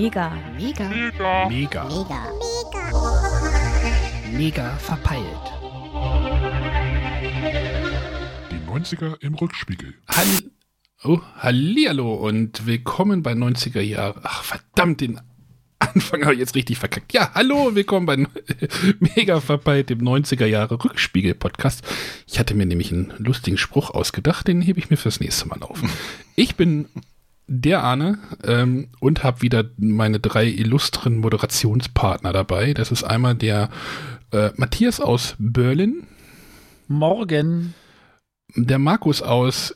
Mega. Mega. Mega. Mega. Mega verpeilt. Die 90er im Rückspiegel. Hall oh, Hallihallo und willkommen bei 90er Jahre. Ach, verdammt, den Anfang habe ich jetzt richtig verkackt. Ja, hallo, willkommen bei Mega verpeilt, dem 90er Jahre Rückspiegel Podcast. Ich hatte mir nämlich einen lustigen Spruch ausgedacht, den hebe ich mir fürs nächste Mal auf. Ich bin der Arne ähm, und habe wieder meine drei illustren Moderationspartner dabei. Das ist einmal der äh, Matthias aus Berlin. Morgen. Der Markus aus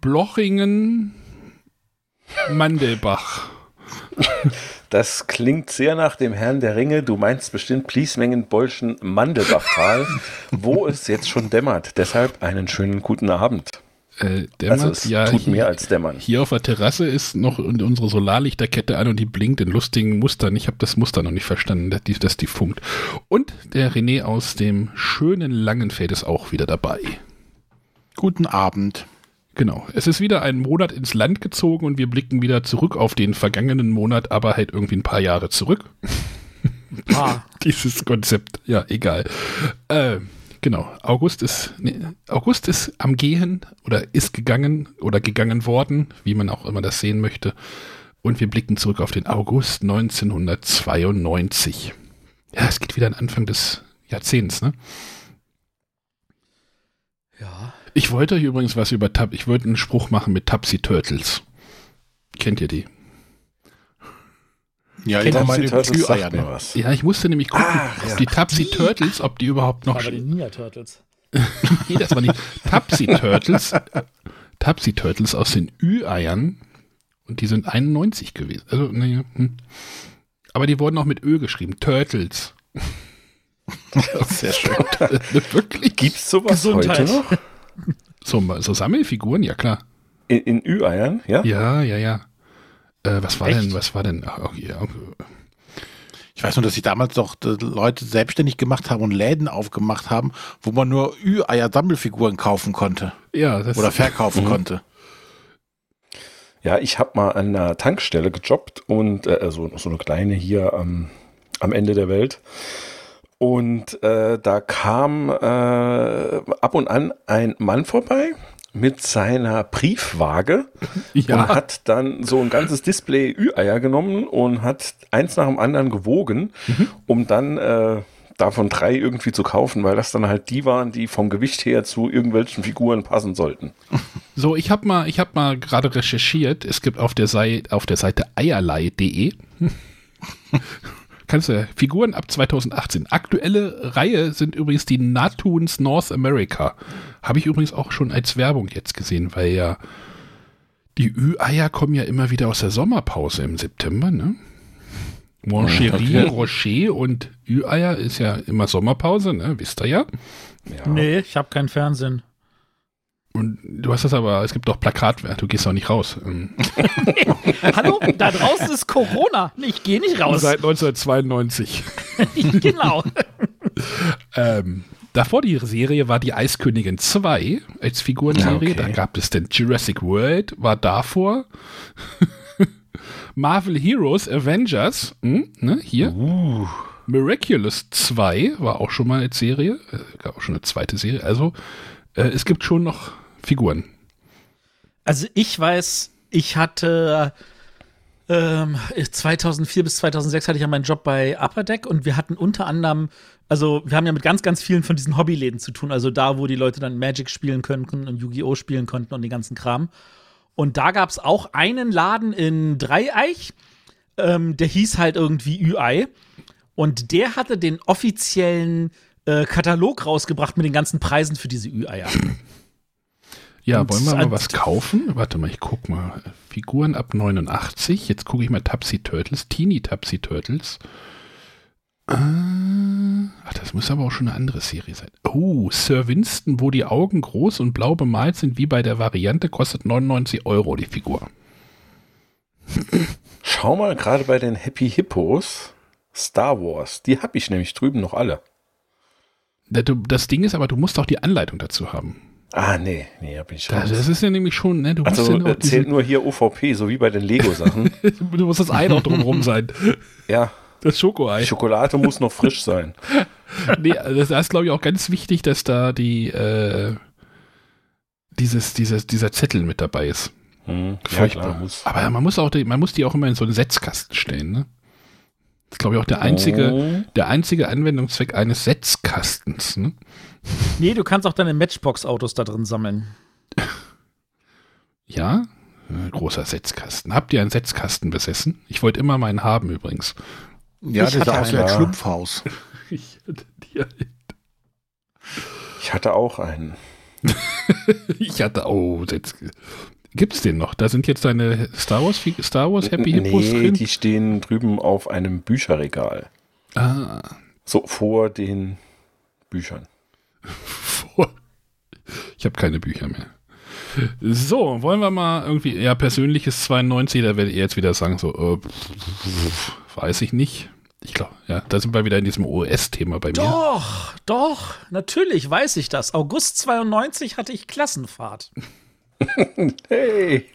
Blochingen, Mandelbach. Das klingt sehr nach dem Herrn der Ringe. Du meinst bestimmt Pliesmengen, Bolschen, Mandelbachtal, wo es jetzt schon dämmert. Deshalb einen schönen guten Abend. Äh, dämmert, also es ja, tut hier, mehr als dämmern. Hier auf der Terrasse ist noch unsere Solarlichterkette an und die blinkt in lustigen Mustern. Ich habe das Muster noch nicht verstanden, dass die, dass die funkt. Und der René aus dem schönen Langenfeld ist auch wieder dabei. Guten Abend. Genau. Es ist wieder ein Monat ins Land gezogen und wir blicken wieder zurück auf den vergangenen Monat, aber halt irgendwie ein paar Jahre zurück. Ah. Dieses Konzept. Ja, egal. Äh, genau. August ist, nee, August ist am Gehen oder ist gegangen oder gegangen worden, wie man auch immer das sehen möchte. Und wir blicken zurück auf den August 1992. Ja, es geht wieder an Anfang des Jahrzehnts, ne? Ja. Ich wollte euch übrigens was über Tab. Ich wollte einen Spruch machen mit Tapsi Turtles. Kennt ihr die? Ja, ich meine Turtles sagt mir was. Ja, ich musste nämlich gucken, Ah, ob ja. die Tapsi Turtles, ob die überhaupt noch. Aber die Ninja Turtles. nee, das war nicht. Tapsi Turtles. Tapsi Turtles aus den Ü-Eiern. Und die sind 91 gewesen. Also, naja. Hm. Aber die wurden auch mit Ö geschrieben. Turtles. Sehr schön. Wirklich? Gibt's sowas Gesundheit. heute noch? So, so Sammelfiguren, ja klar. In, in Ü-Eiern, ja? Ja, ja, ja. Äh, was war Echt? denn, was war denn? Ach, okay, ja. Ich weiß nur, dass sich damals doch Leute selbstständig gemacht haben und Läden aufgemacht haben, wo man nur Ü-Eier-Sammelfiguren kaufen konnte ja, das oder verkaufen Mhm. konnte. Ja, ich habe mal an einer Tankstelle gejobbt und äh, so, so eine kleine hier am, am Ende der Welt. Und äh, da kam äh, ab und an ein Mann vorbei mit seiner Briefwaage und hat dann so ein ganzes Display Ü-Eier genommen und hat eins nach dem anderen gewogen, um dann äh, davon drei irgendwie zu kaufen, weil das dann halt die waren, die vom Gewicht her zu irgendwelchen Figuren passen sollten. So, ich habe mal, ich habe mal gerade recherchiert. Es gibt auf der Seite, auf der Seite eierlei.de kannst du Figuren ab 2018. Aktuelle Reihe sind übrigens die Natoons North America. Habe ich übrigens auch schon als Werbung jetzt gesehen, weil ja die Ü-Eier kommen ja immer wieder aus der Sommerpause im September, ne? Moncherie, Rocher und Ü-Eier ist ja immer Sommerpause, ne? Wisst ihr ja. Ja. Nee, ich habe keinen Fernsehen. Und du hast das aber, es gibt doch Plakatwert, du gehst auch nicht raus. Ähm, Hallo, da draußen ist Corona. Ich gehe nicht raus. Seit 1992. genau. ähm, davor die Serie war die Eiskönigin 2 als Figurenserie. Okay. Da gab es den Jurassic World, war davor. Marvel Heroes, Avengers, hm, ne, hier. Uh. Miraculous 2 war auch schon mal als Serie. Äh, gab auch schon eine zweite Serie. Also, äh, es gibt schon noch Figuren. Also ich weiß, ich hatte ähm, 2004 bis 2006 hatte ich ja meinen Job bei Upper Deck und wir hatten unter anderem, also wir haben ja mit ganz, ganz vielen von diesen Hobbyläden zu tun, also da, wo die Leute dann Magic spielen könnten und Yu-Gi-Oh! spielen konnten und den ganzen Kram. Und da gab es auch einen Laden in Dreieich, ähm, der hieß halt irgendwie Ü-Ei. Und der hatte den offiziellen äh, Katalog rausgebracht mit den ganzen Preisen für diese Ü-Eier. Ja, Und wollen wir mal was kaufen? Warte mal, ich guck mal. Figuren ab 89. Jetzt gucke ich mal Tapsi Turtles, Teeny Tapsi Turtles. Äh, ach, das muss aber auch schon eine andere Serie sein. Oh, Sir Winston, wo die Augen groß und blau bemalt sind, wie bei der Variante, kostet 99 Euro die Figur. Schau mal gerade bei den Happy Hippos Star Wars. Die habe ich nämlich drüben noch alle. Das Ding ist aber, du musst auch die Anleitung dazu haben. Ah, nee, nee, hab ich Das, raus. das ist ja nämlich schon, ne? Du musst Also ja äh, zählt nur hier UVP, so wie bei den Lego-Sachen. du musst das Ei noch drumherum sein. ja, Das Schokoei. die Schokolade muss noch frisch sein. nee, das ist, glaube ich, auch ganz wichtig, dass da die, äh, dieses, dieses, dieser Zettel mit dabei ist. Hm, ja, klar, muss. Aber man muss auch, die, man muss die auch immer in so einen Setzkasten stellen, ne? Das ist, glaube ich, auch der einzige, Oh. der einzige Anwendungszweck eines Setzkastens, ne? Nee, du kannst auch deine Matchbox-Autos da drin sammeln. Ja? Großer Setzkasten. Habt ihr einen Setzkasten besessen? Ich wollte immer meinen haben übrigens. Ja, Ich das sah hatte aus wie ein einen. Schlumpfhaus. Ich hatte, die, Ich hatte auch einen. ich hatte, oh, Setz, gibt's den noch? Da sind jetzt deine Star Wars, Star Wars Happy Hippos nee, drin? die stehen drüben auf einem Bücherregal. ah, So vor den Büchern. vor. Ich habe keine Bücher mehr. So, wollen wir mal irgendwie, ja, persönliches 92, da werdet ihr jetzt wieder sagen, so, äh, weiß ich nicht. Ich glaube, ja, da sind wir wieder in diesem OS-Thema bei mir. Doch, doch, natürlich weiß ich das. August 92 hatte ich Klassenfahrt. Hey!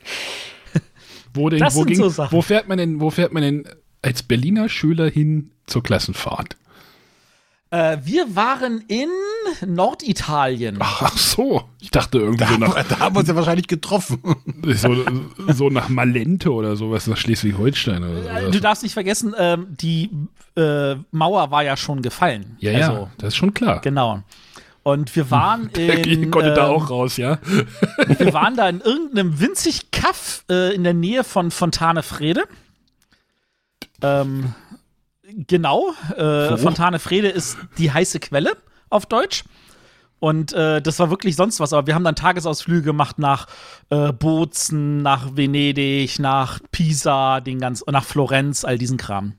Wo, denn, Das wo, sind ging, so Sachen. wo fährt man denn, wo fährt man denn als Berliner Schüler hin zur Klassenfahrt? Äh, wir waren in Norditalien. Ach so, ich dachte irgendwie so nach, Da haben wir uns ja wahrscheinlich getroffen. so, so nach Malente oder sowas, nach Schleswig-Holstein oder Äh, sowas. Du darfst nicht vergessen, ähm, die äh, Mauer war ja schon gefallen. Ja, ja, Also, das ist schon klar. genau. Und wir waren ich in, konnte da ähm, auch raus, ja. wir waren da in irgendeinem winzig Kaff äh, in der Nähe von Fontane Frede. Ähm, genau, äh, Fontane Frede ist die heiße Quelle auf Deutsch. Und äh, das war wirklich sonst was. Aber wir haben dann Tagesausflüge gemacht nach äh, Bozen, nach Venedig, nach Pisa, den ganz, nach Florenz, all diesen Kram.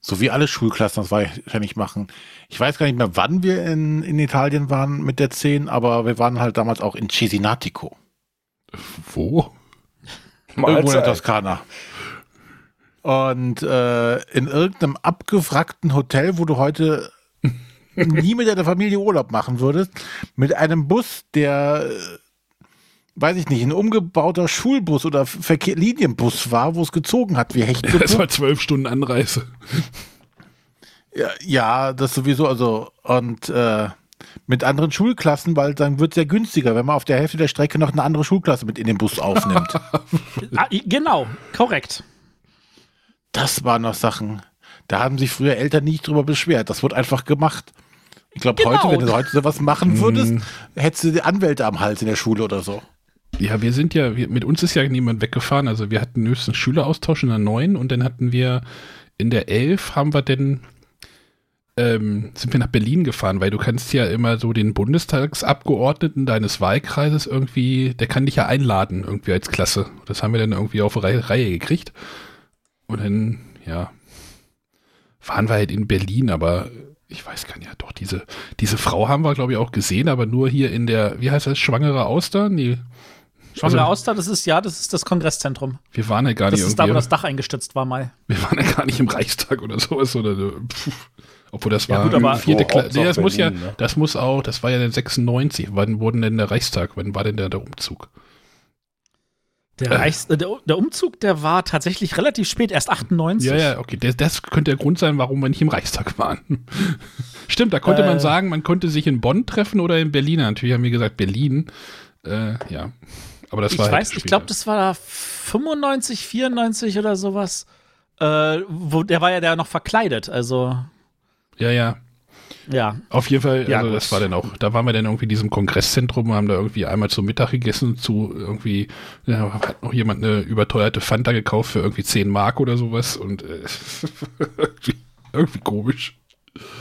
So wie alle Schulklassen das wahrscheinlich machen. Ich weiß gar nicht mehr, wann wir in, in Italien waren mit der 10, aber wir waren halt damals auch in Cesinatico. Wo? Irgendwo in. Toskana. Und äh, in irgendeinem abgewrackten Hotel, wo du heute nie mit deiner Familie Urlaub machen würdest, mit einem Bus, der, äh, weiß ich nicht, ein umgebauter Schulbus oder Verkehr Linienbus war, wo es gezogen hat wie Hecht. Das war zwölf Stunden Anreise. Ja, ja, das sowieso, also und äh, mit anderen Schulklassen, weil dann wird es ja günstiger, wenn man auf der Hälfte der Strecke noch eine andere Schulklasse mit in den Bus aufnimmt. Ah, genau, korrekt. das waren noch Sachen, da haben sich früher Eltern nicht drüber beschwert. Das wurde einfach gemacht. Ich glaube, Genau. heute, wenn du heute sowas machen würdest, hättest du die Anwälte am Hals in der Schule oder so. Ja, wir sind ja, wir, mit uns ist ja niemand weggefahren. Also wir hatten höchstens Schüleraustausch in der 9 und dann hatten wir in der 11 haben wir dann ähm, sind wir nach Berlin gefahren, weil du kannst ja immer so den Bundestagsabgeordneten deines Wahlkreises irgendwie, der kann dich ja einladen irgendwie als Klasse. Das haben wir dann irgendwie auf Reihe, Reihe gekriegt. Und dann, ja, waren wir halt in Berlin, aber ich weiß gar nicht, ja doch, diese, diese Frau haben wir, glaube ich, auch gesehen, aber nur hier in der, wie heißt das, Schwangere Auster? Nee. Schwangere Also, Auster, das ist ja, das ist das Kongresszentrum. Wir waren ja gar Das nicht ist da, wo das Dach eingestürzt war mal. wir waren ja gar nicht im Reichstag oder sowas oder so. Pff. Obwohl das Ja, war gut, aber- vierte Klasse. Nee, das muss ja, ne? das muss auch, das war ja der 96. Wann wurden denn der Reichstag? Wann war denn der, der Umzug? Der, Reichs, äh, der, der Umzug, der war tatsächlich relativ spät, erst 98. Ja, ja, okay. Das, das könnte der Grund sein, warum wir nicht im Reichstag waren. Stimmt, da konnte man Äh. sagen, man konnte sich in Bonn treffen oder in Berlin. Natürlich haben wir gesagt Berlin. Äh, ja. Aber das ich war halt weiß, ich glaube, das war 95, 94 oder sowas. Äh, wo, der war ja da noch verkleidet, also Ja, ja. ja. Auf jeden Fall, Ja, also gut. das war dann auch, da waren wir dann irgendwie in diesem Kongresszentrum, haben da irgendwie einmal zum Mittag gegessen, zu irgendwie, ja, hat noch jemand eine überteuerte Fanta gekauft für irgendwie 10 Mark oder sowas und äh, irgendwie, irgendwie komisch.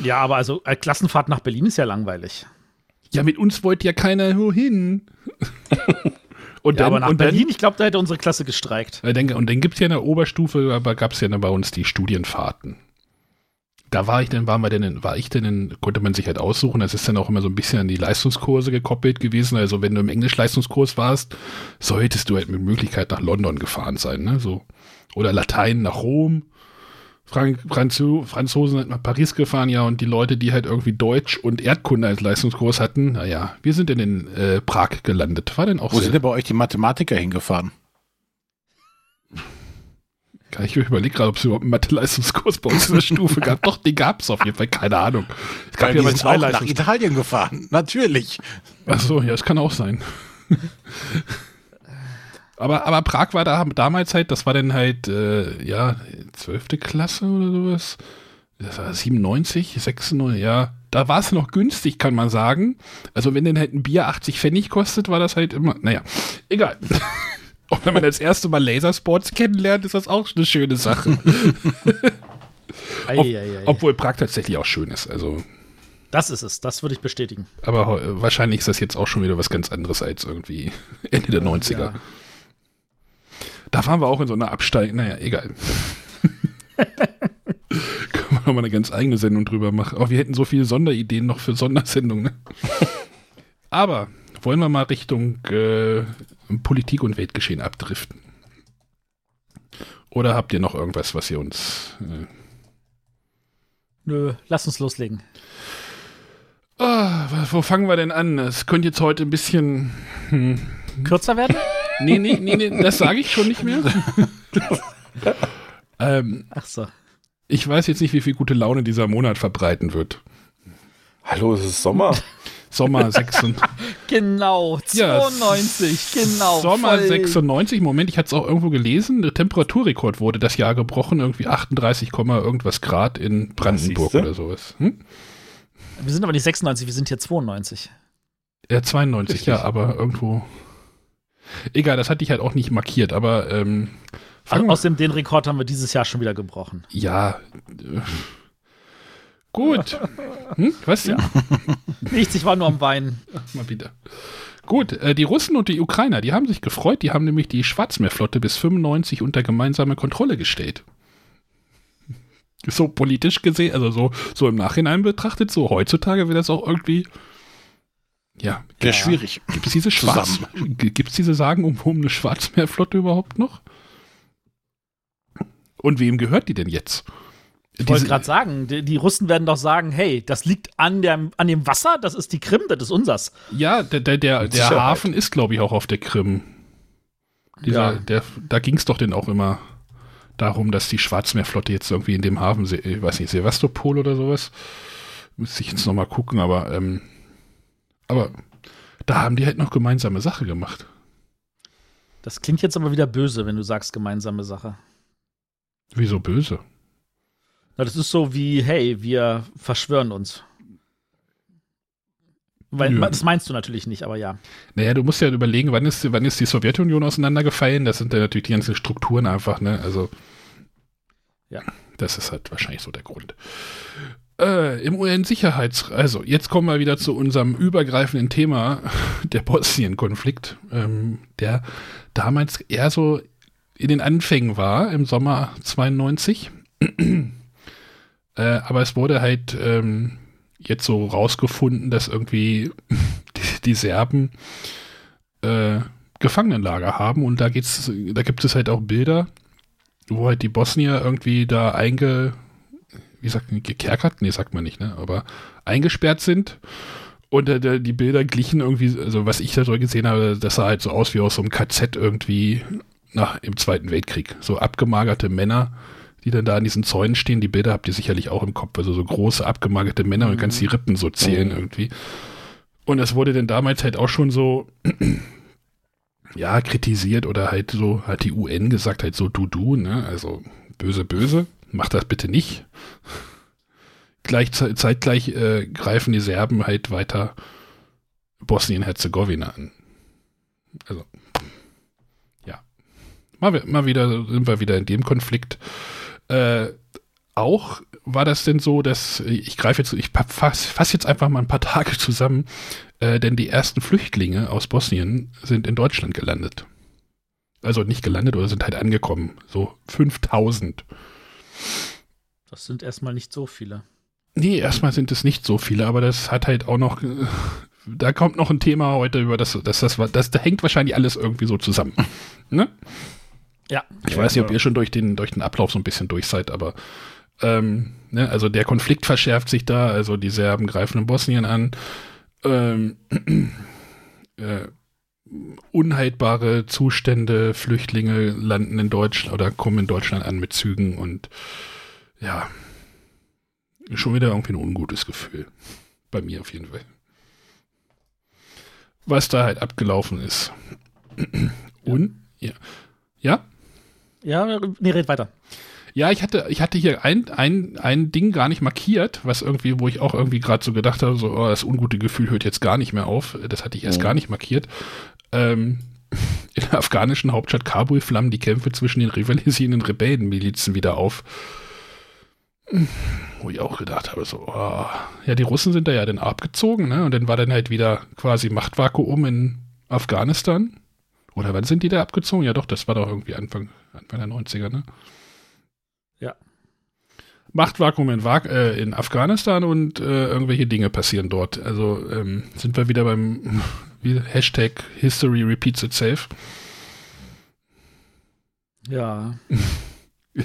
Ja, aber also äh, Klassenfahrt nach Berlin ist ja langweilig. Ja, mit uns wollte ja keiner hin. und Ja, dann, aber nach und Berlin, ich glaube, da hätte unsere Klasse gestreikt. Dann, äh, dann, und dann gibt es ja in der Oberstufe, aber gab es ja dann bei uns die Studienfahrten. Da war ich dann, waren wir denn, in, war ich denn, in, konnte man sich halt aussuchen. Das ist dann auch immer so ein bisschen an die Leistungskurse gekoppelt gewesen. Also wenn du im Englisch-Leistungskurs warst, solltest du halt mit Möglichkeit nach London gefahren sein, ne? So. Oder Latein nach Rom. Frank Franzo Franzosen sind nach Paris gefahren, ja, und die Leute, die halt irgendwie Deutsch und Erdkunde als Leistungskurs hatten, naja, wir sind in äh, Prag gelandet. War denn auch Wo sind denn bei euch die Mathematiker hingefahren? Ich überlege gerade, ob es überhaupt einen Mathe-Leistungskurs bei uns in der Stufe gab. Doch, den gab es auf jeden Fall, keine Ahnung. Es gab ja zwei auch nach. Italien gefahren. Natürlich. Achso, ja, das kann auch sein. Aber, aber Prag war da damals halt, das war dann halt, äh, ja, 12. Klasse oder sowas. Das war 97, 96, ja. Da war es noch günstig, kann man sagen. Also wenn denn halt ein Bier 80 Pfennig kostet, war das halt immer, naja, egal. Auch wenn man das erste Mal Lasersports kennenlernt, ist das auch eine schöne Sache. Ob, obwohl Prag tatsächlich auch schön ist. Also, Das ist es, das würde ich bestätigen. aber wahrscheinlich ist das jetzt auch schon wieder was ganz anderes als irgendwie Ende der 90er. Ja. Da waren wir auch in so einer Absteig. Naja, egal. Können wir nochmal eine ganz eigene Sendung drüber machen. Aber wir hätten so viele Sonderideen noch für Sondersendungen. Ne? Aber wollen wir mal Richtung äh, Politik und Weltgeschehen abdriften? Oder habt ihr noch irgendwas, was ihr uns. Äh, Nö, lass uns loslegen. ah, wo fangen wir denn an? Es könnte jetzt heute ein bisschen. Hm, Kürzer werden? Nee, nee, nee, nee, das sage ich schon nicht mehr. ähm, Ach so. ich weiß jetzt nicht, wie viel gute Laune dieser Monat verbreiten wird. Hallo, es ist Sommer. Sommer 96. Genau, Ja, 92, genau. Sommer voll. 96. Moment, ich hatte es auch irgendwo gelesen. Der Temperaturrekord wurde das Jahr gebrochen. Irgendwie 38, Komma irgendwas Grad in Brandenburg oder sowas. Hm? Wir sind aber nicht 96, wir sind hier 92. Ja, 92, Richtig. ja, aber irgendwo. Egal, das hatte ich halt auch nicht markiert, aber ähm, Also, außerdem, den Rekord haben wir dieses Jahr schon wieder gebrochen. Ja. Gut. Hm? Was denn? Nichts, ich war nur am Weinen. Mal wieder. Gut, äh, die Russen und die Ukrainer, die haben sich gefreut, die haben nämlich die Schwarzmeerflotte bis 95 unter gemeinsame Kontrolle gestellt. So politisch gesehen, also so, so im Nachhinein betrachtet, so heutzutage wäre das auch irgendwie. Ja, Wäre schwierig. gibt es diese Schwarz, Zusammen. gibt es diese sagenumwobene Schwarzmeerflotte überhaupt noch? Und wem gehört die denn jetzt? Ich wollte gerade sagen, die, die Russen werden doch sagen, hey, das liegt an, der, an dem Wasser, das ist die Krim, das ist unsers. Ja, der, der, der, der. Hafen ist, glaube ich, auch auf der Krim. Dieser, Ja. der, da ging es doch denn auch immer darum, dass die Schwarzmeerflotte jetzt irgendwie in dem Hafen, ich weiß nicht, Sevastopol oder sowas, müsste ich jetzt nochmal gucken, aber, ähm, aber da haben die halt noch gemeinsame Sache gemacht. Das klingt jetzt aber wieder böse, wenn du sagst gemeinsame Sache. Wieso böse? Na, das ist so wie, hey, wir verschwören uns. Weil. Das meinst du natürlich nicht, aber ja. Naja, du musst ja überlegen, wann ist, wann ist die Sowjetunion auseinandergefallen? Das sind ja natürlich die ganzen Strukturen einfach, ne? Also. Ja. Das ist halt wahrscheinlich so der Grund. Äh, Im UN-Sicherheits... Also, jetzt kommen wir wieder zu unserem übergreifenden Thema, der Bosnien-Konflikt, ähm, der damals eher so in den Anfängen war, im Sommer 92. äh, aber es wurde halt ähm, jetzt so rausgefunden, dass irgendwie die, die Serben äh, Gefangenenlager haben und da geht's, da gibt es halt auch Bilder, wo halt die Bosnier irgendwie da einge, wie sagt man, gekerkert? Nee, sagt man nicht, ne? Aber eingesperrt sind. Und äh, die Bilder glichen irgendwie, also was ich da so gesehen habe, das sah halt so aus wie aus so einem KZ irgendwie nach im Zweiten Weltkrieg. So abgemagerte Männer, die dann da an diesen Zäunen stehen. Die Bilder habt ihr sicherlich auch im Kopf. Also so große, abgemagerte Männer und kannst die Rippen so zählen irgendwie. Und das wurde dann damals halt auch schon so, ja, kritisiert oder halt so, hat die UN gesagt, halt so du, du, ne? Also böse, böse, mach das bitte nicht. Gleich, ze- zeitgleich äh, greifen die Serben halt weiter Bosnien-Herzegowina an. Also, ja. Mal, mal wieder sind wir wieder in dem Konflikt. Äh, auch war das denn so, dass ich greife jetzt, ich fasse fass jetzt einfach mal ein paar Tage zusammen, äh, denn die ersten Flüchtlinge aus Bosnien sind in Deutschland gelandet. Also nicht gelandet oder sind halt angekommen. So 5000. Das sind erstmal nicht so viele. Nee, erstmal sind es nicht so viele, aber das hat halt auch noch. Da kommt noch ein Thema heute über das, das, das, das, da hängt wahrscheinlich alles irgendwie so zusammen. Ne? Ja. Ich weiß nicht, ob ihr schon durch den, durch den Ablauf so ein bisschen durch seid, aber Ähm, ne, also der Konflikt verschärft sich da, also die Serben greifen in Bosnien an. Ähm, äh, unhaltbare Zustände, Flüchtlinge landen in Deutschland oder kommen in Deutschland an mit Zügen und ja, schon wieder irgendwie ein ungutes Gefühl. Bei mir auf jeden Fall. Was da halt abgelaufen ist. Und, ja. Ja? Ja, nee, red weiter. Ja, ich hatte, ich hatte hier ein, ein, ein Ding gar nicht markiert, was irgendwie, wo ich auch irgendwie gerade so gedacht habe, so, oh, das ungute Gefühl hört jetzt gar nicht mehr auf. Das hatte ich erst Mhm. gar nicht markiert. Ähm, in der afghanischen Hauptstadt Kabul flammen die Kämpfe zwischen den rivalisierenden Rebellenmilizen wieder auf. Wo ich auch gedacht habe, so, oh, ja, die Russen sind da ja dann abgezogen, ne? Und dann war dann halt wieder quasi Machtvakuum in Afghanistan. Oder wann sind die da abgezogen? Ja, doch, das war doch irgendwie Anfang, Anfang der 90er, ne? Ja. Machtvakuum in, äh, in Afghanistan und äh, irgendwelche Dinge passieren dort. Also ähm, sind wir wieder beim wie, Hashtag History repeats itself. Ja.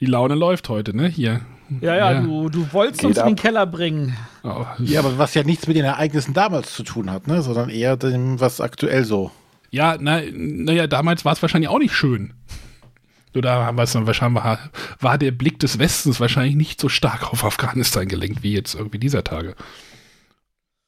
Die Laune läuft heute, ne? Hier. Ja, ja, Ja. Du, du wolltest Geht uns in den ab. Keller bringen. Oh, Ja, aber was ja nichts mit den Ereignissen damals zu tun hat, ne? sondern eher dem, was aktuell so. Ja, na, naja, damals war es wahrscheinlich auch nicht schön. Oder es dann wahrscheinlich, war, war der Blick des Westens wahrscheinlich nicht so stark auf Afghanistan gelenkt wie jetzt irgendwie dieser Tage.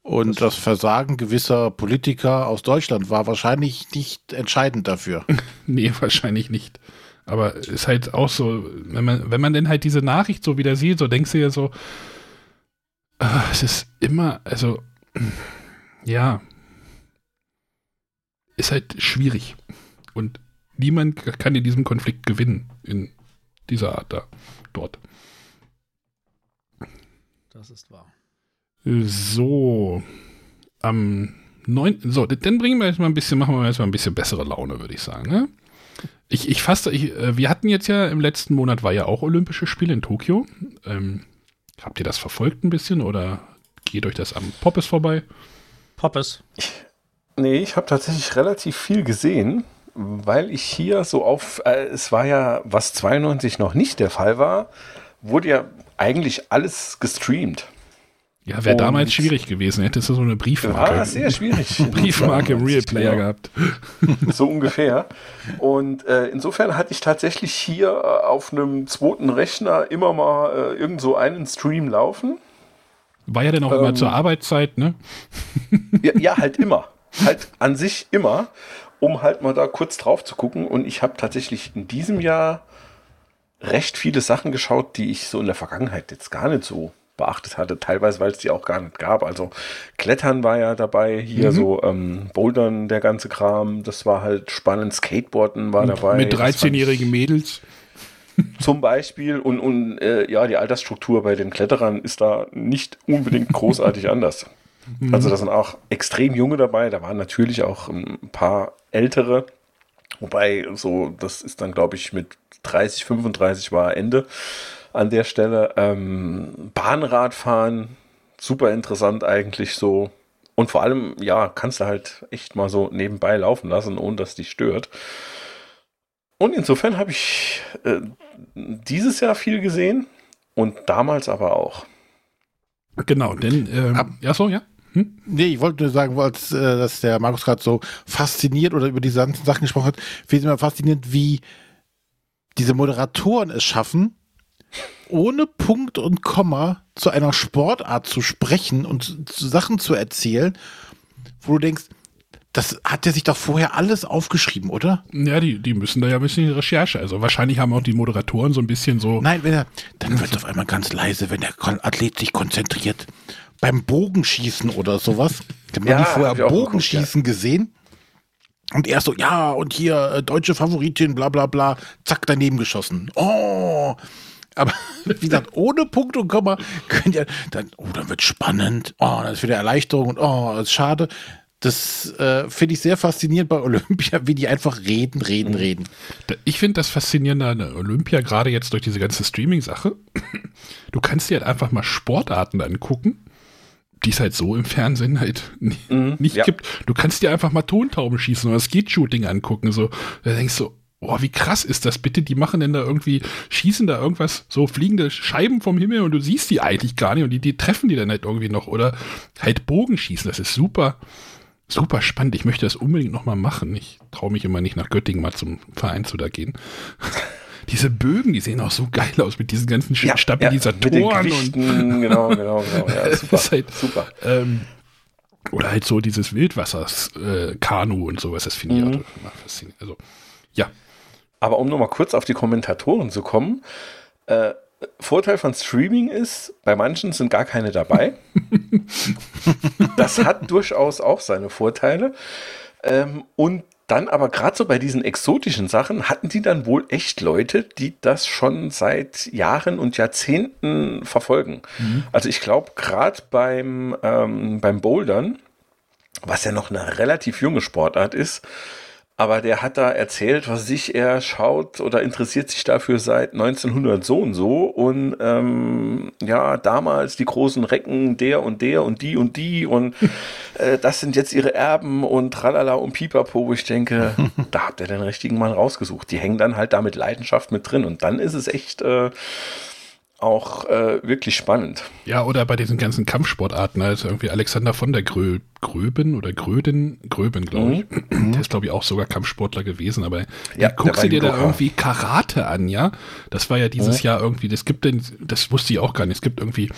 Und das Versagen gewisser Politiker aus Deutschland war wahrscheinlich nicht entscheidend dafür. Nee, wahrscheinlich nicht. Aber ist halt auch so, wenn man, wenn man denn halt diese Nachricht so wieder sieht, so denkst du ja so, ah, es ist immer, also, ja, ist halt schwierig. Und niemand kann in diesem Konflikt gewinnen, in dieser Art da, dort. Das ist wahr. So, am 9. So, dann bringen wir jetzt mal ein bisschen, machen wir jetzt mal ein bisschen bessere Laune, würde ich sagen. Ne? Ich, ich fasse, ich, äh, wir hatten jetzt ja im letzten Monat war ja auch Olympische Spiele in Tokio. Ähm, habt ihr das verfolgt ein bisschen oder geht euch das am Poppes vorbei? Poppes. Nee, ich habe tatsächlich relativ viel gesehen, weil ich hier so auf, äh, es war ja, was 92 noch nicht der Fall war, wurde ja eigentlich alles gestreamt. Ja, wäre damals schwierig gewesen. Hättest du so eine Briefmarke, War sehr schwierig. Briefmarke im Real Player Ja. gehabt. So ungefähr. Und äh, insofern hatte ich tatsächlich hier äh, auf einem zweiten Rechner immer mal äh, irgend so einen Stream laufen. War ja dann auch immer Ähm, zur Arbeitszeit, ne? Ja, ja, halt immer. Halt an sich immer, um halt mal da kurz drauf zu gucken. Und ich habe tatsächlich in diesem Jahr recht viele Sachen geschaut, die ich so in der Vergangenheit jetzt gar nicht so beachtet hatte. Teilweise, weil es die auch gar nicht gab. Also Klettern war ja dabei, hier Mhm. so ähm, Bouldern, der ganze Kram. Das war halt spannend. Skateboarden war dabei. Mit Das fand ich- 13-jährigen Mädels. zum Beispiel. Und, und äh, ja, die Altersstruktur bei den Kletterern ist da nicht unbedingt großartig anders. Also da sind auch extrem junge dabei. Da waren natürlich auch ein paar ältere. Wobei, so, das ist dann, glaube ich, mit 30, 35 war Ende an der Stelle. Ähm, Bahnradfahren, super interessant eigentlich so. Und vor allem, ja, kannst du halt echt mal so nebenbei laufen lassen, ohne dass dich stört. Und insofern habe ich äh, dieses Jahr viel gesehen und damals aber auch. Genau, denn, ähm, Ab- ja, so, ja. Hm? Nee, ich wollte nur sagen, als, äh, dass der Markus gerade so fasziniert oder über diese ganzen Sachen gesprochen hat, finde ich immer faszinierend, wie diese Moderatoren es schaffen, ohne Punkt und Komma zu einer Sportart zu sprechen und zu Sachen zu erzählen, wo du denkst, das hat er sich doch vorher alles aufgeschrieben, oder? Ja, die, die müssen da ja ein bisschen Recherche. Also wahrscheinlich haben auch die Moderatoren so ein bisschen so. Nein, wenn er, dann wird es auf einmal ganz leise, wenn der Athlet sich konzentriert. Beim Bogenschießen oder sowas. Da haben Ja, die hab ich vorher auch geguckt, Bogenschießen gesehen. Und er so, ja, und hier äh, deutsche Favoritin, bla bla bla, zack, daneben geschossen. Oh. Aber wie gesagt, ohne Punkt und Komma könnt ihr dann, oh, dann wird spannend, oh, das ist wieder Erleichterung und oh, das ist schade. Das äh, finde ich sehr faszinierend bei Olympia, wie die einfach reden, reden, Mhm. reden. Ich finde das Faszinierende an Olympia, gerade jetzt durch diese ganze Streaming-Sache. Du kannst dir halt einfach mal Sportarten angucken, die es halt so im Fernsehen halt Mhm, nicht ja. gibt. Du kannst dir einfach mal Tontauben schießen oder Skeet-Shooting angucken. So, da denkst du, oh, wie krass ist das bitte? Die machen denn da irgendwie, schießen da irgendwas, so fliegende Scheiben vom Himmel und du siehst die eigentlich gar nicht und die, die treffen die dann halt irgendwie noch oder halt Bogenschießen. Das ist super, super spannend. Ich möchte das unbedingt nochmal machen. Ich traue mich immer nicht nach Göttingen mal zum Verein zu da gehen. Diese Bögen, die sehen auch so geil aus mit diesen ganzen Ja, Stabilisatoren ja, und genau, genau, genau. Ja, super, halt- super. ähm, oder halt so dieses Wildwassers-Kanu äh, und sowas, das finde ich Mhm. auch immer faszinierend. Also, ja, Aber um nochmal kurz auf die Kommentatoren zu kommen, äh, Vorteil von Streaming ist, bei manchen sind gar keine dabei. das hat durchaus auch seine Vorteile. Ähm, und dann aber gerade so bei diesen exotischen Sachen hatten die dann wohl echt Leute, die das schon seit Jahren und Jahrzehnten verfolgen. Also ich glaube, gerade beim, ähm, beim Bouldern, was ja noch eine relativ junge Sportart ist, aber der hat da erzählt, was sich er schaut oder interessiert sich dafür seit 1900 so und so. Und ähm, ja, damals die großen Recken, der und der und die und die. Und äh, das sind jetzt ihre Erben und tralala und pipapo. Wo ich denke, da habt ihr den richtigen Mann rausgesucht. Die hängen dann halt da mit Leidenschaft mit drin. Und dann ist es echt äh, auch äh, wirklich spannend. Ja, oder bei diesen ganzen Kampfsportarten, also irgendwie Alexander von der Grö Gröben oder Gröden, Gröben, glaube ich. Der ist, glaube ich, auch sogar Kampfsportler gewesen, aber Mhm. Ja, guckst du dir da irgendwie Karate an, ja? Das war ja dieses Jahr irgendwie, das gibt denn, das wusste ich auch gar nicht, es gibt irgendwie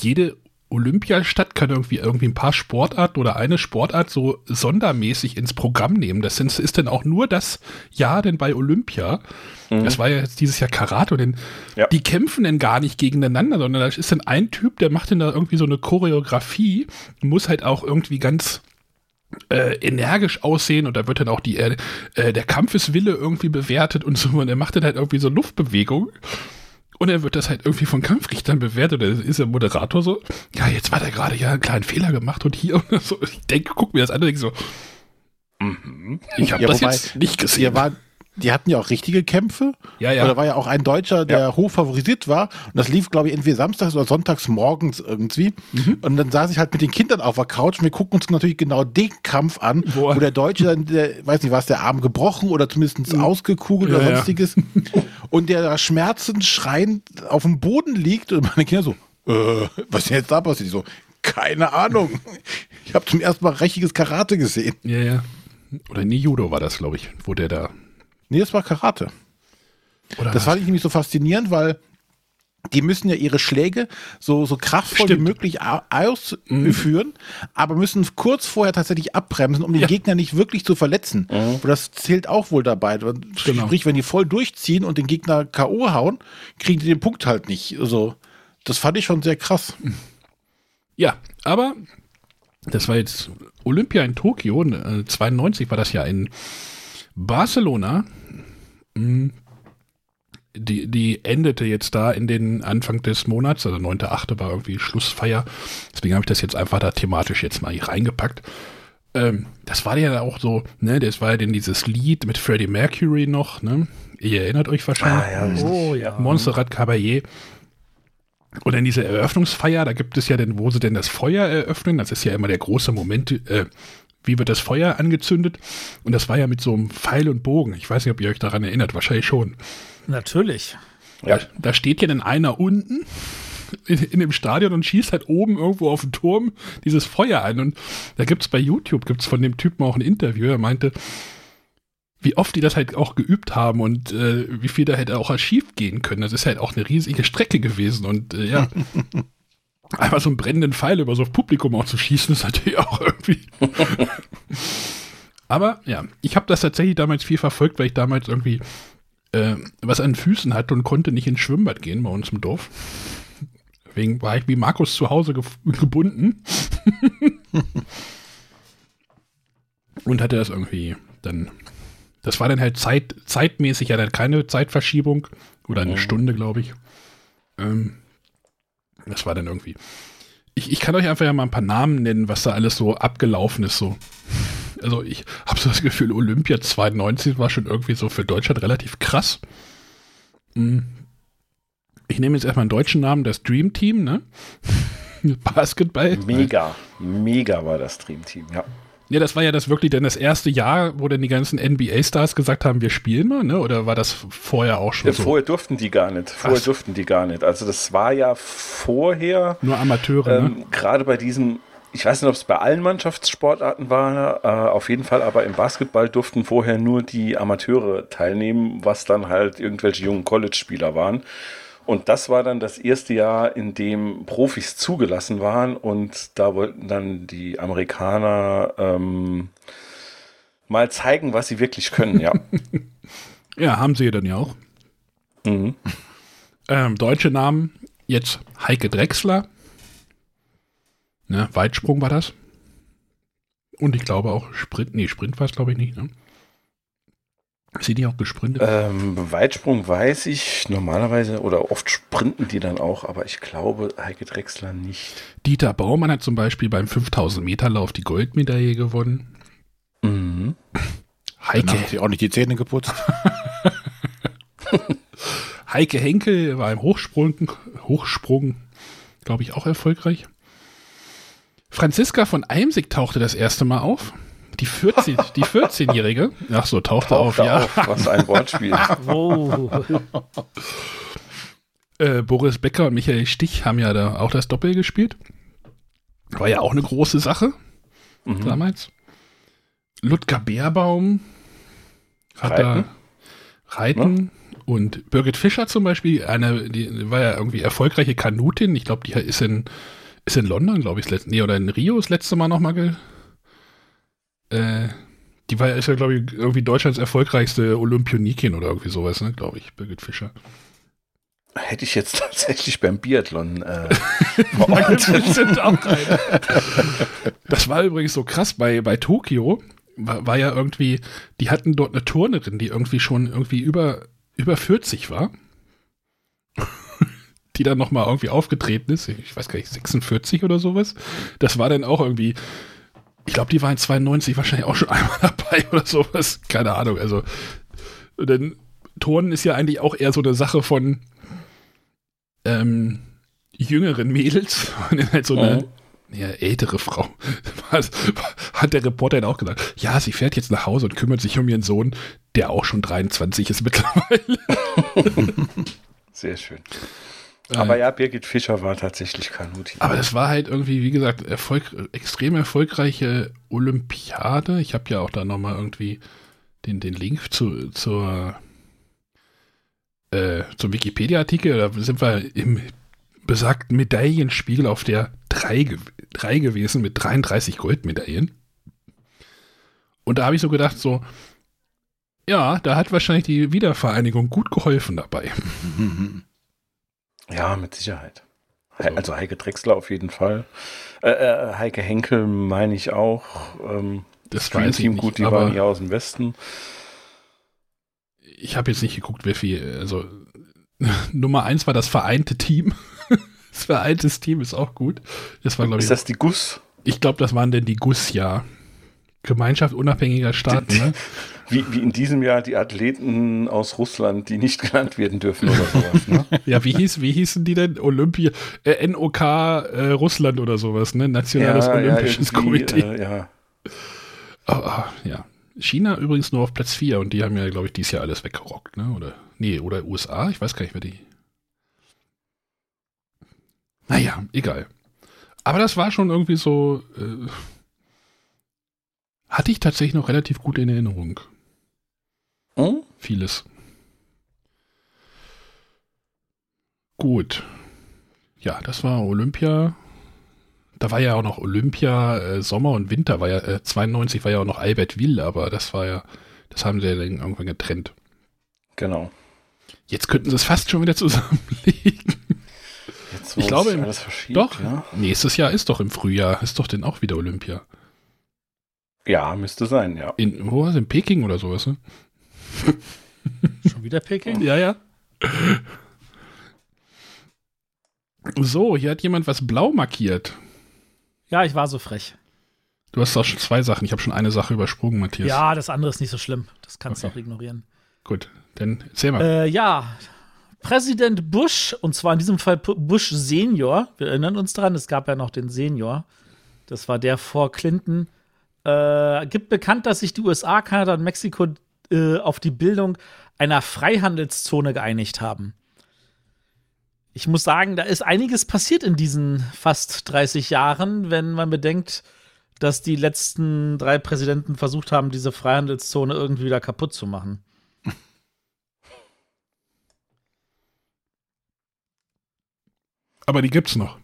jede Olympiastadt kann irgendwie irgendwie ein paar Sportarten oder eine Sportart so sondermäßig ins Programm nehmen. Das sind, ist dann auch nur das Jahr denn bei Olympia. Das war ja jetzt dieses Jahr Karate und den, Ja. die kämpfen dann gar nicht gegeneinander, sondern da ist dann ein Typ, der macht dann da irgendwie so eine Choreografie, muss halt auch irgendwie ganz äh, energisch aussehen und da wird dann auch die, äh, äh, der Kampfeswille irgendwie bewertet und so und er macht dann halt irgendwie so Luftbewegungen und dann wird das halt irgendwie von Kampfrichtern bewertet. Da ist der Moderator so, ja, jetzt war der gerade ja einen kleinen Fehler gemacht und hier und so. Ich denke, guck mir das an und denke so, ich habe Ja, das wobei, jetzt nicht gesehen. Die, war, die hatten ja auch richtige Kämpfe. Ja, ja. Oder war ja auch ein Deutscher, der hoch favorisiert war. Und das lief, glaube ich, entweder samstags oder sonntags morgens irgendwie. Mhm. Und dann saß ich halt mit den Kindern auf der Couch und wir gucken uns natürlich genau den Kampf an, Boah. wo der Deutsche dann, der, weiß nicht, war es der Arm gebrochen oder zumindest ausgekugelt Ja, oder ja. sonstiges. und der da schmerzend schreiend auf dem Boden liegt und meine Kinder so, äh, was ist denn jetzt da passiert? Ich so, keine Ahnung. Ich habe zum ersten Mal richtiges Karate gesehen. ja, ja. Oder nee, Judo war das, glaube ich, wo der da. Nee, das war Karate. Oder Das fand ich nämlich so faszinierend, weil die müssen ja ihre Schläge so, so kraftvoll Stimmt. wie möglich a- ausführen, aber müssen kurz vorher tatsächlich abbremsen, um den Ja. Gegner nicht wirklich zu verletzen. Und das zählt auch wohl dabei. Genau. Sprich, wenn die voll durchziehen und den Gegner K.O. hauen, kriegen die den Punkt halt nicht. Also, das fand ich schon sehr krass. Ja, aber das war jetzt Olympia in Tokio, äh, 92 war das ja in Barcelona. Mm, Die, die endete jetzt da in den Anfang des Monats, also 9.8. war irgendwie Schlussfeier. Deswegen habe ich das jetzt einfach da thematisch jetzt mal hier reingepackt. Ähm, das war ja auch so, ne, das war ja denn dieses Lied mit Freddie Mercury noch, ne? Ihr erinnert euch wahrscheinlich. Oh ja. Montserrat Caballé. Und dann diese Eröffnungsfeier, da gibt es ja dann, wo sie denn das Feuer eröffnen, das ist ja immer der große Moment, äh, wie wird das Feuer angezündet? Und das war ja mit so einem Pfeil und Bogen. Ich weiß nicht, ob ihr euch daran erinnert, wahrscheinlich schon. Natürlich. Ja. Da, steht ja dann einer unten in, in dem Stadion und schießt halt oben irgendwo auf den Turm dieses Feuer an. Und da gibt es bei YouTube, gibt es von dem Typen auch ein Interview, er meinte, wie oft die das halt auch geübt haben und äh, wie viel da hätte auch schief gehen können. Das ist halt auch eine riesige Strecke gewesen und äh, ja. Einfach so einen brennenden Pfeil über so ein Publikum auch zu schießen, ist natürlich auch irgendwie. Aber ja, ich habe das tatsächlich damals viel verfolgt, weil ich damals irgendwie äh, was an Füßen hatte und konnte nicht ins Schwimmbad gehen bei uns im Dorf. Deswegen war ich wie Markus zu Hause ge gebunden. und hatte das irgendwie dann. Das war dann halt Zeit, zeitmäßig ja dann keine Zeitverschiebung. Oder eine Stunde, glaube ich. Ähm, das war dann irgendwie. Ich, ich kann euch einfach ja mal ein paar Namen nennen, was da alles so abgelaufen ist. So. Also ich habe so das Gefühl, Olympia 92 war schon irgendwie so für Deutschland relativ krass. Hm. Ich nehme jetzt erstmal einen deutschen Namen, das Dream Team, ne? Basketball. Mega, mega war das Dreamteam, ja. Ja, das war ja das wirklich dann das erste Jahr, wo dann die ganzen NBA-Stars gesagt haben, wir spielen mal, ne? Oder war das vorher auch schon Ja, so? Vorher durften die gar nicht. Vorher Ach. durften die gar nicht. Also das war ja vorher, Nur Amateure, ne? ähm, gerade bei diesem, ich weiß nicht, ob es bei allen Mannschaftssportarten war, äh, auf jeden Fall, aber im Basketball durften vorher nur die Amateure teilnehmen, was dann halt irgendwelche jungen College-Spieler waren. Und das war dann das erste Jahr, in dem Profis zugelassen waren und da wollten dann die Amerikaner ähm, mal zeigen, was sie wirklich können, ja. Ja, haben sie dann ja auch. mhm. Ähm, deutsche Namen, jetzt Heike Drechsler. Ne, Weitsprung war das. Und ich glaube auch Sprint, nee, Sprint war es glaube ich nicht, ne? Sind die auch gesprintet? Ähm, Weitsprung weiß ich normalerweise oder oft sprinten die dann auch, aber ich glaube Heike Drechsler nicht. Dieter Baumann hat zum Beispiel beim 5000 Meter Lauf die Goldmedaille gewonnen. Mhm. Heike, Dann haben sie auch nicht die Zähne geputzt. Heike Henkel war im Hochsprung, Hochsprung, glaube ich, auch erfolgreich. Franziska von Eimsig tauchte das erste Mal auf. Die 14, die 14-Jährige. Ach so, tauchte auf, Tauchte ja. auf, was ein Wortspiel. Oh. Äh, Boris Becker und Michael Stich haben ja da auch das Doppel gespielt. War ja auch eine große Sache Mhm. damals. Ludger Beerbaum hat Reiten. da Reiten und Birgit Fischer zum Beispiel, eine, die war ja irgendwie erfolgreiche Kanutin. Ich glaube, die ist in, ist in London, glaube ich, das letzte, nee, oder in Rio das letzte Mal nochmal ge, äh, die war, ist ja, glaube ich, irgendwie Deutschlands erfolgreichste Olympionikin oder irgendwie sowas, ne, glaube ich, Birgit Fischer. Hätte ich jetzt tatsächlich beim Biathlon äh, sind auch rein. Das war übrigens so krass bei, bei Tokio. War, war ja irgendwie, die hatten dort eine Turnerin, die irgendwie schon irgendwie über, über 40 war. Die dann nochmal irgendwie aufgetreten ist. Ich weiß gar nicht, 46 oder sowas. Das war dann auch irgendwie, ich glaube, die war in 92 wahrscheinlich auch schon einmal dabei oder sowas. Keine Ahnung. Also, denn Turnen ist ja eigentlich auch eher so eine Sache von ähm, jüngeren Mädels. Und halt so eine ja, ältere Frau. Was, hat der Reporter dann auch gesagt. Ja, sie fährt jetzt nach Hause und kümmert sich um ihren Sohn, der auch schon 23 ist mittlerweile. Sehr schön. Aber ja, Birgit Fischer war tatsächlich Kanuti. Aber das war halt irgendwie, wie gesagt, Erfolg, extrem erfolgreiche Olympiade. Ich habe ja auch da nochmal irgendwie den, den Link zu, zur, äh, zum Wikipedia-Artikel. Da sind wir im besagten Medaillenspiegel auf der 3, ge drei gewesen mit 33 Goldmedaillen. Und da habe ich so gedacht, so, ja, da hat wahrscheinlich die Wiedervereinigung gut geholfen dabei. Ja, mit Sicherheit. He- Also Heike Drechsler auf jeden Fall. Äh, äh, Heike Henkel meine ich auch. Ähm, Das Stream Team nicht, gut, die waren ja aus dem Westen. ich habe jetzt nicht geguckt, wer viel, also Nummer eins war das vereinte Team. das vereintes Team ist auch gut. Das war, glaube ich, Ist das die Guss? ich glaube, das waren denn die GUS, ja. Gemeinschaft unabhängiger Staaten, ne? Wie, wie in diesem Jahr die Athleten aus Russland, die nicht genannt werden dürfen oder sowas. Ne? Ja, wie hieß, wie hießen die denn? Olympia, äh, NOK äh, Russland oder sowas, ne? Nationales Olympisches irgendwie, Komitee. Äh, ja. Oh, oh, ja. China übrigens nur auf Platz 4 und die haben ja, glaube ich, dieses Jahr alles weggerockt, ne? Oder, nee, oder USA, ich weiß gar nicht, wer die. Naja, egal. Aber das war schon irgendwie so, äh, hatte ich tatsächlich noch relativ gut in Erinnerung. Hm? Vieles. Gut. Ja, das war Olympia. Da war ja auch noch Olympia, äh, Sommer und Winter war ja, äh, 92 war ja auch noch Albertville, aber das war ja, das haben sie ja dann irgendwann getrennt. Genau. Jetzt könnten sie es fast schon wieder zusammenlegen. Jetzt, Ich glaube, im- Doch, Ja? nächstes Jahr ist doch im Frühjahr, ist doch dann auch wieder Olympia. Ja, müsste sein, ja. In, wo war es? In Peking oder sowas, ne? Schon wieder Peking? Ja, ja. So, hier hat jemand was blau markiert. Ja, ich war so frech. Du hast auch schon zwei Sachen. Ich habe schon eine Sache übersprungen, Matthias. Ja, das andere ist nicht so schlimm. Das kannst du Okay. auch ignorieren. Gut, dann erzähl mal. Äh, ja, Präsident Bush, und zwar in diesem Fall Bush Senior, wir erinnern uns daran, es gab ja noch den Senior. Das war der vor Clinton. Äh, gibt bekannt, dass sich die USA, Kanada und Mexiko äh, auf die Bildung einer Freihandelszone geeinigt haben. Ich muss sagen, da ist einiges passiert in diesen fast 30 Jahren, wenn man bedenkt, dass die letzten drei Präsidenten versucht haben, diese Freihandelszone irgendwie wieder kaputt zu machen. Aber die gibt's noch.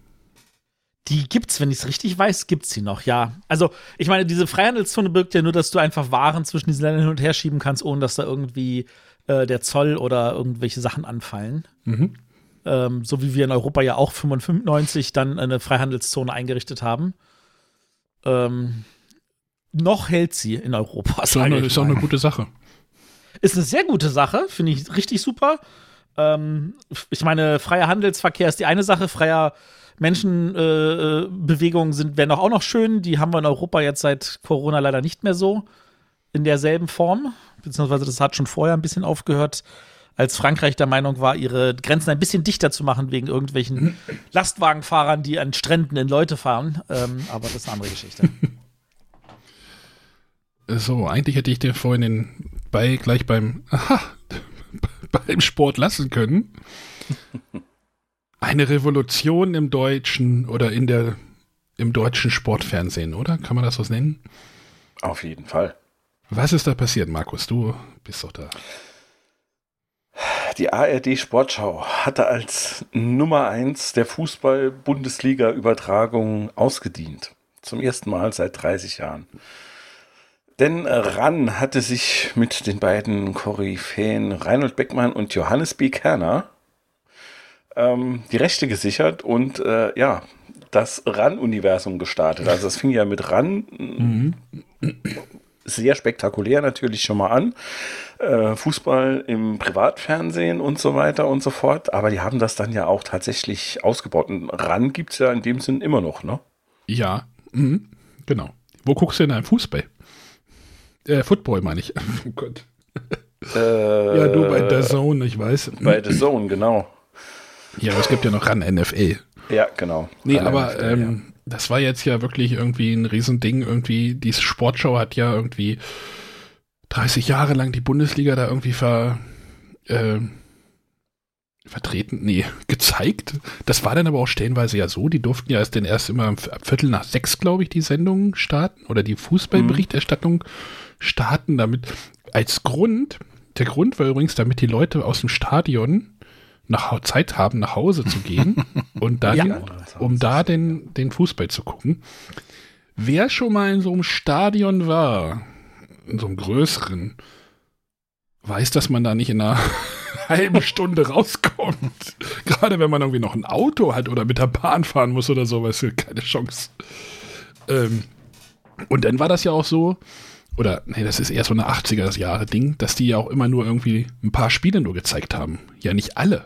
Die gibt's, wenn ich es richtig weiß, gibt's sie noch, ja. Also, ich meine, diese Freihandelszone birgt ja nur, dass du einfach Waren zwischen diesen Ländern hin und her schieben kannst, ohne dass da irgendwie äh, der Zoll oder irgendwelche Sachen anfallen. Mhm. Ähm, so wie wir in Europa ja auch 95 dann eine Freihandelszone eingerichtet haben. Ähm, noch hält sie in Europa. Ist eine, ist auch eine gute Sache. Ist eine sehr gute Sache, finde ich richtig super. Ähm, ich meine, freier Handelsverkehr ist die eine Sache, freier Menschenbewegungen äh, sind wären auch noch schön. Die haben wir in Europa jetzt seit Corona leider nicht mehr so in derselben Form, beziehungsweise das hat schon vorher ein bisschen aufgehört, als Frankreich der Meinung war, ihre Grenzen ein bisschen dichter zu machen wegen irgendwelchen Lastwagenfahrern, die an Stränden in Leute fahren. Ähm, aber das ist eine andere Geschichte. So, eigentlich hätte ich dir vorhin den Ball gleich beim, aha, beim Sport lassen können. Eine Revolution im deutschen oder in der im deutschen Sportfernsehen, oder? Kann man das so nennen? Auf jeden Fall. Was ist da passiert, Markus? Du bist doch da. Die ARD Sportschau hatte als Nummer 1 der Fußball-Bundesliga-Übertragung ausgedient. Zum ersten Mal seit 30 Jahren. Denn RAN hatte sich mit den beiden Koryphäen Reinhold Beckmann und Johannes B. Kerner ähm, die Rechte gesichert und äh, ja, das RAN-Universum gestartet. Also es fing ja mit RAN sehr spektakulär natürlich schon mal an. Äh, Fußball im Privatfernsehen und so weiter und so fort. Aber die haben das dann ja auch tatsächlich ausgebaut. Und RAN gibt es ja in dem Sinn immer noch, ne? Ja, mhm, genau. Wo guckst du denn einen Fußball? Äh, Football meine ich. Oh Gott. Äh, Ja, du bei der Zone, ich weiß. Bei The Zone, genau. Ja, aber es gibt ja noch ran NFL. Ja, genau. Nee, aber NFL, ähm, das war jetzt ja wirklich irgendwie ein Riesending. Irgendwie, die Sportschau hat ja irgendwie 30 Jahre lang die Bundesliga da irgendwie ver, äh, vertreten, nee, gezeigt. Das war dann aber auch stellenweise ja so, die durften ja erst denn erst immer ab Viertel nach sechs, glaube ich, die Sendung starten oder die Fußballberichterstattung starten, damit als Grund, der Grund war übrigens, damit die Leute aus dem Stadion nach Zeit haben, nach Hause zu gehen und dann, Ja. um da den, den Fußball zu gucken. Wer schon mal in so einem Stadion war, in so einem größeren, weiß, dass man da nicht in einer halben Stunde rauskommt. Gerade wenn man irgendwie noch ein Auto hat oder mit der Bahn fahren muss oder sowas, keine Chance. Ähm, und dann war das ja auch so, oder nee, das ist eher so eine 80er-Jahre-Ding, dass die ja auch immer nur irgendwie ein paar Spiele nur gezeigt haben. Ja, nicht alle.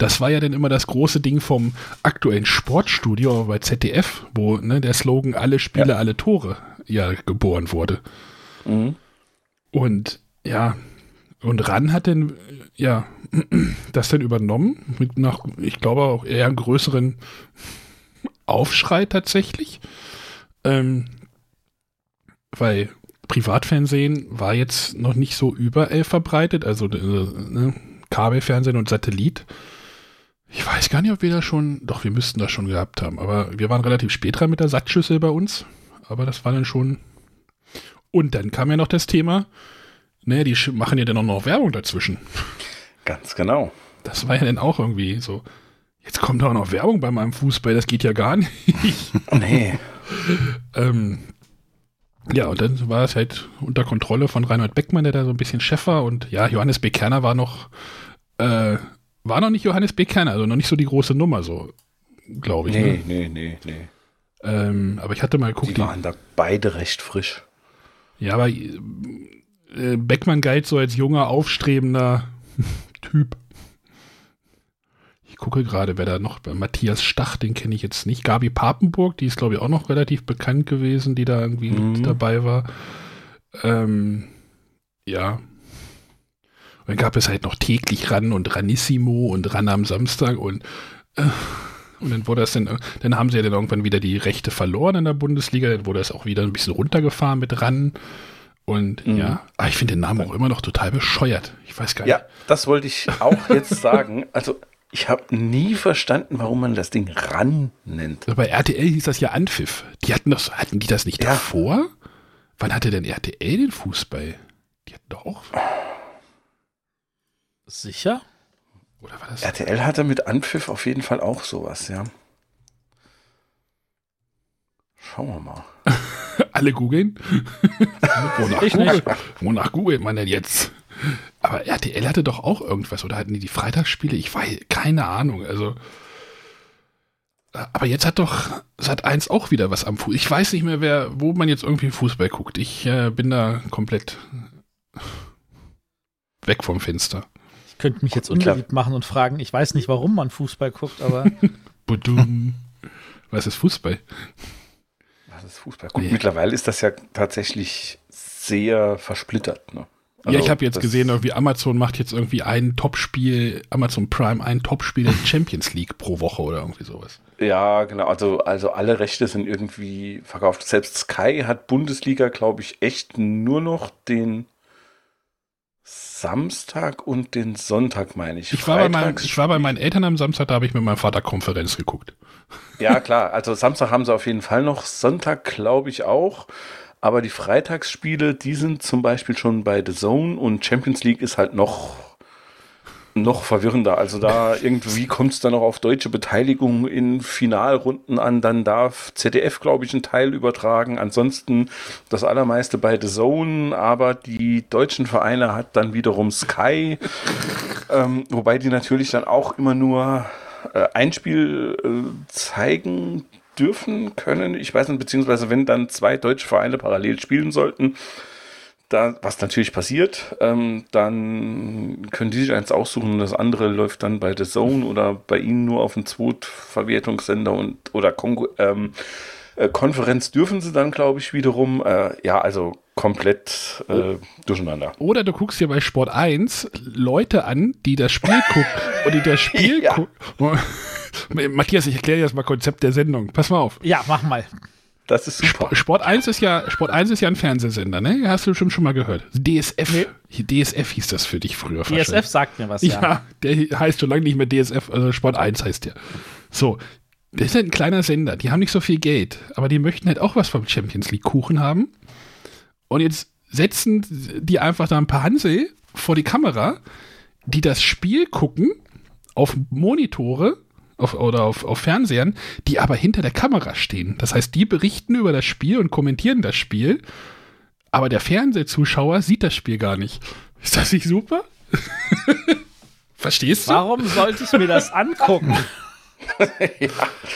Das war ja dann immer das große Ding vom aktuellen Sportstudio bei ZDF, wo ne, der Slogan alle Spiele, alle Tore ja geboren wurde. Mhm. Und ja, und RAN hat dann, äh, ja, das dann übernommen, mit nach, ich glaube auch eher einem größeren Aufschrei tatsächlich. Ähm, weil Privatfernsehen war jetzt noch nicht so überall verbreitet, also äh, ne, Kabelfernsehen und Satellit. Ich weiß gar nicht, ob wir da schon, doch, wir müssten das schon gehabt haben, aber wir waren relativ spät dran mit der Satzschüssel bei uns, aber das war dann schon. Und dann kam ja noch das Thema, naja, die machen ja dann auch noch Werbung dazwischen. Ganz genau. Das war ja dann auch irgendwie so, jetzt kommt auch noch Werbung bei meinem Fußball, das geht ja gar nicht. Nee. ähm, ja, und dann war es halt unter Kontrolle von Reinhold Beckmann, der da so ein bisschen Chef war. Und ja, Johannes B. Kerner war noch, äh, war noch nicht Johannes B. Kerner, also noch nicht so die große Nummer, so, glaube ich. Nee, Ne? nee, nee, nee. Ähm, aber ich hatte mal geguckt, Die waren da beide recht frisch. ja, aber äh, Beckmann galt so als junger, aufstrebender Typ. Ich gucke gerade, wer da noch, Matthias Stach, den kenne ich jetzt nicht. Gabi Papenburg, die ist, glaube ich, auch noch relativ bekannt gewesen, die da irgendwie Mhm. dabei war. Ähm, ja. Dann gab es halt noch täglich Ran und Ranissimo und Ran am Samstag und äh, Und dann wurde das dann, dann haben sie ja dann irgendwann wieder die Rechte verloren in der Bundesliga, dann wurde es auch wieder ein bisschen runtergefahren mit ran. Und Mhm. ja, aber ich finde den Namen auch immer noch total bescheuert. Ich weiß gar nicht. Ja, das wollte ich auch jetzt sagen. Also, ich habe nie verstanden, warum man das Ding RAN nennt. Bei RTL hieß das ja Anpfiff. Die hatten doch, hatten die das nicht Ja. davor? Wann hatte denn RTL den Fußball? Die hatten doch auch. Sicher? Oder war das? RTL hatte mit Anpfiff auf jeden Fall auch sowas, ja. Schauen wir mal. Alle googeln? Wonach Ich nicht. Wonach googelt man denn jetzt? Aber RTL hatte doch auch irgendwas, oder hatten die die Freitagsspiele? Ich weiß, keine Ahnung, also. Aber jetzt hat doch Sat 1 auch wieder was am Fuß. Ich weiß nicht mehr, wer, wo man jetzt irgendwie Fußball guckt. Ich äh, bin da komplett weg vom Fenster. Ich könnte mich jetzt unbeliebt machen und fragen, ich weiß nicht, warum man Fußball guckt, aber. Was ist Fußball? Das ist Fußball. Gut, Nee. mittlerweile ist das ja tatsächlich sehr versplittert. Ne? ja, ich habe jetzt gesehen, irgendwie Amazon macht jetzt irgendwie ein Topspiel, Amazon Prime, ein Topspiel der Champions League pro Woche oder irgendwie sowas. Ja, genau. Also, also alle Rechte sind irgendwie verkauft. Selbst Sky hat Bundesliga, glaube ich, echt nur noch den Samstag und den Sonntag, meine ich. Ich war, bei meinen, ich war bei meinen Eltern am Samstag, da habe ich mit meinem Vater Konferenz geguckt. Ja, klar. Also Samstag haben sie auf jeden Fall noch. Sonntag glaube ich auch. Aber die Freitagsspiele, die sind zum Beispiel schon bei The Zone und Champions League ist halt noch, noch verwirrender. Also da irgendwie kommt es dann noch auf deutsche Beteiligung in Finalrunden an. Dann darf ZDF, glaube ich, einen Teil übertragen. Ansonsten das allermeiste bei The Zone. Aber die deutschen Vereine hat dann wiederum Sky. ähm, wobei die natürlich dann auch immer nur äh, ein Spiel äh, zeigen dürfen können. Ich weiß nicht, beziehungsweise wenn dann zwei deutsche Vereine parallel spielen sollten, da, was natürlich passiert, ähm, dann können die sich eins aussuchen und das andere läuft dann bei The Zone oder bei ihnen nur auf dem Zweitverwertungssender und oder Kongo, ähm, äh, Konferenz dürfen sie dann, glaube ich, wiederum. Äh, ja, also komplett äh, durcheinander. Oder du guckst dir bei Sport 1 Leute an, die das Spiel gucken und die das Spiel Ja. gucken. Matthias, ich erkläre dir das mal Konzept der Sendung. Pass mal auf. ja, mach mal. Das ist super. Sport 1 ist ja, Sport 1 ist ja ein Fernsehsender, ne? Hast du bestimmt schon mal gehört. DSF. DSF hieß das für dich früher. DSF sagt mir was, Ja, ja. der heißt schon lange nicht mehr DSF, also Sport 1 heißt der. So, das ist halt ein kleiner Sender, die haben nicht so viel Geld, aber die möchten halt auch was vom Champions League Kuchen haben. Und jetzt setzen die einfach da ein paar Hansel vor die Kamera, die das Spiel gucken auf Monitore auf, oder auf, auf Fernsehern, die aber hinter der Kamera stehen. Das heißt, die berichten über das Spiel und kommentieren das Spiel, aber der Fernsehzuschauer sieht das Spiel gar nicht. Ist das nicht super? Verstehst du? Warum sollte ich mir das angucken?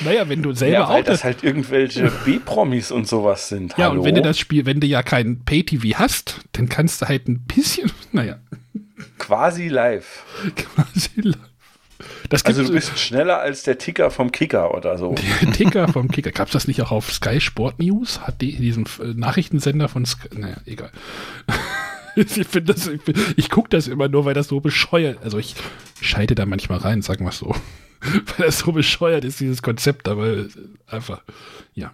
Naja, wenn du selber Ja, weil auch das. das halt irgendwelche B-Promis und sowas sind. Ja, Hallo? und wenn du das Spiel, wenn du ja kein Pay-TV hast, dann kannst du halt ein bisschen, naja, quasi live. quasi. Das Also du bist schneller als der Ticker vom Kicker oder so. der Ticker vom Kicker. Gab es das nicht auch auf Sky Sport News? Hat die diesen äh, Nachrichtensender von Sky? Naja, egal. ich finde das, ich, ich gucke das immer nur, weil das so bescheuert. Also ich schalte da manchmal rein, sagen wir es so. weil das so bescheuert ist, dieses Konzept, aber äh, einfach, ja.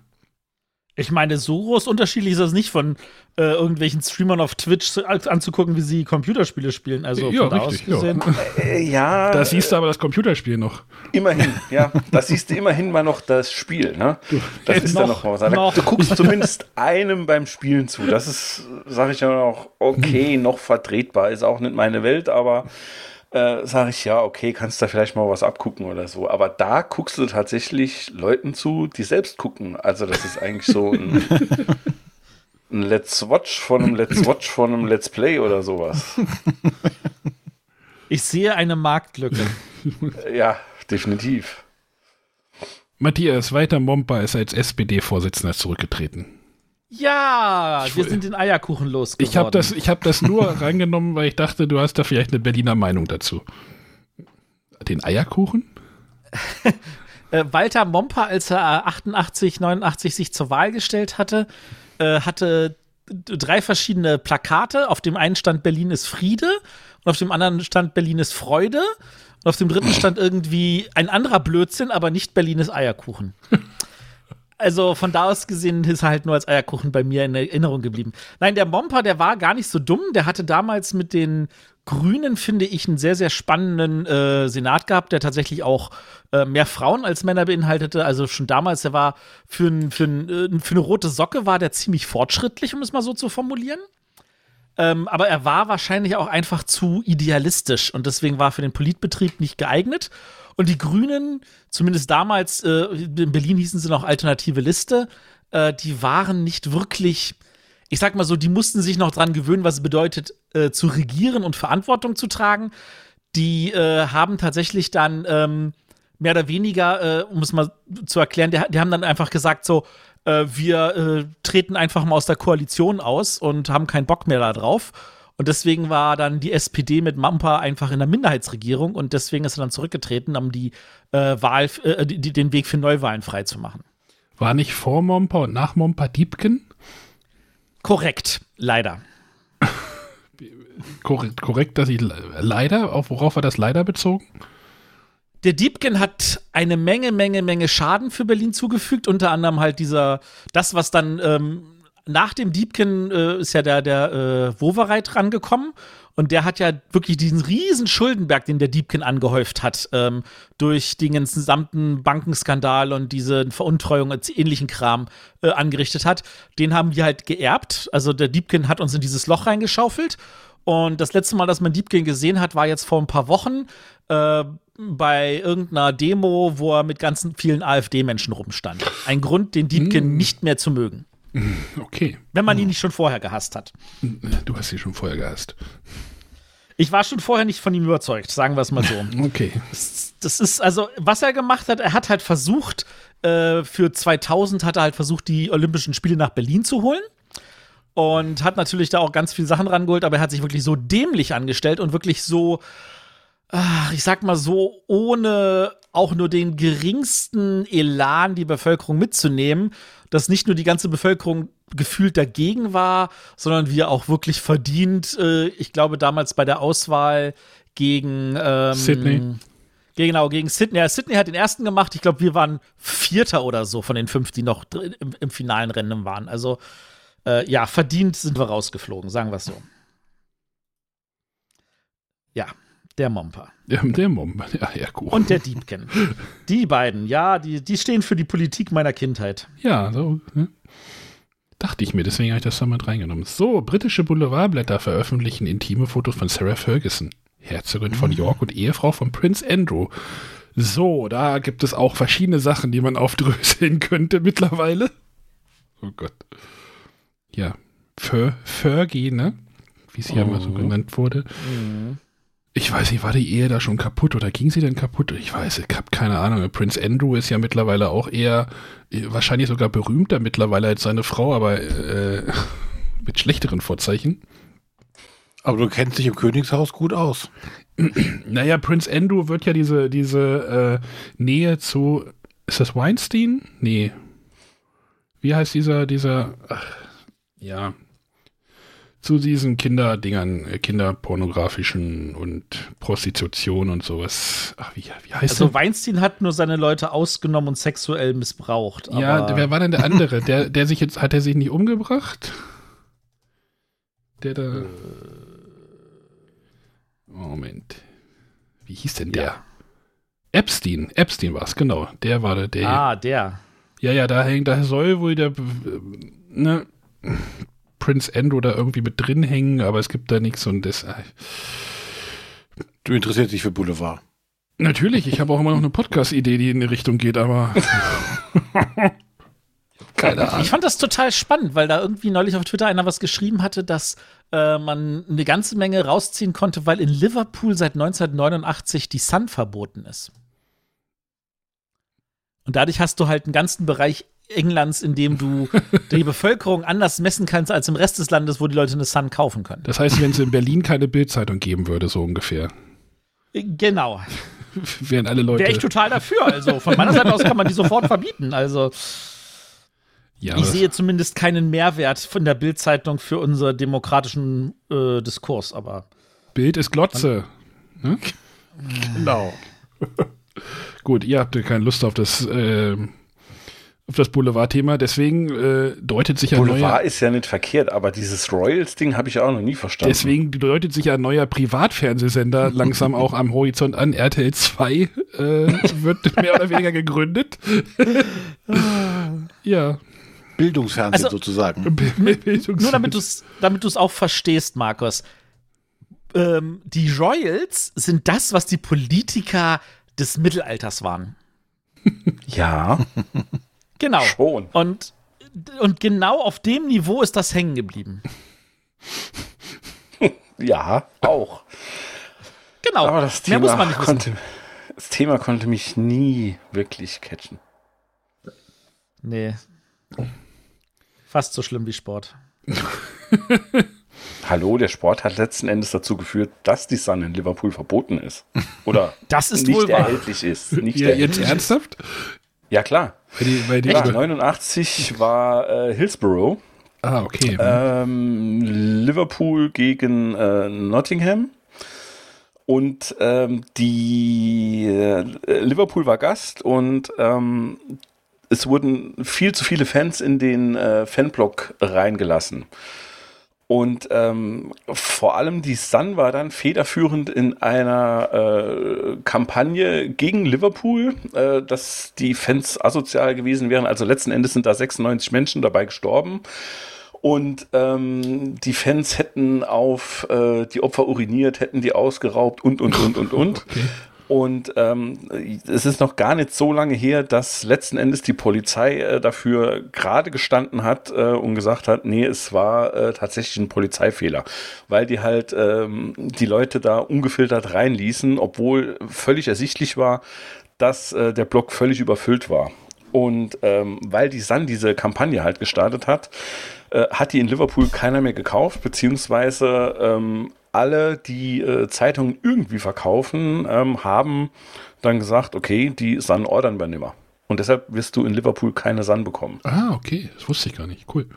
Ich meine, so groß unterschiedlich ist das nicht von äh, irgendwelchen Streamern auf Twitch zu- anzugucken, wie sie Computerspiele spielen. Also Ja, von da richtig, aus gesehen. Äh, ja, Da siehst du aber das Computerspiel noch. immerhin, ja. Da siehst du immerhin mal noch das Spiel, ne? Das ist dann noch- noch was. noch. Du guckst zumindest einem beim Spielen zu. Das ist, sage ich ja noch, okay, noch vertretbar. Ist auch nicht meine Welt, aber äh, sage ich ja, okay, kannst da vielleicht mal was abgucken oder so. Aber da guckst du tatsächlich Leuten zu, die selbst gucken. Also das ist eigentlich so ein, ein Let's Watch von einem Let's Watch von einem Let's Play oder sowas. Ich sehe eine Marktlücke. Ja, definitiv. Matthias Walter Momper ist als SPD-Vorsitzender zurückgetreten. Ja, Ich wir sind den Eierkuchen losgeworden. Ich habe das, ich hab das nur reingenommen, weil ich dachte, du hast da vielleicht eine Berliner Meinung dazu. Den Eierkuchen? Äh, Walter Momper, als er 88, 89 sich zur Wahl gestellt hatte, äh, hatte drei verschiedene Plakate. Auf dem einen stand Berlin ist Friede und auf dem anderen stand Berlin ist Freude. Und auf dem dritten stand irgendwie ein anderer Blödsinn, aber nicht Berlin ist Eierkuchen. Also von da aus gesehen ist er halt nur als Eierkuchen bei mir in Erinnerung geblieben. Nein, der Momper, der war gar nicht so dumm. Der hatte damals mit den Grünen, finde ich, einen sehr, sehr spannenden äh, Senat gehabt, der tatsächlich auch äh, mehr Frauen als Männer beinhaltete. Also schon damals, der war für, ein, für, ein, äh, für eine rote Socke war der ziemlich fortschrittlich, um es mal so zu formulieren. Ähm, aber er war wahrscheinlich auch einfach zu idealistisch und deswegen war für den Politbetrieb nicht geeignet. Und die Grünen, zumindest damals, äh, in Berlin hießen sie noch Alternative Liste, äh, die waren nicht wirklich, ich sag mal so, die mussten sich noch dran gewöhnen, was es bedeutet, äh, zu regieren und Verantwortung zu tragen. Die äh, haben tatsächlich dann ähm, mehr oder weniger, äh, um es mal zu erklären, die, die haben dann einfach gesagt, so, äh, wir treten einfach mal aus der Koalition aus und haben keinen Bock mehr darauf. Und deswegen war dann die SPD mit Mampa einfach in der Minderheitsregierung und deswegen ist er dann zurückgetreten, um die äh, Wahl, äh, die, den Weg für Neuwahlen freizumachen. War nicht vor Mompa und nach Mompa Diebken? Korrekt, leider. korrekt, korrekt, dass ich leider, auf worauf war das leider bezogen? Der Diebken hat eine Menge, Menge, Menge Schaden für Berlin zugefügt, unter anderem halt dieser, das, was dann ähm, nach dem Diebken äh, ist ja der, der äh, Wovereit rangekommen. Und der hat ja wirklich diesen riesen Schuldenberg, den der Diebken angehäuft hat, ähm, durch den gesamten Bankenskandal und diese Veruntreuung und ähnlichen Kram äh, angerichtet hat. Den haben wir halt geerbt. Also der Diebken hat uns in dieses Loch reingeschaufelt. Und das letzte Mal, dass man Diebken gesehen hat, war jetzt vor ein paar Wochen äh, bei irgendeiner Demo, wo er mit ganzen vielen AfD-Menschen rumstand. Ein Grund, den Diebken mm. nicht mehr zu mögen. Okay. Wenn man ihn nicht schon vorher gehasst hat. Du hast ihn schon vorher gehasst. Ich war schon vorher nicht von ihm überzeugt, sagen wir es mal so. Okay. Das, das, ist, also, was er gemacht hat, er hat halt versucht, äh, für 2000 hat er halt versucht, die Olympischen Spiele nach Berlin zu holen. Und hat natürlich da auch ganz viele Sachen rangeholt, aber er hat sich wirklich so dämlich angestellt und wirklich so, ach, ich sag mal so, ohne auch nur den geringsten Elan die Bevölkerung mitzunehmen dass nicht nur die ganze Bevölkerung gefühlt dagegen war, sondern wir auch wirklich verdient, äh, ich glaube damals bei der Auswahl gegen ähm, Sydney. Genau, gegen Sydney. Ja, Sydney hat den ersten gemacht. Ich glaube, wir waren Vierter oder so von den fünf, die noch im, im finalen Rennen waren. Also, äh, ja, verdient sind wir rausgeflogen, sagen wir es so. Ja, der Momper. Ja, der Momper, ja, ja, gut. Und der Diebken. die beiden, ja, die, die stehen für die Politik meiner Kindheit. Ja, so. Ne? Dachte ich mir, deswegen habe ich das da mit reingenommen. So, britische Boulevardblätter veröffentlichen intime Fotos von Sarah Ferguson, Herzogin von mhm. York und Ehefrau von Prince Andrew. So, da gibt es auch verschiedene Sachen, die man aufdröseln könnte mittlerweile. Oh Gott. Ja, Fer Fergie, ne? Wie sie oh. ja mal so genannt wurde. Mhm. Ich weiß nicht, war die Ehe da schon kaputt oder ging sie denn kaputt? Ich weiß, ich habe keine Ahnung. Prince Andrew ist ja mittlerweile auch eher, wahrscheinlich sogar berühmter mittlerweile als seine Frau, aber äh, mit schlechteren Vorzeichen. Aber du kennst dich im Königshaus gut aus. naja, Prince Andrew wird ja diese, diese äh, Nähe zu, ist das Weinstein? Nee. Wie heißt dieser, dieser, ach, ja, zu diesen Kinderdingern, äh, kinderpornografischen und Prostitution und sowas. Ach, wie, wie heißt Also der? Weinstein hat nur seine Leute ausgenommen und sexuell missbraucht. ja, wer war denn der andere? der, der sich jetzt, hat er sich nicht umgebracht? Der da. Äh. Moment. Wie hieß denn der? Ja. Epstein. Epstein war es, genau. Der war der, der. Ah, der. Ja, ja, da hängt, da soll wohl der. Ne, Prince Andrew da irgendwie mit drin hängen, aber es gibt da nichts und das. Äh, du interessierst dich für Boulevard. Natürlich, ich habe auch immer noch eine Podcast-Idee, die in die Richtung geht, aber. Keine Ahnung. Ich fand das total spannend, weil da irgendwie neulich auf Twitter einer was geschrieben hatte, dass äh, man eine ganze Menge rausziehen konnte, weil in Liverpool seit 1989 die Sun verboten ist. Und dadurch hast du halt einen ganzen Bereich Englands, in dem du die Bevölkerung anders messen kannst als im Rest des Landes, wo die Leute eine Sun kaufen können. Das heißt, wenn es in Berlin keine Bildzeitung geben würde, so ungefähr. Genau. Wären alle Leute. Wäre ich total dafür. Also von meiner Seite aus kann man die sofort verbieten. Also. Ja, ich sehe zumindest keinen Mehrwert von der Bildzeitung für unseren demokratischen äh, Diskurs, aber Bild ist Glotze. Genau. Gut, ihr habt ja keine Lust auf das, äh, auf das Boulevard-Thema, deswegen äh, deutet sich ein Boulevard neuer, ist ja nicht verkehrt, aber dieses Royals-Ding habe ich auch noch nie verstanden. deswegen deutet sich ein neuer Privatfernsehsender langsam auch am Horizont an. RTL 2 äh, wird mehr oder weniger gegründet. ja. Bildungsfernsehen Also- sozusagen. nur damit du es damit du's auch verstehst, Markus. Ähm, die Royals sind das, was die Politiker des Mittelalters waren. ja, Genau. schon. Und, und genau auf dem Niveau ist das hängen geblieben. Ja, auch. Genau. Aber das Mehr Thema, muss man nicht wissen. konnte, das Thema konnte mich nie wirklich catchen. Nee. Fast so schlimm wie Sport. Hallo, der Sport hat letzten Endes dazu geführt, dass die Sun in Liverpool verboten ist. Oder Das ist nicht wohl wahr. erhältlich ist. Nicht Ja, jetzt erhältlich ist. ernsthaft? Ja, klar. Bei die, bei die, Ja, 89 war äh, Hillsborough. ah, okay. Ähm, Liverpool gegen äh, Nottingham. Und ähm, die äh, Liverpool war Gast und ähm, es wurden viel zu viele Fans in den äh, Fanblock reingelassen. Und ähm, vor allem die Sun war dann federführend in einer äh, Kampagne gegen Liverpool, äh, dass die Fans asozial gewesen wären. Also letzten Endes sind da 96 Menschen dabei gestorben. Und ähm, die Fans hätten auf äh, die Opfer uriniert, hätten die ausgeraubt und, und, und, und, und. Okay. Und ähm, es ist noch gar nicht so lange her, dass letzten Endes die Polizei äh, dafür gerade gestanden hat äh, und gesagt hat, nee, es war äh, tatsächlich ein Polizeifehler, weil die halt ähm, die Leute da ungefiltert reinließen, obwohl völlig ersichtlich war, dass äh, der Block völlig überfüllt war. Und ähm, weil die Sun diese Kampagne halt gestartet hat, äh, hat die in Liverpool keiner mehr gekauft, beziehungsweise ähm, alle, die äh, Zeitungen irgendwie verkaufen, ähm, haben dann gesagt, okay, die Sun ordern wir nimmer. Und deshalb wirst du in Liverpool keine Sun bekommen. Ah, okay. Das wusste ich gar nicht. Cool.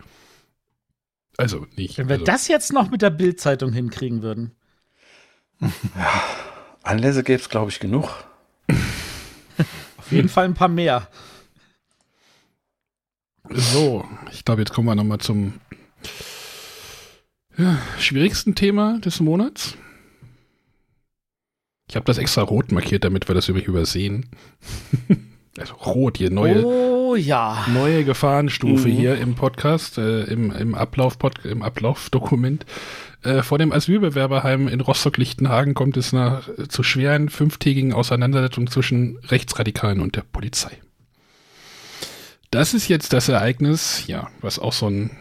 Also nicht. Wenn wir also, das jetzt noch mit der Bildzeitung hinkriegen würden. Anlässe gäbe es, glaube ich, genug. Auf jeden Fall ein paar mehr. So, ich glaube, jetzt kommen wir nochmal zum ja, schwierigsten Thema des Monats. Ich habe das extra rot markiert, damit wir das übrigens übersehen. also rot hier, neue, Oh ja. neue Gefahrenstufe Mhm. hier im Podcast, äh, im, im, Ablauf im Ablaufdokument. Äh, vor dem Asylbewerberheim in Rostock-Lichtenhagen kommt es nach, äh, zu schweren fünftägigen Auseinandersetzungen zwischen Rechtsradikalen und der Polizei. Das ist jetzt das Ereignis, ja, was auch so ein,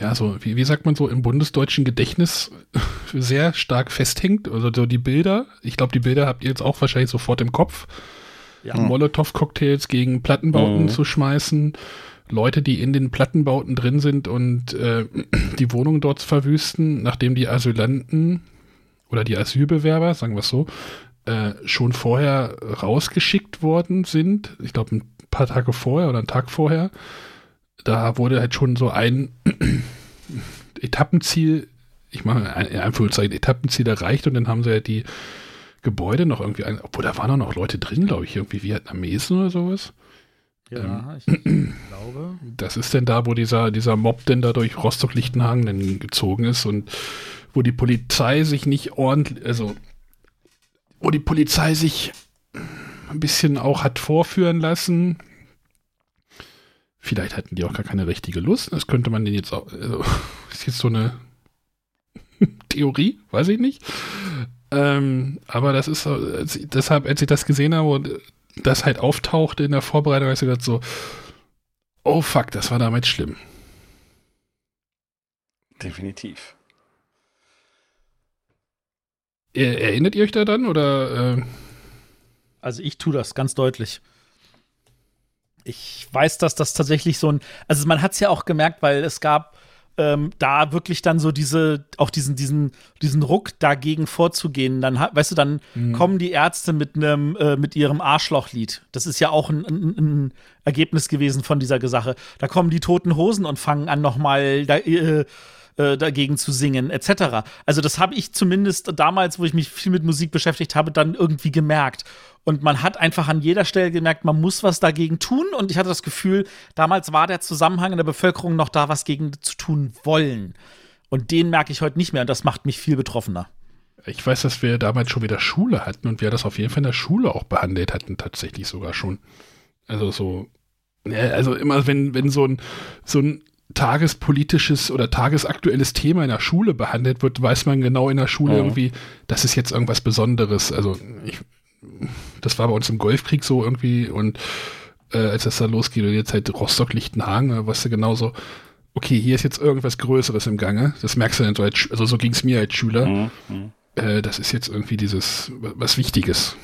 ja, so, wie, wie sagt man so, im bundesdeutschen Gedächtnis sehr stark festhängt. Also so die Bilder, ich glaube, die Bilder habt ihr jetzt auch wahrscheinlich sofort im Kopf. Ja. Molotow-Cocktails gegen Plattenbauten Mhm. zu schmeißen, Leute, die in den Plattenbauten drin sind und äh, die Wohnung dort verwüsten, nachdem die Asylanten oder die Asylbewerber, sagen wir es so, äh, schon vorher rausgeschickt worden sind. Ich glaube, ein paar Tage vorher oder einen Tag vorher. Da wurde halt schon so ein Etappenziel, ich mache in Anführungszeichen Etappenziel erreicht und dann haben sie ja die Gebäude noch irgendwie, ein, obwohl da waren auch noch Leute drin, glaube ich, irgendwie Vietnamesen oder sowas. Ja, ich glaube. Das ist denn da, wo dieser, dieser Mob denn da durch Rostock-Lichtenhagen dann gezogen ist und wo die Polizei sich nicht ordentlich, also wo die Polizei sich ein bisschen auch hat vorführen lassen. Vielleicht hatten die auch gar keine richtige Lust. Das könnte man denen jetzt auch, also, ist jetzt so eine Theorie, weiß ich nicht. Ähm, aber das ist so, als ich- deshalb, als ich das gesehen habe und das halt auftauchte in der Vorbereitung, habe ich gedacht so, oh fuck, das war damals schlimm. Definitiv. Er, erinnert ihr euch da dann oder? Äh, Also ich tue das ganz deutlich. Ich weiß, dass das tatsächlich so ein, also man hat es ja auch gemerkt, weil es gab ähm, da wirklich dann so diese, auch diesen, diesen, diesen Ruck dagegen vorzugehen. Dann, weißt du, dann kommen die Ärzte mit einem, äh, mit ihrem Arschlochlied. Das ist ja auch ein, ein, ein Ergebnis gewesen von dieser Sache. Da kommen die toten Hosen und fangen an, nochmal da, äh, äh, dagegen zu singen, etc. Also, das habe ich zumindest damals, wo ich mich viel mit Musik beschäftigt habe, dann irgendwie gemerkt. Und man hat einfach an jeder Stelle gemerkt, man muss was dagegen tun. Und ich hatte das Gefühl, damals war der Zusammenhang in der Bevölkerung noch da, was gegen zu tun wollen. Und den merke ich heute nicht mehr. Und das macht mich viel betroffener. Ich weiß, dass wir damals schon wieder Schule hatten und wir das auf jeden Fall in der Schule auch behandelt hatten, tatsächlich sogar schon. Also so, also immer wenn, wenn so ein, so ein tagespolitisches oder tagesaktuelles Thema in der Schule behandelt wird, weiß man genau in der Schule Mhm. irgendwie, das ist jetzt irgendwas Besonderes. Also ich, das war bei uns im Golfkrieg so irgendwie und äh, als das da losgeht und jetzt halt Rostock-Lichtenhagen, da weißt du genauso, okay, hier ist jetzt irgendwas Größeres im Gange. Das merkst du dann so als, also so ging es mir als Schüler. Mhm. Mhm. Äh, das ist jetzt irgendwie dieses, was Wichtiges.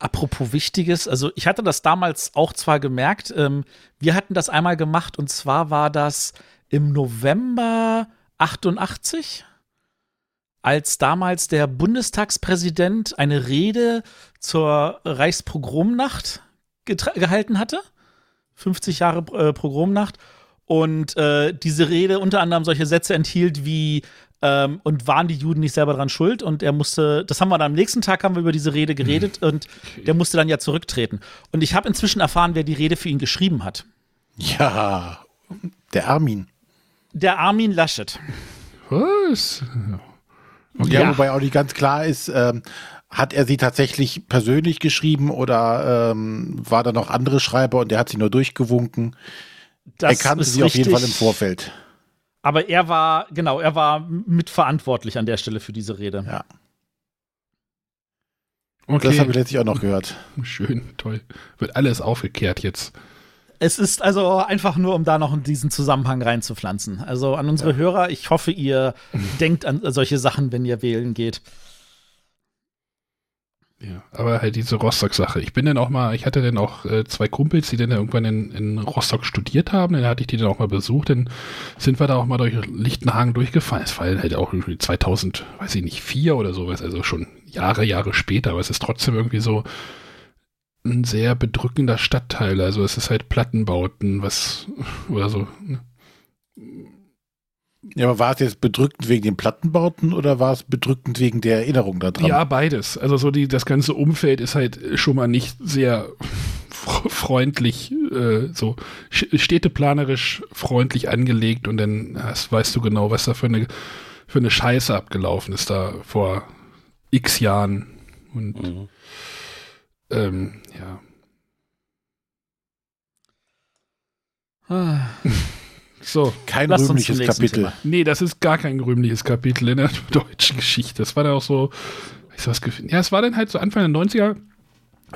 Apropos Wichtiges, also ich hatte das damals auch zwar gemerkt, ähm, wir hatten das einmal gemacht und zwar war das im November 88, als damals der Bundestagspräsident eine Rede zur Reichspogromnacht gehalten hatte. 50 Jahre äh, Pogromnacht. Und äh, diese Rede unter anderem solche Sätze enthielt wie ähm, und waren die Juden nicht selber dran schuld? Und er musste, das haben wir dann am nächsten Tag haben wir über diese Rede geredet und der musste dann ja zurücktreten. Und ich habe inzwischen erfahren, wer die Rede für ihn geschrieben hat. Ja, der Armin. Der Armin Laschet. Was? Okay. Ja, wobei auch nicht ganz klar ist, ähm, hat er sie tatsächlich persönlich geschrieben oder ähm, war da noch andere Schreiber und der hat sie nur durchgewunken? Das er kannte sie auf jeden Fall im richtig. Vorfeld. Aber er war, genau, er war mitverantwortlich an der Stelle für diese Rede. Ja. okay. Das habe ich letztlich auch noch gehört. Schön, toll. Wird alles aufgeklärt jetzt. Es ist also einfach nur, um da noch in diesen Zusammenhang reinzupflanzen. Also an unsere Hörer, ich hoffe, ihr denkt an solche Sachen, wenn ihr wählen geht. Ja, aber halt diese Rostock-Sache. Ich bin dann auch mal, ich hatte dann auch äh, zwei Kumpels, die dann irgendwann in, in Rostock studiert haben. Dann hatte ich die dann auch mal besucht. Dann sind wir da auch mal durch Lichtenhagen durchgefahren. Es dann halt auch irgendwie 2000, weiß ich nicht, vier oder sowas. Also schon Jahre, Jahre später. Aber es ist trotzdem irgendwie so ein sehr bedrückender Stadtteil. Also es ist halt Plattenbauten, was oder so. ne? Ja, aber war es jetzt bedrückend wegen den Plattenbauten oder war es bedrückend wegen der Erinnerung daran? Ja, beides. Also so die, das ganze Umfeld ist halt schon mal nicht sehr fr- freundlich, äh, so sch- städteplanerisch freundlich angelegt und dann hast, weißt du genau, was da für eine, für eine Scheiße abgelaufen ist da vor x Jahren. Und Mhm. ähm, ja. Ah, So, Kein rühmliches Kapitel. Thema. nee, das ist gar kein rühmliches Kapitel in der deutschen Geschichte. Das war dann auch so, ich das Gefühl, ja, es war dann halt so Anfang der 90er,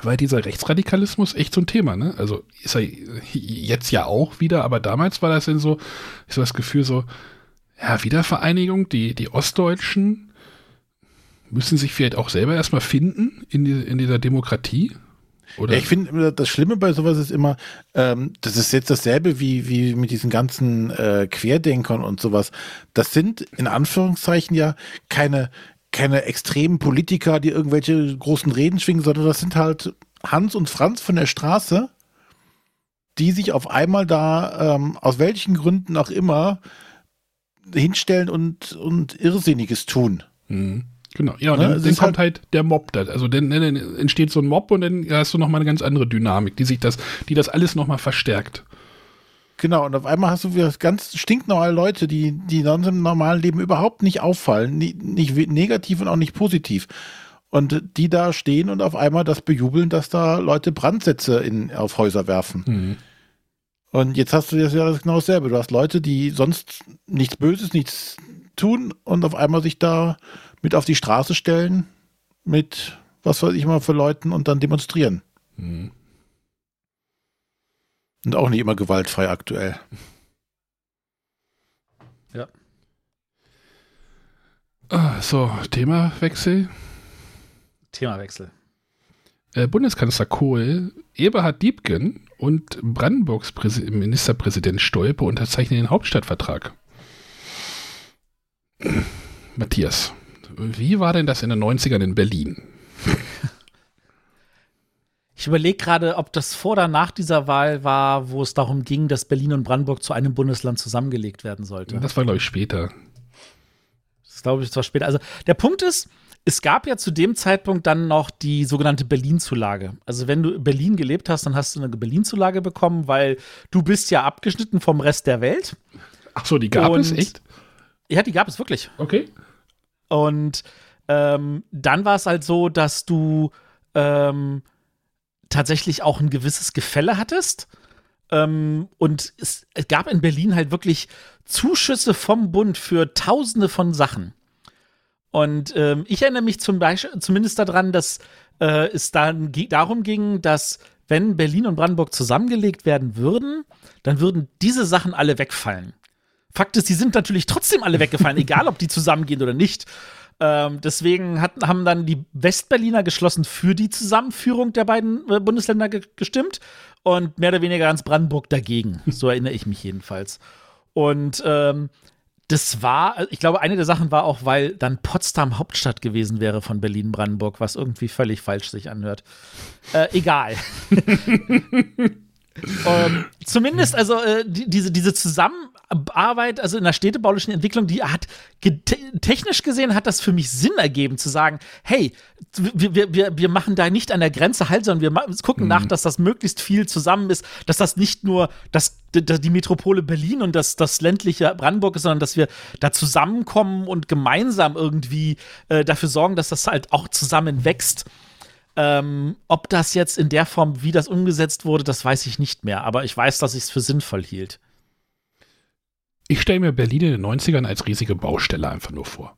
war dieser Rechtsradikalismus echt so ein Thema, ne? Also ist er jetzt ja auch wieder, aber damals war das dann so, ich so das Gefühl so, ja, Wiedervereinigung, die, die Ostdeutschen müssen sich vielleicht auch selber erstmal finden in, die, in dieser Demokratie. Oder? Ja, ich finde, das Schlimme bei sowas ist immer, ähm, das ist jetzt dasselbe wie, wie mit diesen ganzen äh, Querdenkern und sowas. Das sind in Anführungszeichen ja keine, keine extremen Politiker, die irgendwelche großen Reden schwingen, sondern das sind halt Hans und Franz von der Straße, die sich auf einmal da, ähm, aus welchen Gründen auch immer, hinstellen und, und Irrsinniges tun. Mhm. Genau, ja, und Ne, dann, es dann kommt halt, der Mob da. Also dann, dann entsteht so ein Mob und dann hast du nochmal eine ganz andere Dynamik, die sich das, die das alles nochmal verstärkt. Genau, und auf einmal hast du wieder ganz stinknormale Leute, die, die sonst im normalen Leben überhaupt nicht auffallen, nie, nicht negativ und auch nicht positiv. Und die da stehen und auf einmal das bejubeln, dass da Leute Brandsätze in, auf Häuser werfen. Mhm. Und jetzt hast du das ja genau dasselbe. Du hast Leute, die sonst nichts Böses, nichts tun und auf einmal sich da mit auf die Straße stellen, mit was weiß ich mal für Leuten und dann demonstrieren. Mhm. Und auch nicht immer gewaltfrei aktuell. Ah, so, Themawechsel. Themawechsel. Äh, Bundeskanzler Kohl, Eberhard Diebken und Brandenburgs Präsi Ministerpräsident Stolpe unterzeichnen den Hauptstadtvertrag. Matthias, wie war denn das in den 90ern in Berlin? Ich überlege gerade, ob das vor oder nach dieser Wahl war, wo es darum ging, dass Berlin und Brandenburg zu einem Bundesland zusammengelegt werden sollte. Das war, glaube ich, später. Das glaube ich, das war später. Also der Punkt ist, es gab ja zu dem Zeitpunkt dann noch die sogenannte Berlin-Zulage. Also wenn du in Berlin gelebt hast, dann hast du eine Berlin-Zulage bekommen, weil du bist ja abgeschnitten vom Rest der Welt. Ach so, die gab Und- es echt? Ja, die gab es wirklich. Okay. Und ähm, dann war es halt so, dass du ähm, tatsächlich auch ein gewisses Gefälle hattest. Ähm, und es, es gab in Berlin halt wirklich Zuschüsse vom Bund für Tausende von Sachen. Und ähm, ich erinnere mich zum Beispiel zumindest daran, dass äh, es dann darum ging, dass wenn Berlin und Brandenburg zusammengelegt werden würden, dann würden diese Sachen alle wegfallen. Fakt ist, die sind natürlich trotzdem alle weggefallen, egal ob die zusammengehen oder nicht. Ähm, deswegen hat, haben dann die Westberliner geschlossen für die Zusammenführung der beiden äh, Bundesländer ge gestimmt und mehr oder weniger ganz Brandenburg dagegen. So erinnere ich mich jedenfalls. Und ähm, das war, ich glaube, eine der Sachen war auch, weil dann Potsdam Hauptstadt gewesen wäre von Berlin-Brandenburg, was irgendwie völlig falsch sich anhört. Äh, egal. ähm, zumindest, also äh, die, diese, diese Zusammenarbeit, also in der städtebaulichen Entwicklung, die hat technisch gesehen hat das für mich Sinn ergeben, zu sagen, hey, wir, wir, wir, machen da nicht an der Grenze halt, sondern wir gucken nach, dass das möglichst viel zusammen ist, dass das nicht nur das, die Metropole Berlin und das, das ländliche Brandenburg ist, sondern dass wir da zusammenkommen und gemeinsam irgendwie äh, dafür sorgen, dass das halt auch zusammen wächst. Ähm, ob das jetzt in der Form, wie das umgesetzt wurde, das weiß ich nicht mehr. Aber ich weiß, dass ich es für sinnvoll hielt. Ich stelle mir Berlin in den 90ern als riesige Baustelle einfach nur vor.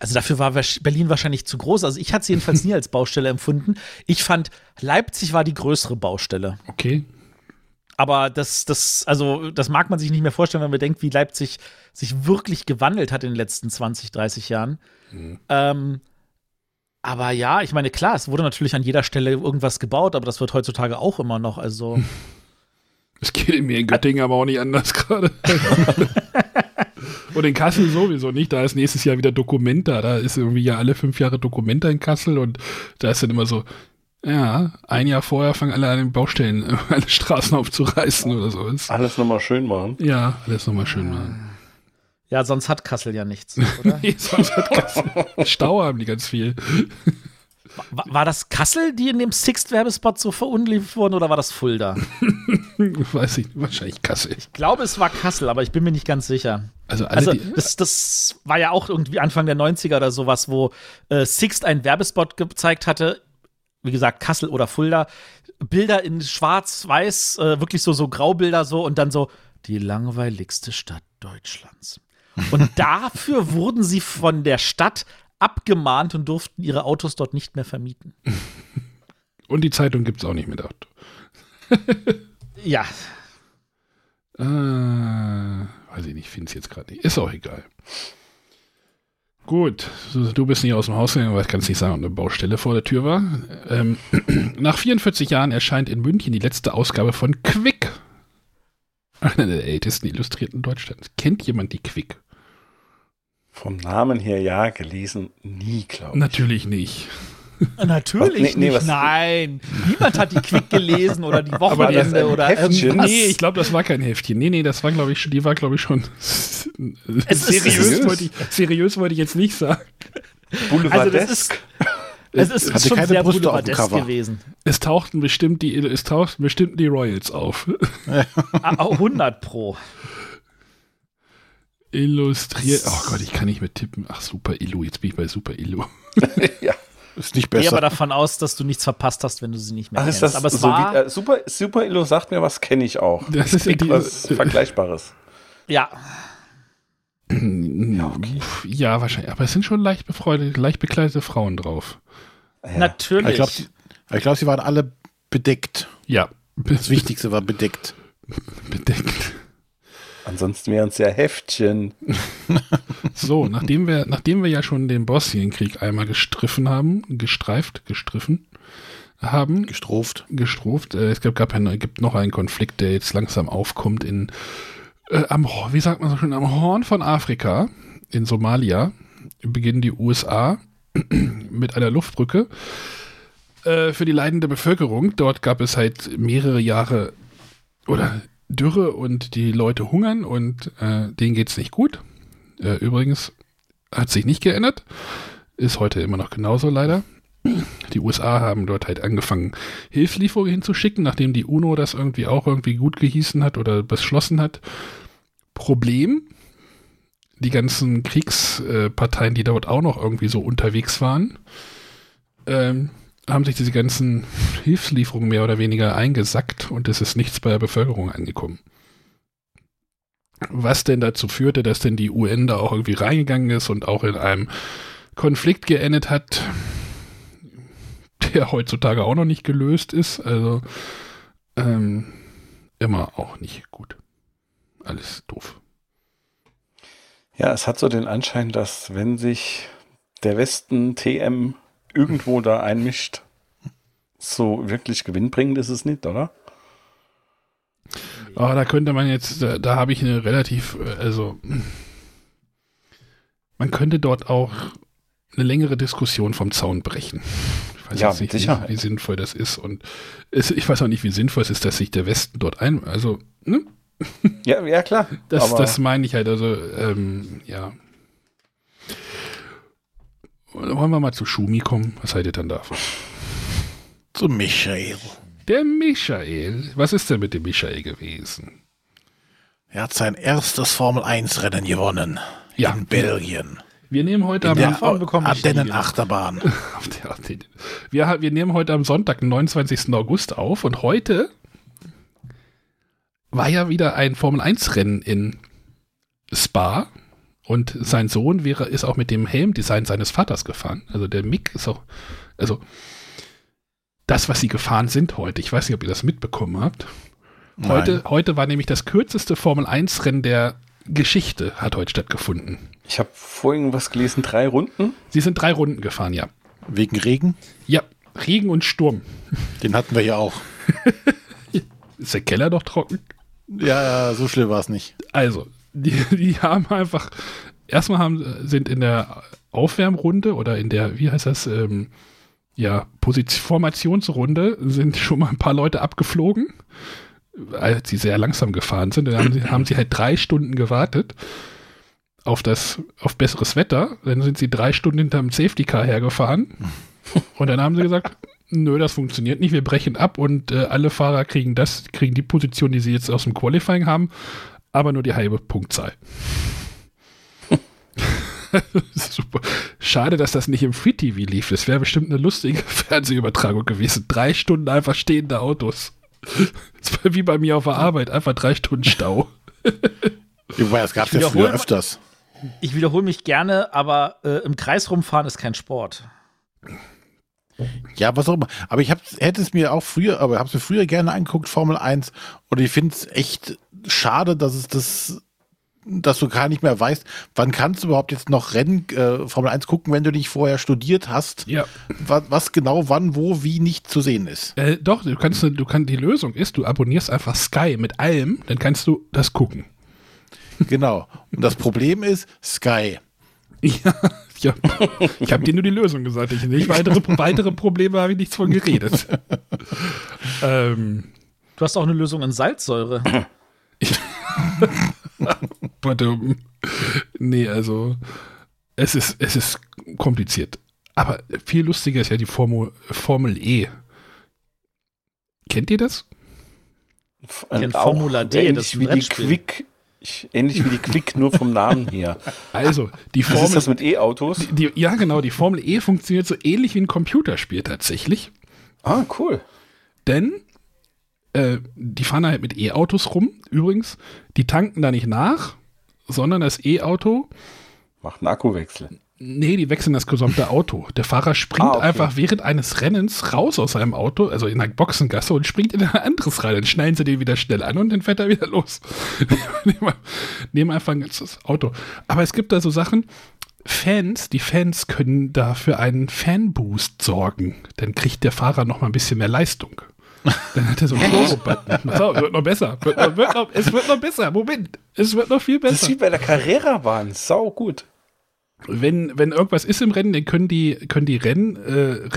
Also dafür war Berlin wahrscheinlich zu groß. Also ich hatte es jedenfalls nie als Baustelle empfunden. Ich fand, Leipzig war die größere Baustelle. Okay. Aber das, das, also, das mag man sich nicht mehr vorstellen, wenn man bedenkt, wie Leipzig sich wirklich gewandelt hat in den letzten 20, 30 Jahren. Ähm, aber ja, ich meine, klar, es wurde natürlich an jeder Stelle irgendwas gebaut, aber das wird heutzutage auch immer noch. Also, Es geht mir in Göttingen aber auch nicht anders gerade. und in Kassel sowieso nicht. Da ist nächstes Jahr wieder Dokumenta. Da ist irgendwie ja alle fünf Jahre Dokumenta in Kassel und da ist dann immer so, ja, ein Jahr vorher fangen alle an den Baustellen, alle Straßen aufzureißen oder so. Das- Alles nochmal schön machen. Ja, alles nochmal schön machen. ja, sonst hat Kassel ja nichts, oder? Nee, sonst hat Kassel Stau haben die ganz viel. War, war das Kassel, die in dem Sixt-Werbespot so verunglimpft wurden, oder war das Fulda? Weiß ich, wahrscheinlich Kassel. Ich glaube, es war Kassel, aber ich bin mir nicht ganz sicher. Also Also, das, das war ja auch irgendwie Anfang der 90er oder sowas, wo äh, Sixt einen Werbespot gezeigt hatte. Wie gesagt, Kassel oder Fulda. Bilder in schwarz-weiß, äh, wirklich so, so Graubilder so und dann so die langweiligste Stadt Deutschlands. Und dafür wurden sie von der Stadt abgemahnt und durften ihre Autos dort nicht mehr vermieten. und die Zeitung gibt es auch nicht mehr dort. Ja, Äh, weiß ich nicht, finde es jetzt gerade nicht. Ist auch egal. Gut, du bist nicht aus dem Haus gegangen, aber ich kann es nicht sagen, ob eine Baustelle vor der Tür war. Ähm, nach 44 Jahren erscheint in München die letzte Ausgabe von Quick. Einer der ältesten Illustrierten Deutschlands. Kennt jemand die Quick? Vom Namen her ja, gelesen nie, glaube ich. Natürlich nicht. natürlich? Nee, nee, nicht. Nein, niemand hat die Quick gelesen oder die das Wochenende ein oder Heftchen? irgendwas. Nee, ich glaube, das war kein Heftchen. Nee, nee, das war, glaube ich, schon- die war, glaube ich, schon. Es seriös, wollte ich, seriös wollte ich jetzt nicht sagen. Also das ist, es ist Hatte schon keine sehr Brüste auf dem boulevardesk Cover. gewesen. Es tauchten bestimmt die, es tauchten bestimmt die Royals auf. Ah, 100 pro. Illustriert. Oh Gott, ich kann nicht mehr tippen. Ach, Super Illu. Jetzt bin ich bei Super Illu. ja. Ist nicht Ich gehe besser. aber davon aus, dass du nichts verpasst hast, wenn du sie nicht mehr Ach, kennst. ist das aber es so war, wie, äh, super, super Illo sagt mir was, kenne ich auch. Das ist ja Krieg die- was Vergleichbares. ja, Ja, okay. ja, wahrscheinlich. Aber es sind schon leicht befreundete, leicht bekleidete Frauen drauf. Ja. natürlich. ich glaube, glaub, sie waren alle bedeckt. Ja. Das Wichtigste war bedeckt. bedeckt. Ansonsten wären es ja Heftchen. So, nachdem wir, nachdem wir ja schon den Bosnienkrieg einmal gestriffen haben, gestreift, gestriffen haben, Gestroft. gestroft, äh, es gab, gab ein, gibt noch einen Konflikt, der jetzt langsam aufkommt in äh, am, wie sagt man so schön, am Horn von Afrika in Somalia beginnen die USA mit einer Luftbrücke äh, für die leidende Bevölkerung. Dort gab es halt mehrere Jahre oder Dürre und die Leute hungern und äh, denen geht's nicht gut. Äh, übrigens hat sich nicht geändert, ist heute immer noch genauso leider. Die USA haben dort halt angefangen, Hilfslieferungen hinzuschicken, nachdem die UNO das irgendwie auch irgendwie gut gehießen hat oder beschlossen hat. Problem, die ganzen Kriegsparteien, die dort auch noch irgendwie so unterwegs waren, ähm, haben sich diese ganzen Hilfslieferungen mehr oder weniger eingesackt und es ist nichts bei der Bevölkerung angekommen. Was denn dazu führte, dass denn die UN da auch irgendwie reingegangen ist und auch in einem Konflikt geendet hat, der heutzutage auch noch nicht gelöst ist. Also ähm, immer auch nicht gut. Alles doof. Ja, es hat so den Anschein, dass wenn sich der Westen TM irgendwo da einmischt, so wirklich gewinnbringend ist es nicht, oder? Aber da könnte man jetzt, da, da habe ich eine relativ, äh, also man könnte dort auch eine längere Diskussion vom Zaun brechen. Ich weiß Ja, nicht, wie, wie sinnvoll das ist. Und es, ich weiß auch nicht, wie sinnvoll es ist, dass sich der Westen dort ein, also, ne? Ja, ja klar. Das, das meine ich halt, also, ähm, ja. Wollen wir mal zu Schumi kommen? Was haltet ihr dann davon? Zu Michael. Der Michael. Was ist denn mit dem Michael gewesen? Er hat sein erstes Formel-1-Rennen gewonnen. Ja. In Belgien. Wir nehmen heute In am der Davon bekomme ich die Ardennen-Achterbahn. Auf der, auf den, wir, wir nehmen heute am Sonntag, den 29. August auf und heute war ja wieder ein Formel-1-Rennen in Spa und sein Sohn wäre, ist auch mit dem Helmdesign seines Vaters gefahren. Also der Mick ist auch, also das, was sie gefahren sind heute, ich weiß nicht, ob ihr das mitbekommen habt. Heute, heute war nämlich das kürzeste Formel-1-Rennen der Geschichte, hat heute stattgefunden. ich habe vorhin was gelesen, drei Runden. Sie sind drei Runden gefahren, ja. Wegen Regen. Ja, Regen und Sturm. Den hatten wir ja auch. Ist der Keller doch trocken? Ja, ja, so schlimm war es nicht. Also, die, die haben einfach, erstmal haben, sind in der Aufwärmrunde oder in der, wie heißt das, ähm, ja, Position, Formationsrunde sind schon mal ein paar Leute abgeflogen, als sie sehr langsam gefahren sind. Dann haben sie, haben sie halt drei Stunden gewartet auf das, auf besseres Wetter. Dann sind sie drei Stunden hinterm Safety Car hergefahren. Und dann haben sie gesagt, nö, das funktioniert nicht, wir brechen ab und äh, alle Fahrer kriegen das, kriegen die Position, die sie jetzt aus dem Qualifying haben, aber nur die halbe Punktzahl. Super. Schade, dass das nicht im Free TV lief. Das wäre bestimmt eine lustige Fernsehübertragung gewesen. Drei Stunden einfach stehende Autos. Das war wie bei mir auf der Arbeit. Einfach drei Stunden Stau. Wobei, das gab es Ich ja früher wiederhole- öfters. Ich wiederhole mich gerne, aber äh, im Kreis rumfahren ist kein Sport. Ja, was auch immer. Aber ich hab, hätte es mir auch früher, aber habe es mir früher gerne angeguckt, Formel 1. Und ich finde es echt schade, dass es das, dass du gar nicht mehr weißt, wann kannst du überhaupt jetzt noch Rennen, äh, Formel 1 gucken, wenn du nicht vorher studiert hast, Ja. was, was genau, wann, wo, wie nicht zu sehen ist. Äh, doch, du kannst, du kannst, die Lösung ist, du abonnierst einfach Sky mit allem, dann kannst du das gucken. Genau. Und das Problem ist Sky. Ja, ja. ich habe dir nur die Lösung gesagt. Ich nicht weitere, weitere Probleme habe ich nichts von geredet. ähm, Du hast auch eine Lösung in Salzsäure. Nee, also es ist, es ist kompliziert. Aber viel lustiger ist ja die Formel, Formel E. Kennt ihr das? kenn Formula D, ähnlich das ist wie die. Quick, ich, ähnlich wie die Quick, nur vom Namen her. Also, die Was ist Formel, das mit E-Autos? ja genau, die Formel E funktioniert so ähnlich wie ein Computerspiel tatsächlich. Ah, cool. Denn äh, die fahren halt mit E-Autos rum. Übrigens, die tanken da nicht nach, sondern das E-Auto Macht einen Akkuwechsel. Nee, die wechseln das gesamte Auto. Der Fahrer springt Ah, okay. einfach während eines Rennens raus aus seinem Auto, also in einer Boxengasse und springt in ein anderes rein. Dann schneiden sie den wieder schnell an und dann fährt er wieder los. nehmen, einfach ein ganzes Auto. Aber es gibt da so Sachen, Fans, die Fans können da für einen Fanboost sorgen. Dann kriegt der Fahrer noch mal ein bisschen mehr Leistung. Dann hat er so einen Turbo-Button. So, wird noch besser. Wird noch, wird noch, es wird noch besser. Moment. Es wird noch viel Das ist besser. wie bei der Carrera-Bahn. Sau gut. wenn, wenn irgendwas ist im Rennen, dann können die, können die Renn, äh,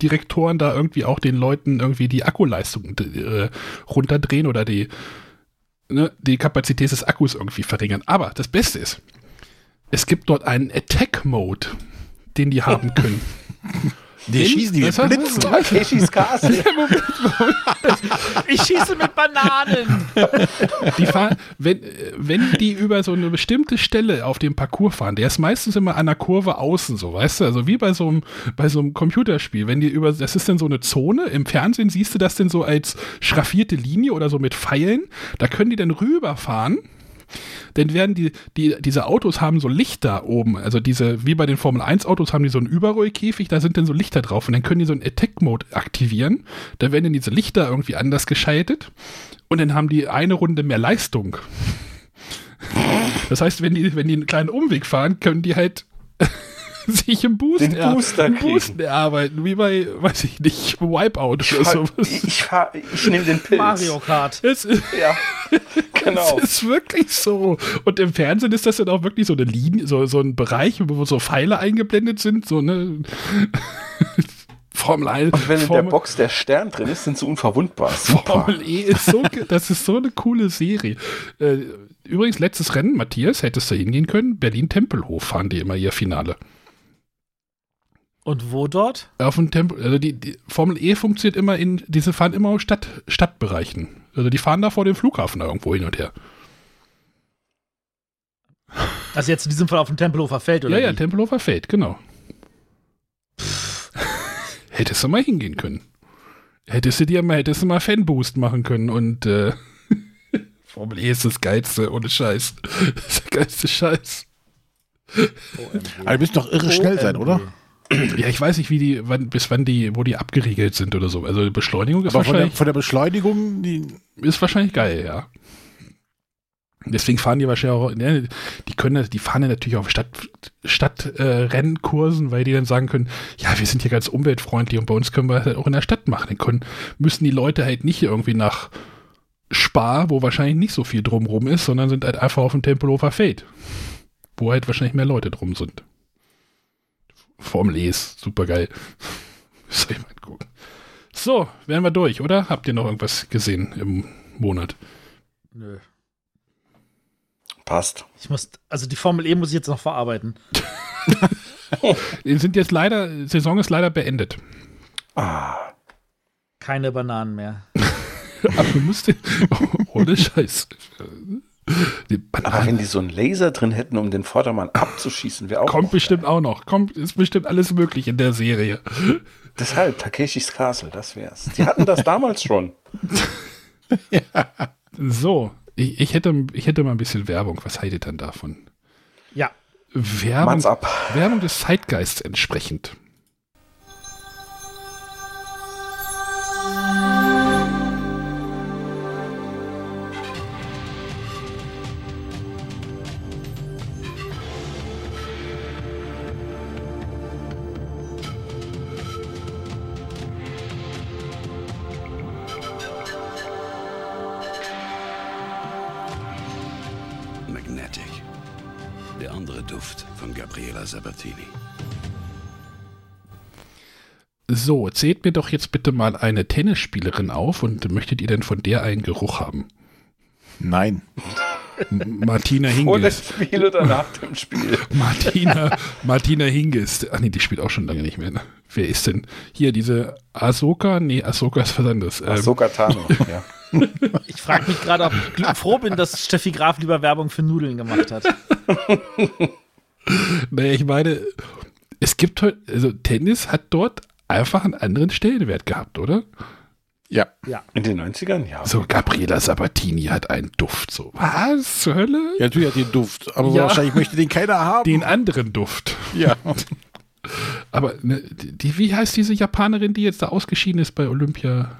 Renndirektoren da irgendwie auch den Leuten irgendwie die Akkuleistung äh, runterdrehen oder die, ne, die Kapazität des Akkus irgendwie verringern. Aber das Beste ist, es gibt dort einen Attack-Mode, den die haben können. Die schießen die Blitzen. Takeshis Castle. Ich schieße mit Bananen. Die fahren, wenn, wenn die über so eine bestimmte Stelle auf dem Parcours fahren, der ist meistens immer an der Kurve außen, so, weißt du, also wie bei so einem, bei so einem Computerspiel, wenn die über, das ist dann so eine Zone, im Fernsehen siehst du das denn so als schraffierte Linie oder so mit Pfeilen, da können die dann rüberfahren, dann werden die, die, diese Autos haben so Lichter oben, also diese, wie bei den Formel 1 Autos haben die so einen Überrollkäfig, da sind dann so Lichter drauf. Und dann können die so einen Attack-Mode aktivieren, da werden dann diese Lichter irgendwie anders geschaltet. Und dann haben die eine Runde mehr Leistung. Das heißt, wenn die, wenn die einen kleinen Umweg fahren, können die halt sich im Boost, Den er- Booster kriegen. Boost erarbeiten, wie bei, weiß ich nicht, Wipeout Ich, oder sowas. ich, ich, ich nehme den Pilz. Mario Kart. Es ist, Ja, genau. es ist wirklich so. Und im Fernsehen ist das dann auch wirklich so eine Linie, so, so ein Bereich, wo so Pfeile eingeblendet sind, so ne Formel 1. Und wenn in der Formel, Box der Stern drin ist, sind sie unverwundbar. Super. Formel E ist so, das ist so eine coole Serie. Äh, übrigens, letztes Rennen, Matthias, hättest du hingehen können. Berlin-Tempelhof fahren die immer ihr Finale. Und wo dort? Auf dem Tempel, also die, die Formel E funktioniert immer in, diese fahren immer aus Stadt, Stadtbereichen. Also die fahren da vor dem Flughafen da irgendwo hin und her. Also jetzt in diesem Fall auf dem Tempelhofer Feld, oder? ja, ja, wie? Tempelhofer Feld, genau. hättest du mal hingehen können. Hättest du dir mal, hättest du mal Fanboost machen können und äh, Formel E ist das Geilste, ohne Scheiß. Das ist der geilste Scheiß. Aber die müssen doch irre schnell sein, oder? Ja, ich weiß nicht, wie die, wann, bis wann die, wo die abgeriegelt sind oder so. Also Beschleunigung ist Aber von der, wahrscheinlich, von der Beschleunigung, die, ist wahrscheinlich geil, ja. Deswegen fahren die wahrscheinlich auch, ne, die können, die fahren ja natürlich auf Stadt, Stadtrennkursen, äh, weil die dann sagen können, ja, wir sind hier ganz umweltfreundlich und bei uns können wir halt auch in der Stadt machen. Dann können, müssen die Leute halt nicht irgendwie nach Spa, wo wahrscheinlich nicht so viel drumrum ist, sondern sind halt einfach auf dem Tempelhofer Feld, wo halt wahrscheinlich mehr Leute drum sind. Formel E ist super geil. Soll ich mal gucken. So, wären wir durch, oder? Habt ihr noch irgendwas gesehen im Monat? Nö. Passt. Ich muss, also die Formel E muss ich jetzt noch verarbeiten. Die sind jetzt leider, Saison ist leider beendet. Ah, Keine Bananen mehr. Aber du musst, ohne Scheiß. Die aber wenn die so einen Laser drin hätten, um den Vordermann abzuschießen, wäre auch. kommt bestimmt auch noch. Kommt, ist bestimmt alles möglich in der Serie. geil. Deshalb, Takeshis Castle, das wär's. Die hatten das damals schon. So, ich, ich, hätte, ich hätte mal ein bisschen Werbung. Was haltet ihr dann davon? Ja. Werbung. Werbung des Zeitgeists entsprechend. So, zählt mir doch jetzt bitte mal eine Tennisspielerin auf und möchtet ihr denn von der einen Geruch haben? nein. Martina Vor dem Hingis. Spiel oder nach dem Spiel. Martina, Martina Hingis. Ach nee, die spielt auch schon lange nicht mehr. Ne? Wer ist denn? Hier, diese Ahsoka? Nee, Ahsoka ist was anderes. Ähm, Ahsoka Tano, ja. Ich frage mich gerade, ob ich froh bin, dass Steffi Graf lieber Werbung für Nudeln gemacht hat. Naja, ich meine, es gibt heute, also Tennis hat dort einfach einen anderen Stellenwert gehabt, oder? Ja. In den 90ern, ja. So, Gabriela Sabatini hat einen Duft. So, was zur Hölle? Ja, natürlich hat einen Duft, aber Ja. wahrscheinlich möchte den keiner haben. Den anderen Duft. ja. Aber ne, die, wie heißt diese Japanerin, die jetzt da ausgeschieden ist bei Olympia?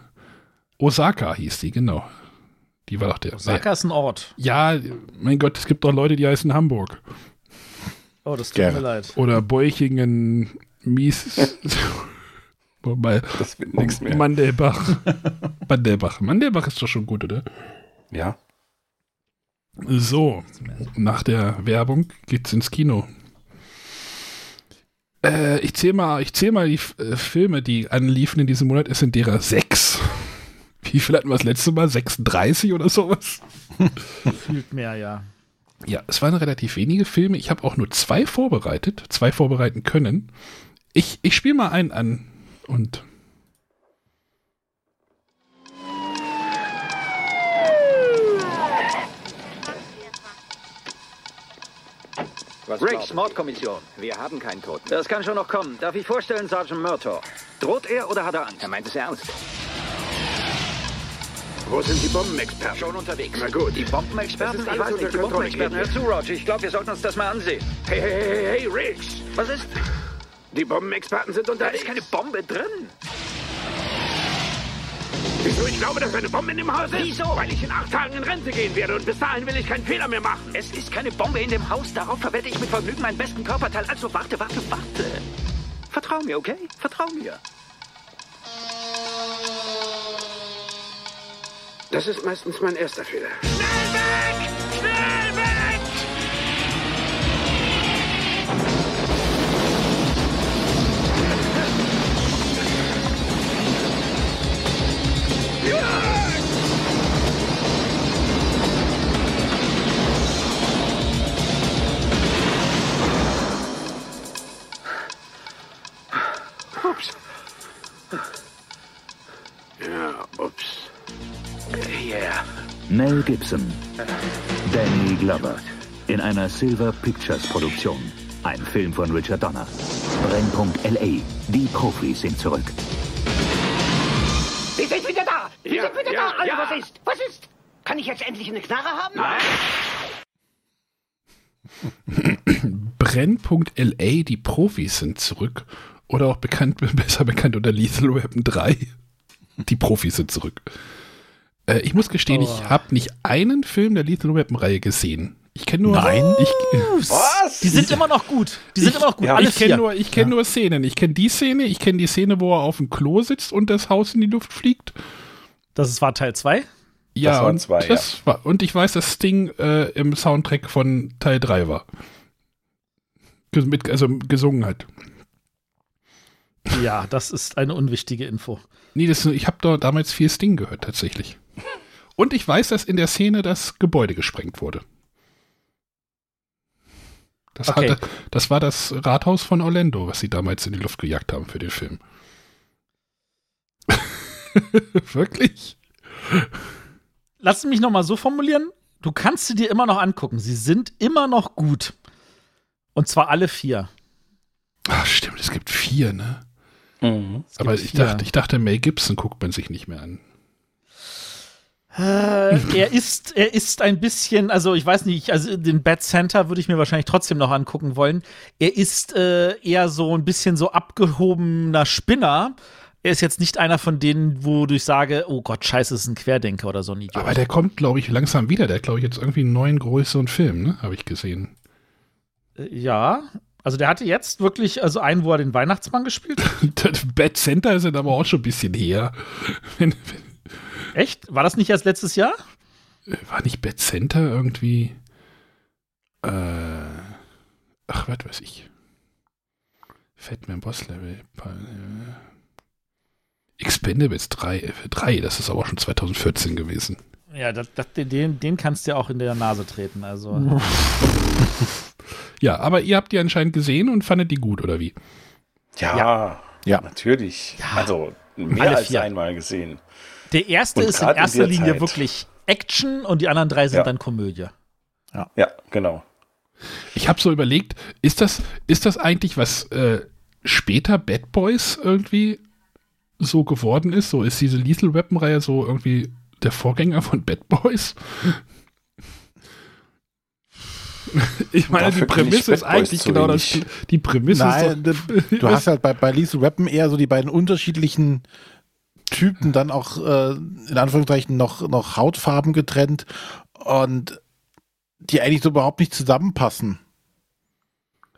Osaka hieß die, genau. Die war doch der. Osaka ist ein Ort. Ja, mein Gott, es gibt doch Leute, die heißen Hamburg. Oh, das tut Gerne. mir leid. Oder Beuchingen, Mies. Wobei, Das wird nichts mehr. Mandelbach. Mandelbach. Mandelbach ist doch schon gut, oder? Ja. So, nach der Werbung geht's ins Kino. Äh, ich zähle mal, ich zähl mal die äh, Filme, die anliefen in diesem Monat. Es sind derer sechs. Wie viel hatten wir das letzte Mal? 36 oder sowas? Fühlt mehr, ja. Ja, es waren relativ wenige Filme. Ich habe auch nur zwei vorbereitet, zwei vorbereiten können. Ich, ich spiele mal einen an und Riggs, Mordkommission. Wir haben keinen Toten. Das kann schon noch kommen. Darf ich vorstellen, Sergeant Murtaugh. Droht er oder hat er Angst? Er meint es ernst. Wo sind die Bombenexperten? Schon unterwegs. Na gut. Die Bombenexperten? Ich weiß nicht, die. Bombenexperten. Hör zu, Roger. Ich glaube, wir sollten uns das mal ansehen. Hey, hey, hey, hey, Riggs! Was ist? Die Bombenexperten sind Da unterwegs. ist keine Bombe drin. Wieso? Ich glaube, dass eine Bombe in dem Haus ist. Wieso? Weil ich in acht Tagen in Rente gehen werde und bis dahin will ich keinen Fehler mehr machen. Es ist keine Bombe in dem Haus. Darauf verwette ich mit Vergnügen meinen besten Körperteil. Also warte, warte, warte. Vertrau mir, okay? Vertrau mir. Das ist meistens mein erster Fehler. Ups. Ja, ups. Yeah. Mel Gibson, Danny Glover in einer Silver Pictures Produktion. Ein Film von Richard Donner. Brennpunkt LA. Die Profis sind zurück. Wir sind wieder da! Wir Ja, sind wieder ja, da! Also, ja. was ist? Was ist? Kann ich jetzt endlich eine Knarre haben? Brennpunkt LA, die Profis sind zurück. Oder auch bekannt, besser bekannt unter Lethal Weapon 3. Die Profis sind zurück. Äh, ich muss gestehen, ich habe nicht einen Film der Lethal Weapon Reihe gesehen. Ich kenne nur. Nein? Ich, Was? Die sind immer noch gut. Die sind immer noch gut. ja, ich kenne nur, ich kenn nur Szenen. Ich kenne die Szene, ich kenne die Szene, wo er auf dem Klo sitzt und das Haus in die Luft fliegt. Das war Teil 2. Ja, waren und, zwei, das war, und ich weiß, dass Sting äh, im Soundtrack von Teil 3 war. Ges- Mit, also gesungen hat. Ja, das ist eine unwichtige Info. Nee, das, ich habe da damals viel Sting gehört, tatsächlich. Und ich weiß, dass in der Szene das Gebäude gesprengt wurde. Das, Okay. hatte, das war das Rathaus von Orlando, was sie damals in die Luft gejagt haben für den Film. Wirklich? Lass mich noch mal so formulieren. Du kannst sie dir immer noch angucken. Sie sind immer noch gut. Und zwar alle vier. Ach, stimmt, es gibt vier, ne? Mhm. Aber ich vier. dachte, ich dachte, Mel Gibson guckt man sich nicht mehr an. Äh, er ist, er ist ein bisschen, also ich weiß nicht, also den Bad Center würde ich mir wahrscheinlich trotzdem noch angucken wollen. Er ist äh, eher so ein bisschen so abgehobener Spinner. Er ist jetzt nicht einer von denen, wo ich sage, oh Gott, scheiße, ist ein Querdenker oder so ein Idiot. Aber der kommt, glaube ich, langsam wieder. Der hat, glaube ich, jetzt irgendwie einen neuen größeren Film, ne? Habe ich gesehen. Äh, ja, also der hatte jetzt wirklich, also einen, wo er den Weihnachtsmann gespielt hat. Das Bad Center ist dann aber auch schon ein bisschen her. Wenn, Echt? War das nicht erst letztes Jahr? wenn, war nicht Bad Center irgendwie. Äh, ach, was weiß ich. Fatman Boss Level. Äh, Expendables 3, äh, 3, das ist aber auch schon 2014 gewesen. Ja, das, das, den, den kannst du ja auch in der Nase treten. Also. Ja, aber ihr habt die anscheinend gesehen und fandet die gut, oder wie? Ja, Ja. natürlich. Also mehr Alle als vier. einmal gesehen. Der erste Und ist in in erster der Linie Zeit. wirklich Action und die anderen drei sind Ja. dann Komödie. Ja, genau. Ich habe so überlegt, ist das, ist das eigentlich, was äh, später Bad Boys irgendwie so geworden ist? So ist diese Lethal Weapon-Reihe so irgendwie der Vorgänger von Bad Boys? Ich meine, die Dafür kenn ich Prämisse ist eigentlich genau das. Die Prämisse Nein, ist du, du hast halt bei, bei Lethal Weapon eher so die beiden unterschiedlichen Typen dann auch äh, in Anführungszeichen noch, noch Hautfarben getrennt und die eigentlich so überhaupt nicht zusammenpassen.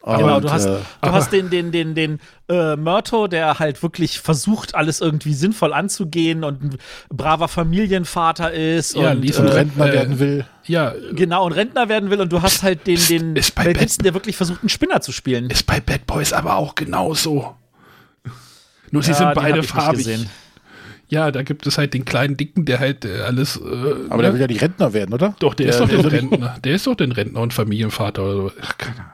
Genau, Und, du hast, äh, du hast den, den, den, den äh, Myrto, der halt wirklich versucht, alles irgendwie sinnvoll anzugehen und ein braver Familienvater ist Ja, und, und äh, Rentner äh, werden will. Ja, genau und Rentner werden will und du hast halt den, den ist bei Gibson, der wirklich versucht, einen Spinner zu spielen. ist bei Bad Boys aber auch genauso. Nur sie Ja, sind den hab beide farbig. Ja, da gibt es halt den kleinen Dicken, der halt äh, alles. Äh, Aber der will ja nicht Rentner werden, oder? Doch, der, ist Der- doch der den Rentner. Der ist doch den Rentner und Familienvater oder so. Ach, keine Ahnung.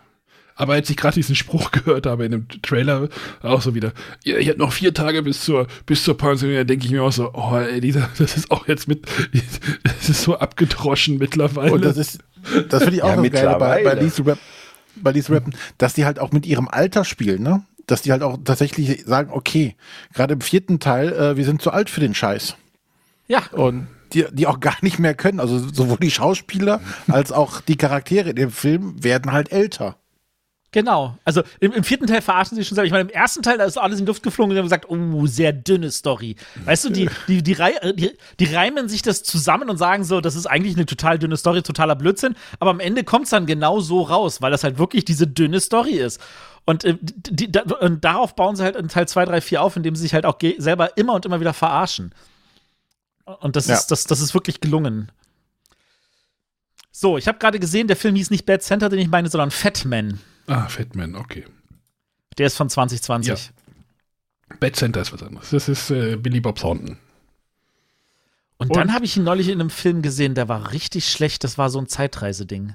Aber als ich gerade diesen Spruch gehört habe in dem Trailer, auch so wieder, ihr, ihr habt noch vier Tage bis zur, bis zur Pension, da denke ich mir auch so, oh, ey, dieser, das ist auch jetzt mit, das ist so abgedroschen mittlerweile. Und das ist, das finde ich auch Ja, das Geile bei, bei. Lisa Rap, bei Rappen, dass die halt auch mit ihrem Alter spielen, ne? Dass die halt auch tatsächlich sagen, okay, gerade im vierten Teil, äh, wir sind zu alt für den Scheiß. Ja, Und die, die auch gar nicht mehr können. Also sowohl die Schauspieler als auch die Charaktere in dem Film werden halt älter. Genau. Also im, im vierten Teil verarschen sie schon selber. Ich meine, im ersten Teil, da ist alles in die Luft geflogen und sie haben gesagt, oh, sehr dünne Story. Weißt du, die, die, die, rei die, die reimen sich das zusammen und sagen so, das ist eigentlich eine total dünne Story, totaler Blödsinn. Aber am Ende kommt es dann genau so raus, weil das halt wirklich diese dünne Story ist. Und, äh, die, da, und darauf bauen sie halt in Teil 2, 3, 4 auf, indem sie sich halt auch selber immer und immer wieder verarschen. Und das, Ja. ist, das, das ist wirklich gelungen. So, ich habe gerade gesehen, der Film hieß nicht Bad Center, den ich meine, sondern Fat Man. ah, Fatman, okay. Der ist von 2020. Bad Center ist was anderes. Das ist äh, Billy Bob Thornton. Und, Und- dann habe ich ihn neulich in einem Film gesehen, der war richtig schlecht. Das war so ein Zeitreiseding.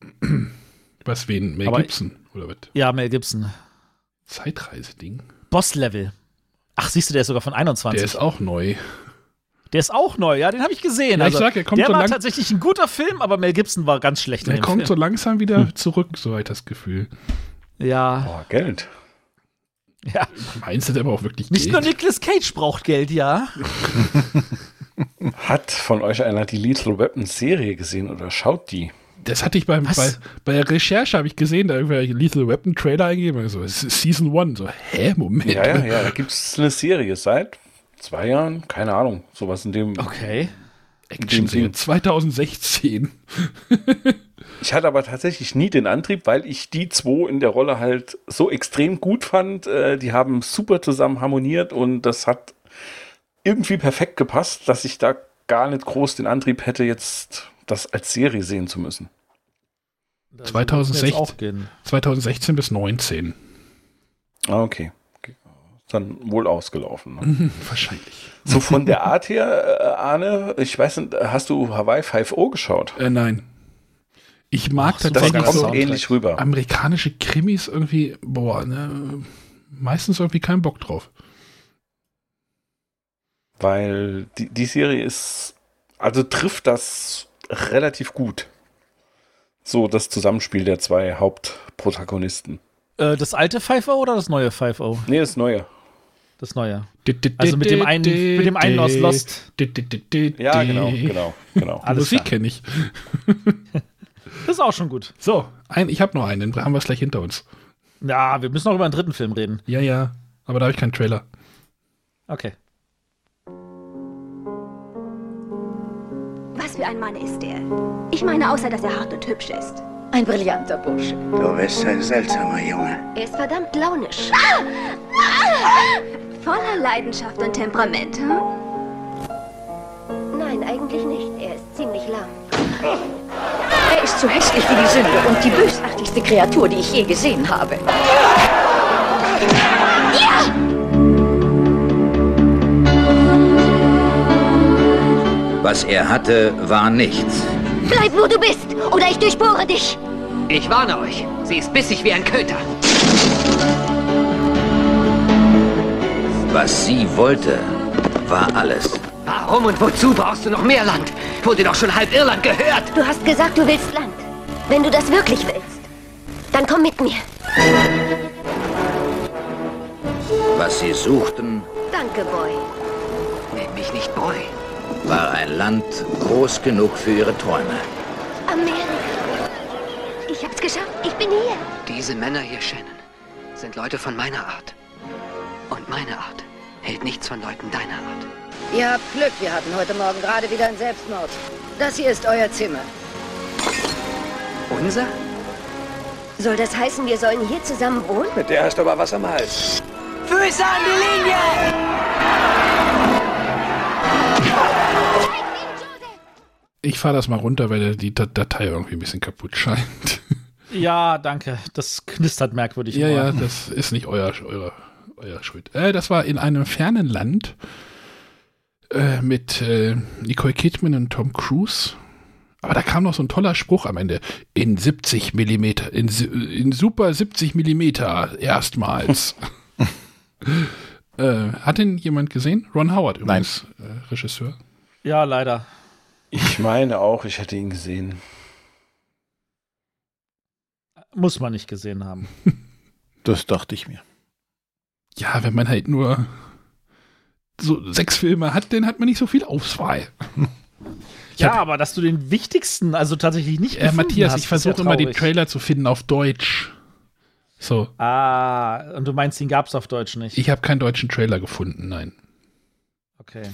Was, wen? Mel Aber- Gibson? Oder was? Ja, Mel Gibson. Zeitreiseding? Boss-Level. Ach, siehst du, der ist sogar von 21. Der ist auch neu. Der ist auch neu, ja, den habe ich gesehen. Ja, ich also, sag, er kommt der so war tatsächlich ein guter Film, aber Mel Gibson war ganz schlecht dem kommt so Film. langsam wieder zurück, so hat das Gefühl. ja, Oh, Geld. ja. Meinst du der aber auch wirklich Nicht Geld? nur Nicolas Cage braucht Geld, ja. Hat von euch einer die Lethal Weapon Serie gesehen oder schaut die? Das hatte ich beim, bei, bei der Recherche, habe ich gesehen, da irgendwer Lethal Weapon Trailer eingegeben. So, es ist Season 1. So, hä, Moment. Ja, ja, ja. Da gibt es eine Serie seit zwei Jahren, keine Ahnung, sowas in dem. Okay. Action-Serie 2016. Ich hatte aber tatsächlich nie den Antrieb, weil ich die zwei in der Rolle halt so extrem gut fand. Äh, die haben super zusammen harmoniert und das hat irgendwie perfekt gepasst, dass ich da gar nicht groß den Antrieb hätte, jetzt das als Serie sehen zu müssen. Das 2016. wird jetzt auch gehen. 2016 bis 19. Ah, okay. Dann wohl ausgelaufen. Ne? Mhm, wahrscheinlich. So von der Art her, äh, Arne, ich weiß nicht, hast du Hawaii 5.0 geschaut? Äh, nein. Ich mag Ach, tatsächlich so ähnlich rüber. amerikanische Krimis irgendwie, boah, ne, meistens irgendwie keinen Bock drauf. Weil die, die Serie ist, also trifft das relativ gut. So das Zusammenspiel der zwei Hauptprotagonisten. Äh, das alte 5 oder das neue 5 Nee, das Neue. Das neue. Also mit dem einen- mit dem einen aus Lost. Ja, genau, genau, genau. Alles Musik kenne ich. Das ist auch schon gut. So, ein, ich habe noch einen, den haben wir es gleich hinter uns. Ja, wir müssen noch über einen dritten Film reden. Ja, ja, aber da habe ich keinen Trailer. Okay. Was für ein Mann ist er? Ich meine, außer dass er hart und hübsch ist. Ein brillanter Bursche. Du bist ein seltsamer Junge. Er ist verdammt launisch. Voller Leidenschaft und Temperament, hm? Nein, eigentlich nicht. Er ist ziemlich lahm. Er ist so hässlich wie die Sünde und die bösartigste Kreatur, die ich je gesehen habe. Was er hatte, war nichts. Bleib, wo du bist, oder ich durchbohre dich. Ich warne euch. Sie ist bissig wie ein Köter. Was sie wollte, war alles. Warum und wozu brauchst du noch mehr Land? Wurde doch schon halb Irland gehört. Du hast gesagt, du willst Land. Wenn du das wirklich willst, dann komm mit mir. Was sie suchten, Danke, Boy. Nenn mich nicht Boy. War ein Land groß genug für ihre Träume. Amerika. Ich hab's geschafft. Ich bin hier. Diese Männer hier, Shannon, sind Leute von meiner Art. Und meine Art hält nichts von Leuten deiner Art. Ihr habt Glück, wir hatten heute Morgen gerade wieder einen Selbstmord. Das hier ist euer Zimmer. Unser? Soll das heißen, wir sollen hier zusammen wohnen? Mit der hast du aber was am Hals. Füße an die Linie! Ich fahre das mal runter, weil die Dat- Datei irgendwie ein bisschen kaputt scheint. Ja, danke. Das knistert merkwürdig. ja, ja, das ist nicht euer, euer, euer Schuld. Äh, das war in einem fernen Land äh, mit äh, Nicole Kidman und Tom Cruise. Aber da kam noch so ein toller Spruch am Ende. In 70 Millimeter, in, in super 70 Millimeter erstmals. äh, hat den jemand gesehen? Ron Howard übrigens, Äh, Regisseur. Ja, leider. Ich meine auch, ich hätte ihn gesehen. Muss man nicht gesehen haben. Das dachte ich mir. Ja, wenn man halt nur so sechs Filme hat, dann hat man nicht so viel Auswahl. ja, aber dass du den wichtigsten, also tatsächlich nicht Äh, Matthias, hast, ich versuche ja immer die traurig. Trailer zu finden auf Deutsch. So, Ah, und du meinst, den gab's auf Deutsch nicht? ich habe keinen deutschen Trailer gefunden, nein. Okay.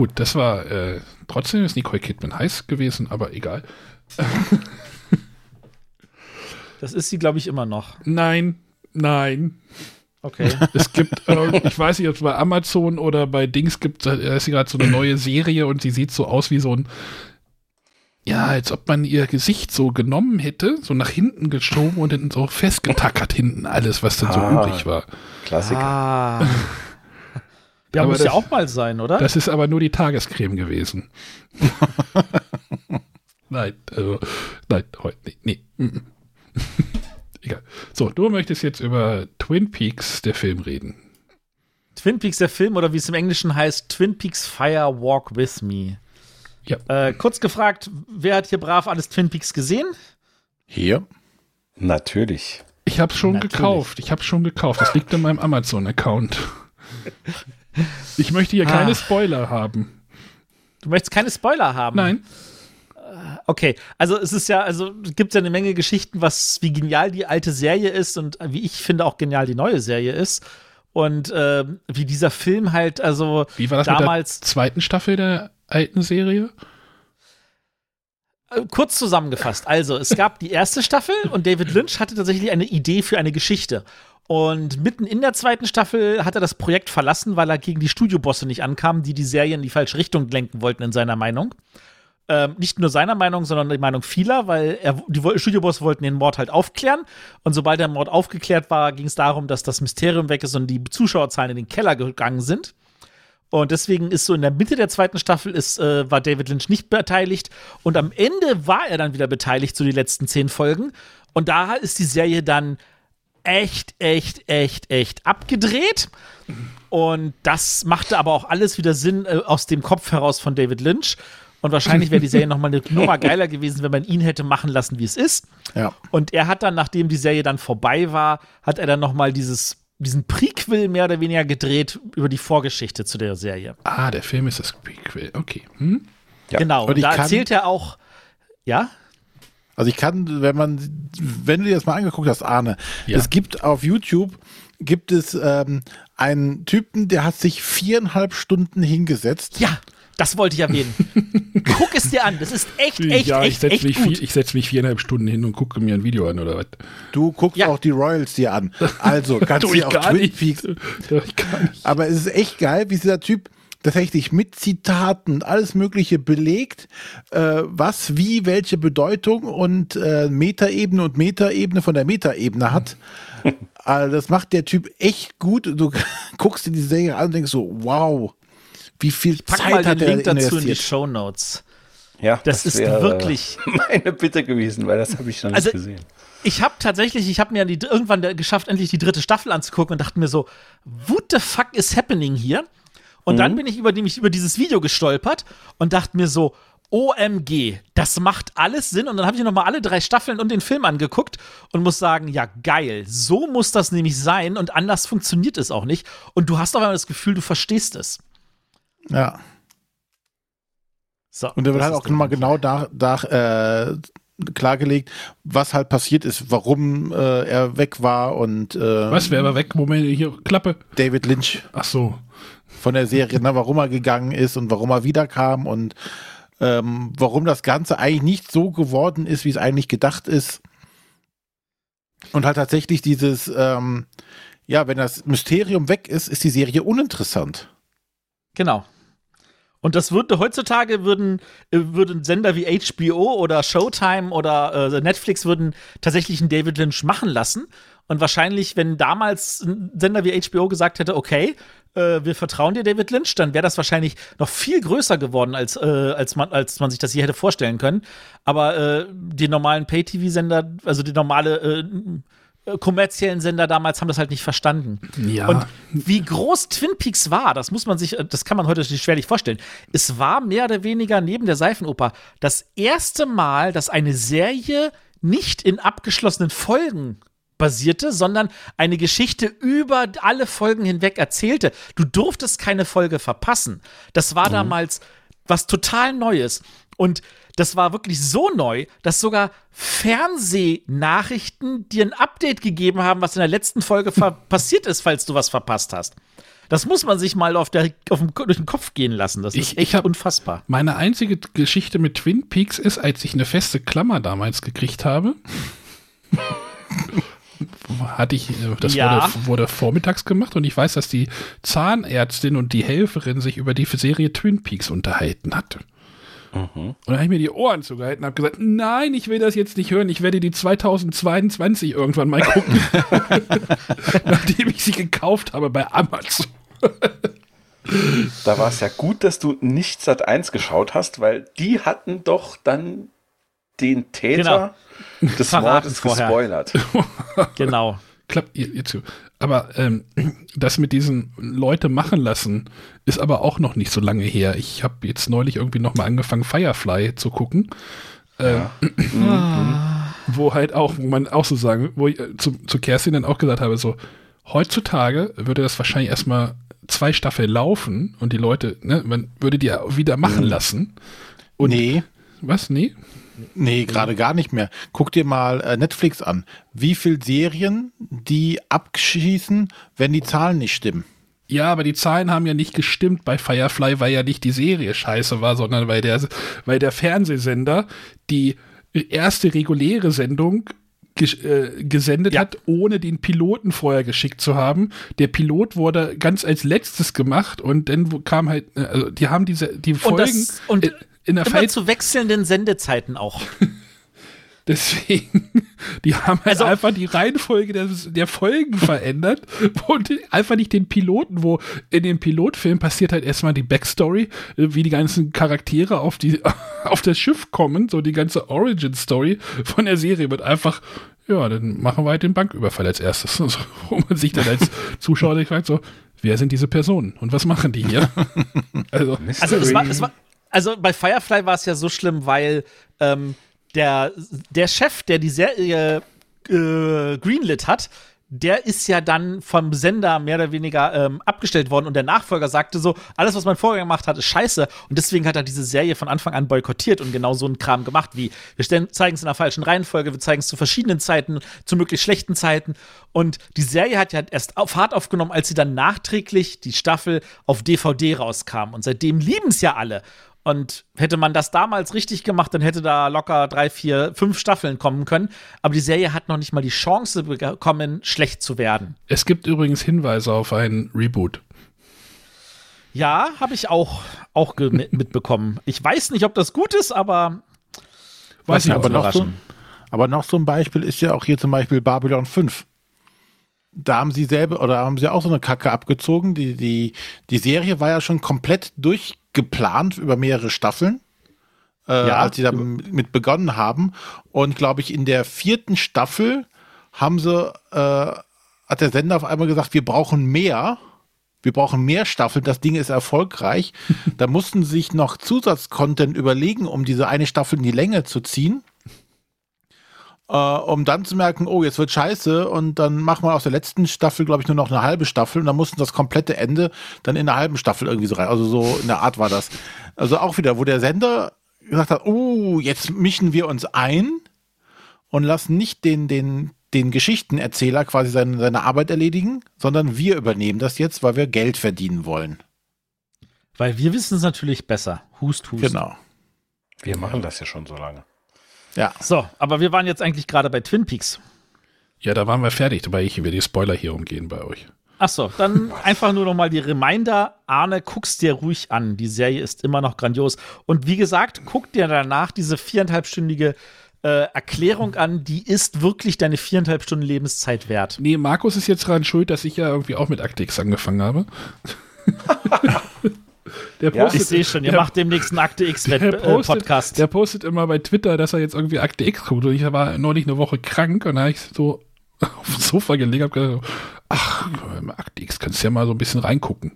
Gut, das war äh, trotzdem ist Nicole Kidman heiß gewesen, aber egal. Das ist sie, glaube ich, immer noch. Nein, nein. Okay. Es gibt, äh, ich weiß nicht, ob es bei Amazon oder bei Dings gibt, da ist sie gerade so eine neue Serie und sie sieht so aus wie so ein, ja, als ob man ihr Gesicht so genommen hätte, so nach hinten geschoben und dann so festgetackert hinten alles, was dann so Ah. übrig war. Klassiker. Ah. Ja, Aber muss ja das- auch mal sein, oder? Das ist aber nur die Tagescreme gewesen. nein, also, nein, heute nicht. Nee. mm, mm. Egal. So, du möchtest jetzt über Twin Peaks, der Film, reden. Twin Peaks, der Film, oder wie es im Englischen heißt, Twin Peaks Fire Walk With Me. Ja. Äh, kurz gefragt, wer hat hier brav alles Twin Peaks gesehen? Hier? Natürlich. Ich habe schon Natürlich. gekauft. Ich habe schon gekauft. Das liegt in meinem Amazon-Account. Ich möchte hier keine Ah. Spoiler haben. Du möchtest keine Spoiler haben? Nein. Okay, also es ist ja, also es gibt ja eine Menge Geschichten, was wie genial die alte Serie ist und wie ich finde auch genial die neue Serie ist. Und ähm, wie dieser Film halt, also Wie war das damals mit der zweiten Staffel der alten Serie? Äh, Kurz zusammengefasst, also es gab die erste Staffel und David Lynch hatte tatsächlich eine Idee für eine Geschichte. Und mitten in der zweiten Staffel hat er das Projekt verlassen, weil er gegen die Studiobosse nicht ankam, die die Serie in die falsche Richtung lenken wollten, in seiner Meinung. Ähm, nicht nur seiner Meinung, sondern die Meinung vieler, weil er, die Studiobosse wollten den Mord halt aufklären. Und sobald der Mord aufgeklärt war, ging es darum, dass das Mysterium weg ist und die Zuschauerzahlen in den Keller gegangen sind. Und deswegen ist so in der Mitte der zweiten Staffel ist, äh, war David Lynch nicht beteiligt. Und am Ende war er dann wieder beteiligt, so die letzten zehn Folgen. Und da ist die Serie dann echt, echt, echt, echt abgedreht. Und das machte aber auch alles wieder Sinn äh, aus dem Kopf heraus von David Lynch. Und wahrscheinlich wäre die Serie nochmal eine Nummer geiler gewesen, wenn man ihn hätte machen lassen, wie es ist. Ja. Und er hat dann, nachdem die Serie dann vorbei war, hat er dann nochmal dieses diesen Prequel mehr oder weniger gedreht über die Vorgeschichte zu der Serie. Ah, der Film ist das Prequel. Okay. Hm? Ja. Genau, Und und ich da kann- erzählt er auch, ja, Also ich kann, wenn man, wenn du dir das mal angeguckt hast, Arne, Ja. es gibt auf YouTube gibt es ähm, einen Typen, der hat sich viereinhalb Stunden hingesetzt. ja, das wollte ich erwähnen. Guck es dir an, das ist echt, echt, ja, ich echt, setze echt mich, gut. vier, ich setz mich viereinhalb Stunden hin und gucke mir ein Video an oder was. Du guckst Ja. auch die Royals dir an. Also kannst du ich dir auch Twin nicht. Peaks. Ich. Aber es ist echt geil, wie dieser Typ tatsächlich mit Zitaten und alles Mögliche belegt, äh, was, wie, welche Bedeutung und äh, Metaebene und Metaebene von der Metaebene hat. also das macht der Typ echt gut. Du guckst dir die Serie an und denkst so, wow, wie viel Pack Zeit mal den hat er Link dazu in die. Show Notes. Ja, Das ist wäre wirklich- meine Bitte gewesen, weil das habe ich noch nicht Also- gesehen. Ich habe tatsächlich, ich habe mir die, irgendwann geschafft, endlich die dritte Staffel anzugucken und dachte mir so, what the fuck is happening hier? Und dann bin ich über, mich über dieses Video gestolpert und dachte mir so, OMG, das macht alles Sinn. Und dann habe ich noch mal alle drei Staffeln und den Film angeguckt und muss sagen, ja geil, so muss das nämlich sein und anders funktioniert es auch nicht. Und du hast auf einmal das Gefühl, du verstehst es. Ja. So, Und da wird halt auch nochmal genau da, da äh, klargelegt, was halt passiert ist, warum äh, er weg war und äh, Was, wer war weg? Moment, hier, Klappe. David Lynch Ach so. von der Serie, ne, warum er gegangen ist und warum er wiederkam und ähm, warum das Ganze eigentlich nicht so geworden ist, wie es eigentlich gedacht ist. Und halt tatsächlich dieses, ähm, ja, wenn das Mysterium weg ist, ist die Serie uninteressant. Genau. Und das würde heutzutage würden, äh, würden Sender wie HBO oder Showtime oder äh, Netflix würden tatsächlich einen David Lynch machen lassen. Und wahrscheinlich, wenn damals ein Sender wie HBO gesagt hätte, okay, äh, wir vertrauen dir, David Lynch, dann wäre das wahrscheinlich noch viel größer geworden, als, äh, als, man, als man sich das je hätte vorstellen können. Aber äh, die normalen Pay-TV-Sender, also die normale äh, kommerziellen Sender damals haben das halt nicht verstanden. Ja. Und wie groß Twin Peaks war, das muss man sich, das kann man heute schwerlich vorstellen. Es war mehr oder weniger neben der Seifenoper das erste Mal, dass eine Serie nicht in abgeschlossenen Folgen basierte, sondern eine Geschichte über alle Folgen hinweg erzählte. Du durftest keine Folge verpassen. Das war mhm. damals was total Neues. Und das war wirklich so neu, dass sogar Fernsehnachrichten dir ein Update gegeben haben, was in der letzten Folge passiert ist, falls du was verpasst hast. Das muss man sich mal auf der, auf dem, durch den Kopf gehen lassen. Das ich, ist echt unfassbar. Meine einzige Geschichte mit Twin Peaks ist, als ich eine feste Klammer damals gekriegt habe. hatte ich, das ja. wurde, wurde, vormittags gemacht und ich weiß, dass die Zahnärztin und die Helferin sich über die Serie Twin Peaks unterhalten hatte. Mhm. Und dann habe ich mir die Ohren zugehalten und habe gesagt, nein, ich will das jetzt nicht hören, ich werde die 2022 irgendwann mal gucken. Nachdem ich sie gekauft habe bei Amazon. da war es ja gut, dass du nicht Sat 1 geschaut hast, weil die hatten doch dann den Täter genau. des Mordes gespoilert. genau. Klappt ihr, zu. Aber ähm, das mit diesen Leute machen lassen, ist aber auch noch nicht so lange her. Ich habe jetzt neulich irgendwie noch mal angefangen, Firefly zu gucken. Ähm, ja. wo halt auch, wo man auch so sagen, wo ich äh, zu, zu Kerstin dann auch gesagt habe, so, heutzutage würde das wahrscheinlich erstmal zwei Staffeln laufen und die Leute, ne, man würde die wieder machen mhm. lassen. Und nee. Was? Nee? Nee, gerade gar nicht mehr. Guck dir mal äh, Netflix an. Wie viele Serien die abschießen, wenn die Zahlen nicht stimmen? Ja, aber die Zahlen haben ja nicht gestimmt bei Firefly, weil ja nicht die Serie scheiße war, sondern weil der, weil der Fernsehsender die erste reguläre Sendung äh, gesendet ja. hat, ohne den Piloten vorher geschickt zu haben. Der Pilot wurde ganz als letztes gemacht und dann kam halt, äh, also die haben diese die Folgen und, das, und äh, in der Immer zu wechselnden Sendezeiten auch. Deswegen, die haben halt also, einfach die Reihenfolge der, der Folgen verändert und einfach nicht den Piloten, wo in dem Pilotfilm passiert halt erstmal die Backstory, wie die ganzen Charaktere auf, die, auf das Schiff kommen, so die ganze Origin-Story von der Serie wird einfach, ja, dann machen wir halt den Banküberfall als erstes. Also, wo man sich dann als Zuschauer sich fragt, so, wer sind diese Personen und was machen die hier? also, also es war, es war also bei Firefly war es ja so schlimm, weil ähm, der, der Chef, der die Serie äh, greenlit hat, der ist ja dann vom Sender mehr oder weniger ähm, abgestellt worden und der Nachfolger sagte so, alles, was mein Vorgänger gemacht hat, ist scheiße. Und deswegen hat er diese Serie von Anfang an boykottiert und genau so einen Kram gemacht, wie wir zeigen es in der falschen Reihenfolge, wir zeigen es zu verschiedenen Zeiten, zu möglichst schlechten Zeiten. Und die Serie hat ja erst Fahrt aufgenommen, als sie dann nachträglich die Staffel auf DVD rauskam. Und seitdem lieben es ja alle. Und hätte man das damals richtig gemacht, dann hätte da locker drei, vier, fünf Staffeln kommen können. Aber die Serie hat noch nicht mal die Chance bekommen, schlecht zu werden. Es gibt übrigens Hinweise auf einen Reboot. Ja, habe ich auch, auch mitbekommen. Ich weiß nicht, ob das gut ist, aber weiß ich aber noch, so, aber noch so ein Beispiel ist ja auch hier zum Beispiel Babylon 5 da haben sie selber oder haben sie auch so eine Kacke abgezogen. Die, die, die Serie war ja schon komplett durch, geplant über mehrere Staffeln, äh, ja. als sie damit begonnen haben. Und glaube ich, in der vierten Staffel haben sie, äh, hat der Sender auf einmal gesagt, wir brauchen mehr. Wir brauchen mehr Staffeln, das Ding ist erfolgreich. da mussten sich noch Zusatzcontent überlegen, um diese eine Staffel in die Länge zu ziehen äh, um dann zu merken, oh, jetzt wird scheiße und dann machen wir aus der letzten Staffel, glaube ich, nur noch eine halbe Staffel und dann mussten das komplette Ende dann in einer halben Staffel irgendwie so rein. Also so in der Art war das. Also auch wieder, wo der Sender gesagt hat, oh, jetzt mischen wir uns ein und lassen nicht den, den, den Geschichtenerzähler quasi seine, seine Arbeit erledigen, sondern wir übernehmen das jetzt, weil wir Geld verdienen wollen. Weil wir wissen es natürlich besser. Hust, hust. Genau. Wir machen das ja schon so lange. Ja. So, aber wir waren jetzt eigentlich gerade bei Twin Peaks. Ja, da waren wir fertig, weil ich über die Spoiler hier umgehen bei euch. Achso, dann einfach nur noch mal die Reminder. Arne, guck's dir ruhig an. Die Serie ist immer noch grandios. Und wie gesagt, guck dir danach diese viereinhalbstündige äh, Erklärung an. Die ist wirklich deine viereinhalb Stunden Lebenszeit wert. Nee, Markus ist jetzt daran schuld, dass ich ja irgendwie auch mit Akte X angefangen habe. Der ja, ich sehe schon, ihr der, macht demnächst einen Akte X-Podcast. Äh, der postet immer bei Twitter, dass er jetzt irgendwie Akte X guckt. Und ich war neulich eine Woche krank und da habe ich so auf dem Sofa gelegen und gedacht, ach, Akte X, kannst du ja mal so ein bisschen reingucken.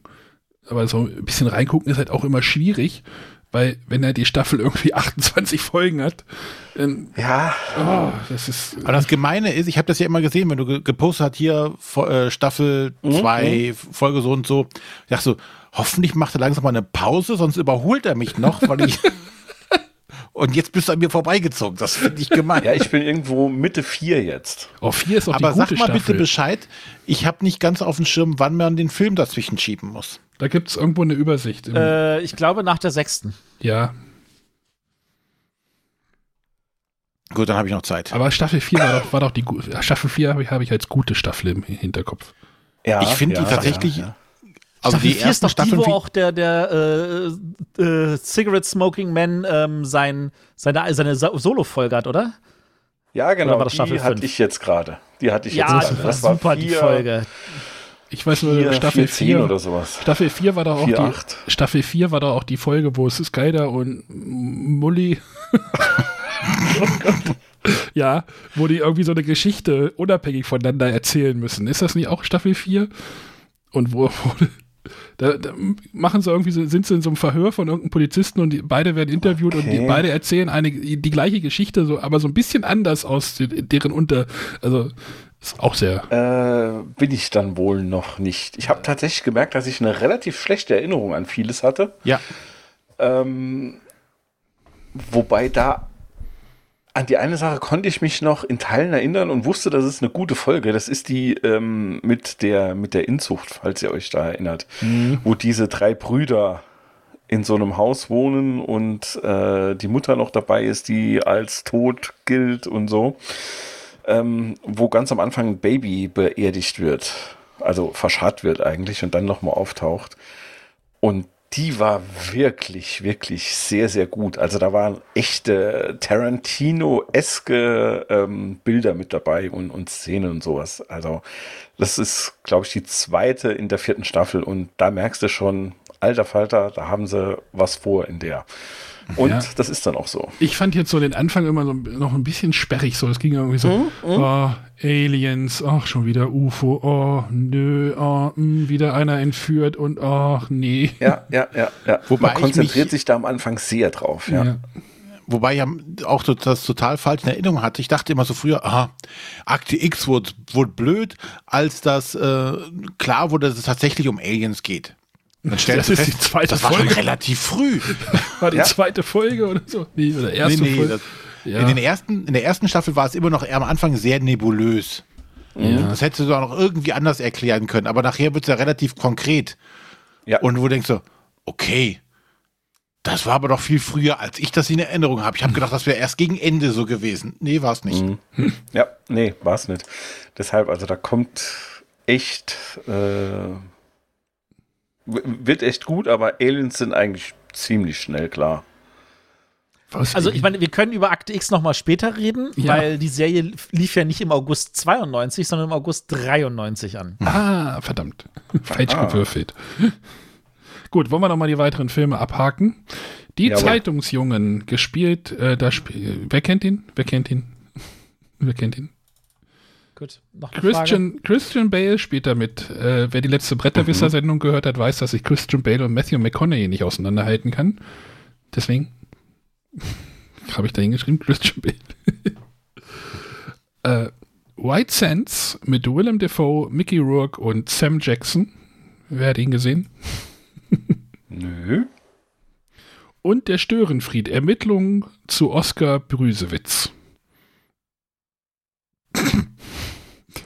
Aber so ein bisschen reingucken ist halt auch immer schwierig, weil wenn er die Staffel irgendwie 28 Folgen hat, dann, ja, oh, das ist. Aber das Gemeine ist, ich habe das ja immer gesehen, wenn du gepostet hast hier äh, Staffel 2, mhm. Folge so und so, ich dachte so, hoffentlich macht er langsam mal eine Pause, sonst überholt er mich noch, weil ich Und jetzt bist du an mir vorbeigezogen. Das finde ich gemein. Ja, ich bin irgendwo Mitte vier jetzt. Oh, vier ist auch Aber die gute sag mal Staffel. bitte Bescheid. Ich habe nicht ganz auf dem Schirm, wann man den Film dazwischen schieben muss. Da gibt es irgendwo eine Übersicht. Äh, ich glaube nach der sechsten. Ja. Gut, dann habe ich noch Zeit. Aber Staffel 4 war doch, war doch die Staffel 4 habe ich, hab ich als gute Staffel im Hinterkopf. Ja, ich finde ja, die tatsächlich. Ja, ja. Also Staffel die erste ist doch die, wo auch der, der äh, äh, Cigarette Smoking Man ähm, sein, seine, seine Solo-Folge hat, oder? Ja, genau. Oder die hatte ich jetzt gerade. Die hatte ich ja, jetzt gerade. Das war super, die Folge. Ich weiß nur, vier, Staffel 4 oder sowas. Staffel 4 war doch auch 4, die Staffel 4 war doch auch die Folge, wo Skyder und Mully oh ja, wo die irgendwie so eine Geschichte unabhängig voneinander erzählen müssen. Ist das nicht auch Staffel 4? Und wo, wo da, da, machen sie irgendwie, sind sie in so einem Verhör von irgendeinem Polizisten und die, beide werden interviewt okay. und die, beide erzählen eine, die gleiche Geschichte, so, aber so ein bisschen anders aus deren Unter, also ist auch sehr. Äh, bin ich dann wohl noch nicht. Ich habe tatsächlich gemerkt, dass ich eine relativ schlechte Erinnerung an vieles hatte. Ja. Ähm, wobei da an die eine Sache konnte ich mich noch in Teilen erinnern und wusste, das ist eine gute Folge. Das ist die ähm, mit, der, mit der Inzucht, falls ihr euch da erinnert. Mhm. Wo diese drei Brüder in so einem Haus wohnen und äh, die Mutter noch dabei ist, die als tot gilt und so. Ähm, wo ganz am Anfang ein Baby beerdigt wird. Also verscharrt wird eigentlich und dann nochmal auftaucht. Und die war wirklich, wirklich sehr, sehr gut. Also da waren echte Tarantino-eske ähm, Bilder mit dabei und, und Szenen und sowas. Also das ist, glaube ich, die zweite in der vierten Staffel und da merkst du schon, alter Falter, da haben sie was vor in der. Und ja. das ist dann auch so. Ich fand jetzt so den Anfang immer so noch ein bisschen sperrig. So, es ging irgendwie so, mhm, mhm. oh, Aliens, ach, schon wieder UFO, oh, nö, oh, mh, hm, wieder einer entführt und ach, nee. Ja, ja, ja, ja. Wobei Man konzentriert sich da am Anfang sehr drauf, ja. ja. Wobei ich auch das total falsch in Erinnerung hatte. Ich dachte immer so früher, aha, Akte X wurde, wurde blöd, als das äh, klar wurde, dass es tatsächlich um Aliens geht. Dann stellst das ist fest, die zweite das Folge. war schon relativ früh. War die ja? zweite Folge oder so? Nee, oder erste nee, nee, Folge. Das, ja. in, den ersten, in der ersten Staffel war es immer noch am Anfang sehr nebulös. Ja. Das hättest du doch noch irgendwie anders erklären können, aber nachher wird es ja relativ konkret. Ja. Und wo denkst du, okay, das war aber doch viel früher, als ich das in Erinnerung habe. Ich habe gedacht, das wäre erst gegen Ende so gewesen. Nee, war es nicht. Mhm. Ja, nee, war es nicht. Deshalb, also da kommt echt äh, wird echt gut, aber Aliens sind eigentlich ziemlich schnell klar. Was? Also ich meine, wir können über Akte X nochmal später reden, ja. weil die Serie lief ja nicht im August 92, sondern im August 93 an. Ah, verdammt. Falsch ah. gewürfelt. Gut, wollen wir nochmal die weiteren Filme abhaken. Die Jawohl. Zeitungsjungen gespielt, äh, da spielt, wer kennt ihn? Wer kennt ihn? wer kennt ihn? Gut, noch eine Christian, Frage. Christian Bale spielt damit. Äh, wer die letzte Bretterwisser-Sendung gehört hat, weiß, dass ich Christian Bale und Matthew McConaughey nicht auseinanderhalten kann. Deswegen habe ich da hingeschrieben, Christian Bale. äh, White Sands mit Willem Dafoe, Mickey Rourke und Sam Jackson. Wer hat ihn gesehen? Nö. Und der Störenfried, Ermittlungen zu Oskar Brüsewitz.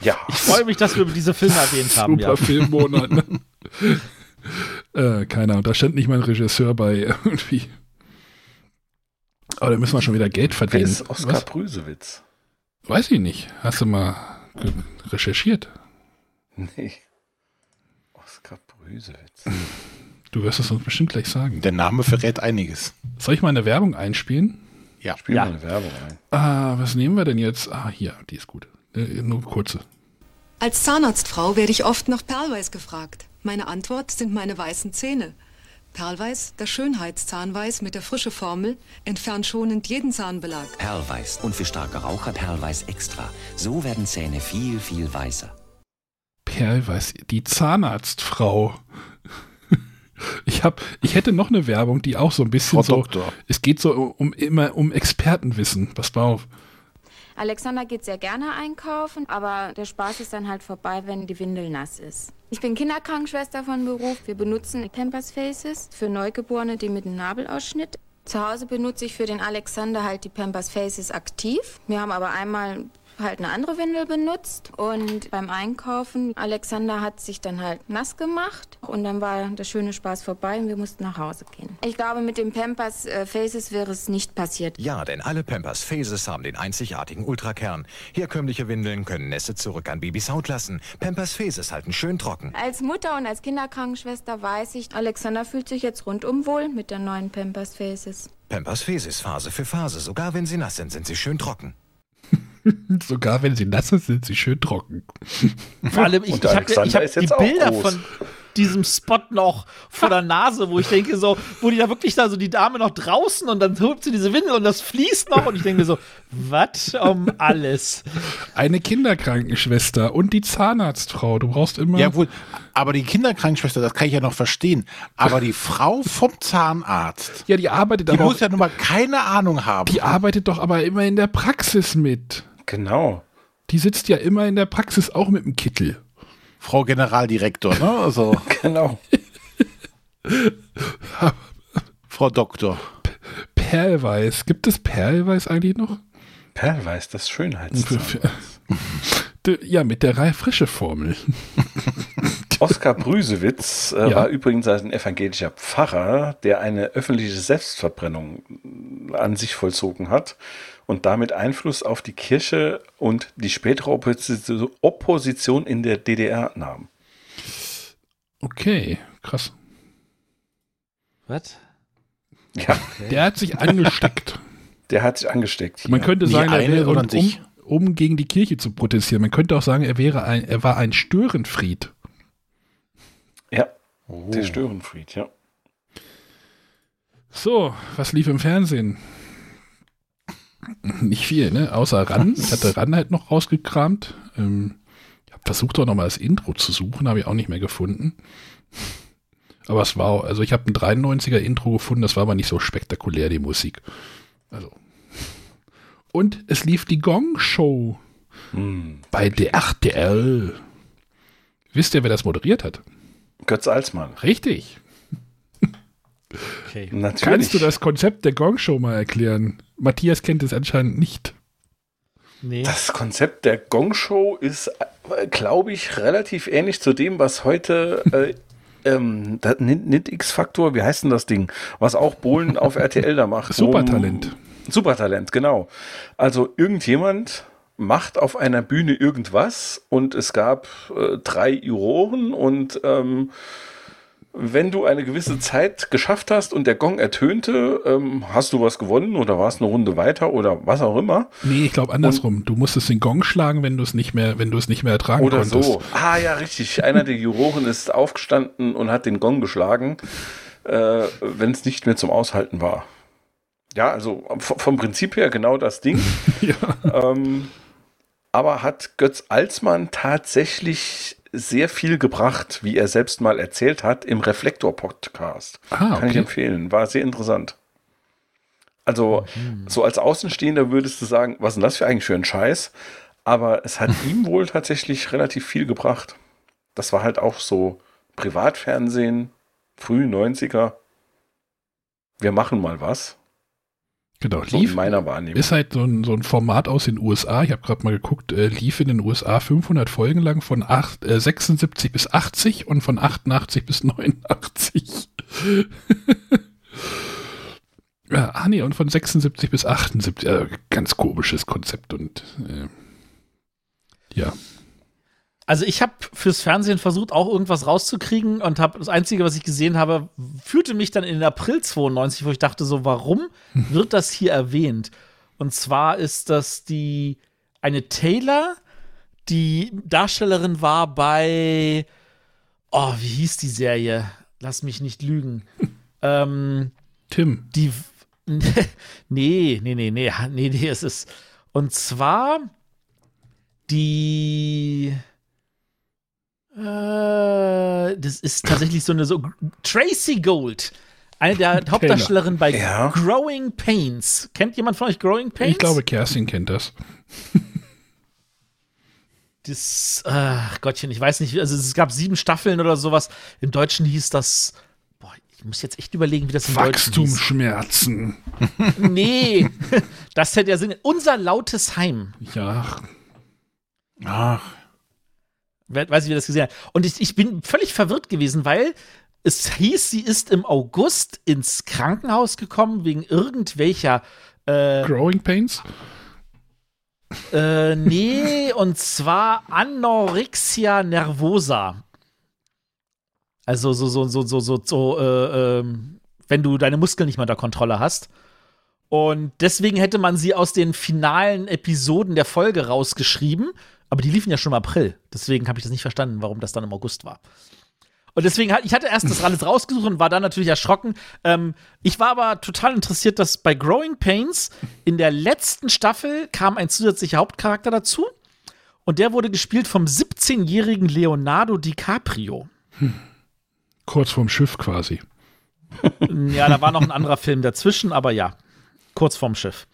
Ja. Ich freue mich, dass wir diese Filme erwähnt haben. Super ja. Filmmonat. Ne? äh, keiner. Da stand nicht mein Regisseur bei irgendwie. Aber da müssen wir schon wieder Geld verdienen. Wer ist Oskar Was? Brüsewitz? Weiß ich nicht. Hast du mal recherchiert. Nee. Oskar Brüsewitz. Du wirst es uns bestimmt gleich sagen. Der Name verrät einiges. Soll ich mal eine Werbung einspielen? Ja. Spiel mal eine Werbung ein. Ah, was nehmen wir denn jetzt? Ah, hier, die ist gut. Äh, nur kurze. Als Zahnarztfrau werde ich oft nach Perlweiß gefragt. Meine Antwort sind meine weißen Zähne. Perlweiß, das Schönheitszahnweiß mit der frische Formel, entfernt schonend jeden Zahnbelag. Perlweiß und für starke Raucher Perlweiß extra. So werden Zähne viel, viel weißer. Perlweiß, die Zahnarztfrau. Ich hab, ich hätte noch eine Werbung, die auch so ein bisschen Frau so. Doktor. Es geht so um immer um Expertenwissen. Pass mal auf. Alexander geht sehr gerne einkaufen, aber der Spaß ist dann halt vorbei, wenn die Windel nass ist. Ich bin Kinderkrankenschwester von Beruf. Wir benutzen Pampers Faces für Neugeborene, die mit einem Nabelausschnitt. Zu Hause benutze ich für den Alexander halt die Pampers Faces aktiv. Wir haben aber einmal halt eine andere Windel benutzt und beim Einkaufen, Alexander hat sich dann halt nass gemacht und dann war der schöne Spaß vorbei und wir mussten nach Hause gehen. Ich glaube, mit den Pampers äh, Faces wäre es nicht passiert. Ja, denn alle Pampers Phases haben den einzigartigen Ultrakern. Herkömmliche Windeln können Nässe zurück an Babys Haut lassen. Pampers Phases halten schön trocken. Als Mutter und als Kinderkrankenschwester weiß ich, Alexander fühlt sich jetzt rundum wohl mit der neuen Pampers Faces. Pampers Phases Phase für Phase. Sogar wenn sie nass sind, sind sie schön trocken. Sogar wenn sie nass sind, sind sie schön trocken. Vor allem, ich, ich habe hab ist die Bilder groß. von diesem Spot noch vor der Nase, wo ich denke so, wo die da wirklich da so die Dame noch draußen und dann holt sie diese Windel und das fließt noch und ich denke mir so, was um alles? Eine Kinderkrankenschwester und die Zahnarztfrau. Du brauchst immer. Ja, wohl. Aber die Kinderkrankenschwester, das kann ich ja noch verstehen. Aber die Frau vom Zahnarzt, Ja, die arbeitet die aber. muss Auch, ja nun mal keine Ahnung haben. die arbeitet doch aber immer in der Praxis mit. Genau. Die sitzt ja immer in der Praxis auch mit dem Kittel. Frau Generaldirektor, ne? Also, Genau. Frau Doktor. Perlweiß. Gibt es Perlweiß eigentlich noch? Perlweiß, das Schönheitszahnweiß. Ja, mit der Reihe frische Formel. Oskar Brüsewitz äh, Ja. war übrigens ein evangelischer Pfarrer, der eine öffentliche Selbstverbrennung an sich vollzogen hat und damit Einfluss auf die Kirche und die spätere Opposi- Opposition in der DDR nahm. Okay, krass. Was? Ja, Der hat sich angesteckt. der hat sich angesteckt. Hier. Man könnte Nicht sagen, er wäre, um, sich. um gegen die Kirche zu protestieren. Man könnte auch sagen, er wäre ein, er war ein Störenfried. ja, der Störenfried, ja. So, was lief im Fernsehen? Nicht viel, ne? Außer Ran. Ich hatte Ran halt noch rausgekramt. Ähm, ich habe versucht auch noch mal das Intro zu suchen, habe ich auch nicht mehr gefunden. Aber es war, also ich habe ein 93er Intro gefunden, das war aber nicht so spektakulär, die Musik. Also. Und es lief die Gong Show Hm. bei der RTL. Wisst ihr, wer das moderiert hat? Götz Alsmann. Richtig. Okay. Natürlich. Kannst du das Konzept der Gong Show mal erklären? Matthias kennt es anscheinend nicht. Nee. Das Konzept der Gong Show ist, äh, glaube ich, relativ ähnlich zu dem, was heute äh, ähm, nicht X-Faktor, wie heißt denn das Ding? Was auch Bohlen auf RTL da macht. Supertalent. Supertalent, genau. Also irgendjemand macht auf einer Bühne irgendwas und es gab äh, drei Juroren und ähm, wenn du eine gewisse Zeit geschafft hast und der Gong ertönte, ähm, hast du was gewonnen oder warst eine Runde weiter oder was auch immer. Nee, ich glaube andersrum. Du musstest den Gong schlagen, wenn du es nicht mehr, wenn du es nicht mehr ertragen Oder konntest. so. Ah ja, richtig. Einer der Juroren ist aufgestanden und hat den Gong geschlagen, äh, wenn es nicht mehr zum Aushalten war. Ja, also vom Prinzip her genau das Ding. ähm, aber hat Götz Alsmann tatsächlich sehr viel gebracht, wie er selbst mal erzählt hat, im Reflektor-Podcast. Ah, Kann ich empfehlen. War sehr interessant. Also, so als Außenstehender würdest du sagen, was ist denn das für eigentlich für ein Scheiß? Aber es hat ihm wohl tatsächlich relativ viel gebracht. Das war halt auch so Privatfernsehen, früh 90er. Wir machen mal was. Genau, So lief. in meiner Wahrnehmung. Ist halt so ein, so ein Format aus den USA. Ich habe gerade mal geguckt, äh, lief in den USA 500 Folgen lang von acht, äh, 76 bis 80 und von 88 bis 89. ja, ah nee, und von 76 bis 78. Äh, ganz komisches Konzept und äh, Ja. Also ich habe fürs Fernsehen versucht, auch irgendwas rauszukriegen und habe das Einzige, was ich gesehen habe, führte mich dann in den April 92, wo ich dachte so, warum wird das hier erwähnt? Und zwar ist das die eine Taylor, die Darstellerin war bei oh, wie hieß die Serie? Lass mich nicht lügen. ähm, Tim. Die nee, nee, nee, nee, nee, nee, es ist und zwar die äh, das ist tatsächlich so eine so Tracy Gold. Eine der Hauptdarstellerinnen bei Ja. Growing Pains. Kennt jemand von euch Growing Pains? Ich glaube, Kerstin kennt das. Das, ach Gottchen, ich weiß nicht, also es gab sieben Staffeln oder sowas. Im Deutschen hieß das, boah, ich muss jetzt echt überlegen, wie das im Deutschen hieß. Wachstumsschmerzen. Nee, das hätte ja Sinn. Unser lautes Heim. Ja. Ach. Weiß ich, wie das gesehen hat. Und ich, ich bin völlig verwirrt gewesen, weil es hieß, sie ist im August ins Krankenhaus gekommen wegen irgendwelcher äh, Growing Pains? Äh, nee, und zwar Anorexia nervosa. Also so, so, so, so, so, so äh, ähm, wenn du deine Muskeln nicht mehr unter Kontrolle hast. Und deswegen hätte man sie aus den finalen Episoden der Folge rausgeschrieben. Aber die liefen ja schon im April. Deswegen habe ich das nicht verstanden, warum das dann im August war. Und deswegen, ich hatte erst das alles rausgesucht und war dann natürlich erschrocken. Ähm, ich war aber total interessiert, dass bei Growing Pains in der letzten Staffel kam ein zusätzlicher Hauptcharakter dazu. Und der wurde gespielt vom 17-jährigen Leonardo DiCaprio. Kurz vorm Schiff quasi. Ja, da war noch ein anderer Film dazwischen, aber ja, kurz vorm Schiff.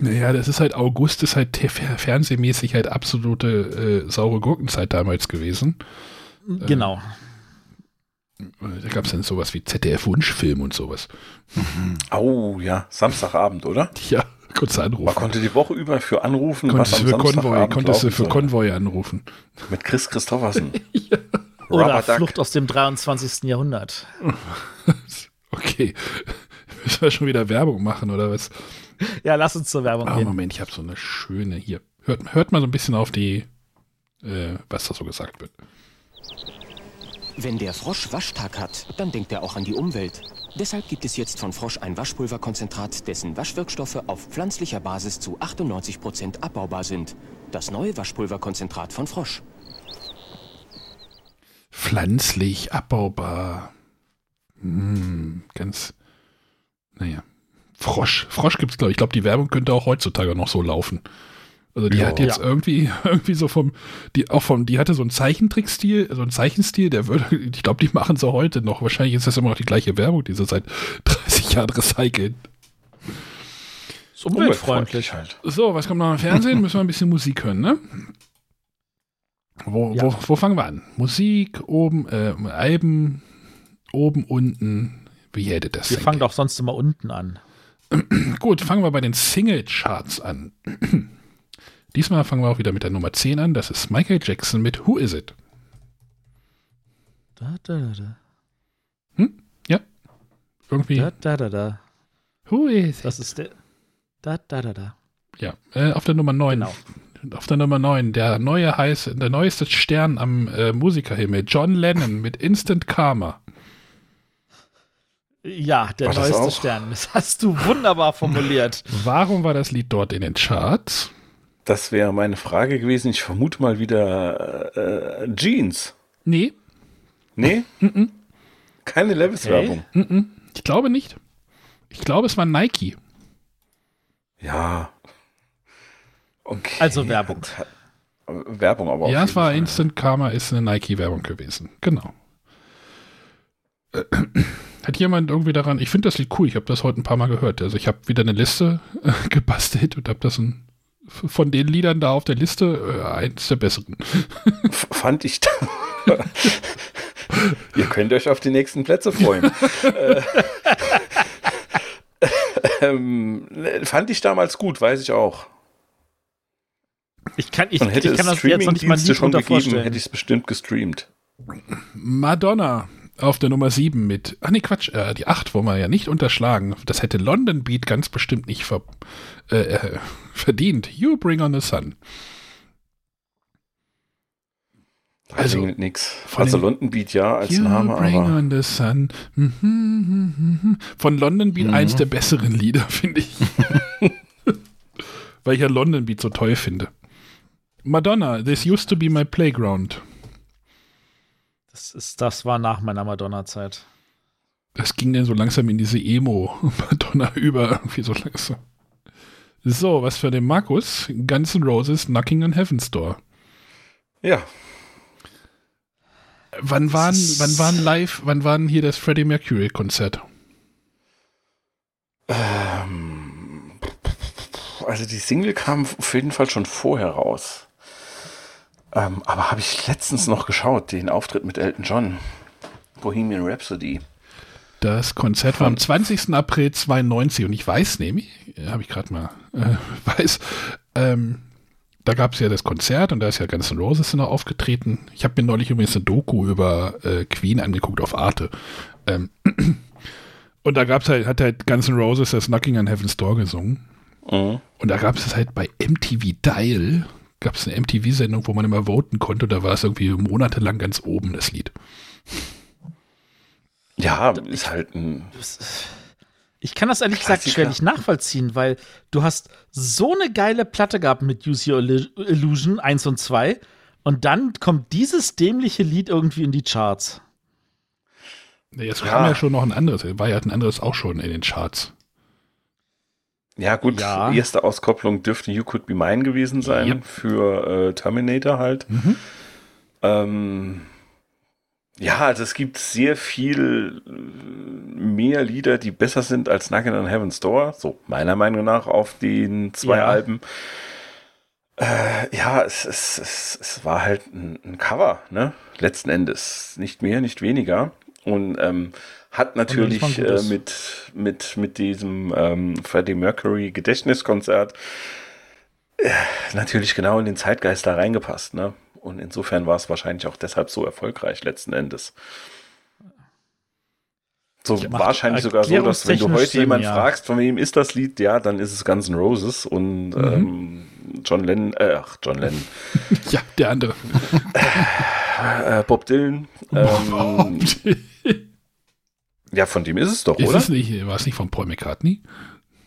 Naja, das ist halt August, ist halt fernsehmäßig halt absolute äh, saure Gurkenzeit damals gewesen. Genau. Äh, Da gab es dann sowas wie ZDF-Wunschfilm und sowas. Oh ja, Samstagabend, oder? Ja, kurz anrufen. Man konnte die Woche über für anrufen, Konntest was du am für Konvoi, konntest du für soll. Konvoi anrufen. Mit Chris Christoffersen. Oder Rubber Duck. Flucht aus dem 23. Jahrhundert. Okay. Müssen wir schon wieder Werbung machen, oder was? Ja, lass uns zur Werbung Ah, gehen. Moment, ich habe so eine schöne hier. Hört, hört mal so ein bisschen auf die, äh, was da so gesagt wird. Wenn der Frosch Waschtag hat, dann denkt er auch an die Umwelt. Deshalb gibt es jetzt von Frosch ein Waschpulverkonzentrat, dessen Waschwirkstoffe auf pflanzlicher Basis zu 98% abbaubar sind. Das neue Waschpulverkonzentrat von Frosch. Pflanzlich, abbaubar. Hm, ganz, naja. Frosch. Frosch gibt's, glaube ich. Ich glaube, die Werbung könnte auch heutzutage noch so laufen. Also die Ja. hat jetzt Ja. irgendwie, irgendwie so vom, die auch vom, die hatte so einen Zeichentrickstil, so einen Zeichenstil, der würde, ich glaube, die machen sie heute noch. Wahrscheinlich ist das immer noch die gleiche Werbung, die sie seit 30 Jahren recyceln. Ist umweltfreundlich. halt. So, was kommt noch im Fernsehen? Müssen wir ein bisschen Musik hören, ne? Wo, wo, wo fangen wir an? Musik, oben, äh, Alben, oben, unten. Wie hätte das Wir fangen doch sonst immer unten an. Gut, fangen wir bei den Single-Charts an. Diesmal fangen wir auch wieder mit der Nummer 10 an. Das ist Michael Jackson mit Who Is It? Da, da, da, da. Hm? Ja. Irgendwie. Da, da, da, da. Who is it? Das ist der. Da, da, da, da. Ja, äh, auf der Nummer 9. Genau. Auf der Nummer 9, der neue heiß, der neueste Stern am äh, Musikerhimmel, John Lennon mit Instant Karma. Ja, der War das neueste auch? Stern. Das hast du wunderbar formuliert. Warum war das Lied dort in den Charts? Das wäre meine Frage gewesen. Ich vermute mal wieder äh, Jeans. Nee. Nee? Keine Levis-Werbung. Mhm. Ich glaube nicht. Ich glaube, es war Nike. Ja. Okay. Also Werbung. Werbung aber auch. ja, es war Instant Karma, ist eine Nike-Werbung gewesen. Genau. Hat jemand irgendwie daran, ich finde das Lied cool, ich habe das heute ein paar Mal gehört. Also ich habe wieder eine Liste äh, gebastelt und habe das ein, von den Liedern da auf der Liste äh, eins der besseren. F- Fand ich. da- Ihr könnt euch auf die nächsten Plätze freuen. äh, ähm, fand ich damals gut, weiß ich auch. Ich kann, ich, Und hätte ich kann das jetzt noch nicht mal nie schon gegeben, hätte ich es bestimmt gestreamt. Madonna auf der Nummer 7 mit, ach nee, Quatsch, äh, die 8 wollen wir ja nicht unterschlagen. Das hätte London Beat ganz bestimmt nicht ver, äh, äh, verdient. You Bring on the Sun. Also nix. Also London Beat ja als You Name, bring aber on the sun. Mhm, mhm, mhm. Von London Beat Mhm. eins der besseren Lieder, finde ich. Weil ich ja London Beat so toll finde. Madonna, This Used to Be My Playground. Das, ist, das war nach meiner Madonna-Zeit. Das ging dann so langsam in diese Emo-Madonna über, irgendwie so langsam. So, was für den Markus? Guns N' Roses Knocking on Heaven's Door. Ja. Wann waren, wann waren live, wann waren hier das Freddie Mercury Konzert? Ähm, also die Single kam auf jeden Fall schon vorher raus. Ähm, aber habe ich letztens noch geschaut, den Auftritt mit Elton John. Bohemian Rhapsody. Das Konzert war am 20. April 92 und ich weiß nämlich, habe ich gerade mal, äh, weiß, ähm, da gab es ja das Konzert und da ist ja Guns N' Roses noch aufgetreten. Ich habe mir neulich übrigens eine Doku über äh, Queen angeguckt auf Arte. Ähm, und da gab's halt, hat halt Guns N' Roses das Knocking on Heaven's Door gesungen. Mhm. Und da gab es halt bei MTV Dial, gab es eine MTV-Sendung, wo man immer voten konnte. Und da war es irgendwie monatelang ganz oben, das Lied. Ja, ist halt ein. Ich kann das ehrlich gesagt Klassiker. schwerlich nachvollziehen, weil du hast so eine geile Platte gehabt mit Use Your Illu- Illusion 1 und 2 und dann kommt dieses dämliche Lied irgendwie in die Charts. Nee, Jetzt Ja. kam ja schon noch ein anderes, war ja ein anderes auch schon in den Charts. Ja, gut, Ja. erste Auskopplung dürfte You Could Be Mine gewesen sein Yep. für äh, Terminator halt. Ähm, ja, also es gibt sehr viel äh, mehr Lieder, die besser sind als Knockin' on Heaven's Door, so meiner Meinung nach auf den zwei Ja. Alben. Äh, ja, es, es, es, es war halt ein, ein Cover, ne? Letzten Endes. Nicht mehr, nicht weniger. Und ähm, hat natürlich äh, mit, mit, mit diesem ähm, Freddie Mercury Gedächtniskonzert äh, natürlich genau in den Zeitgeist da reingepasst, ne? Und insofern war es wahrscheinlich auch deshalb so erfolgreich letzten Endes. So Ja, wahrscheinlich sogar so, dass wenn du heute jemanden ja. fragst, von wem ist das Lied, ja, dann ist es Guns N' Roses und Mhm. ähm, John Lennon, äh, ach, John Lennon, Ja, der andere. äh, Bob Dylan. Ähm, ja, von dem ist es doch, Ist oder? es nicht, war es nicht von Paul McCartney?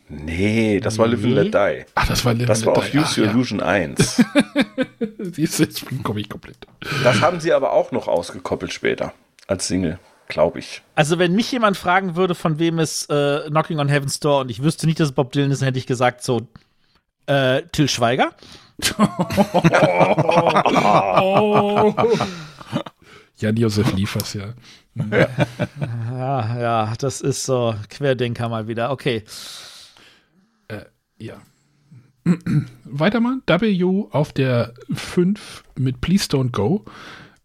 Nee, das war Live and Nee. Let Die. Ach, das war Live Das and war Let auf Die. Use Ach, Your ja. Illusion 1. Siehst du, Jetzt komme ich komplett. Das haben sie aber auch noch ausgekoppelt später. Als Single, glaube ich. Also wenn mich jemand fragen würde, von wem ist äh, Knocking on Heaven's Door und ich wüsste nicht, dass es Bob Dylan ist, dann hätte ich gesagt so äh, Till Schweiger. Oh. Jan-Josef Liefers, ja. Ja, ja, das ist so Querdenker mal wieder. Okay. Ja. Weiter mal. W auf der 5 mit Please Don't Go.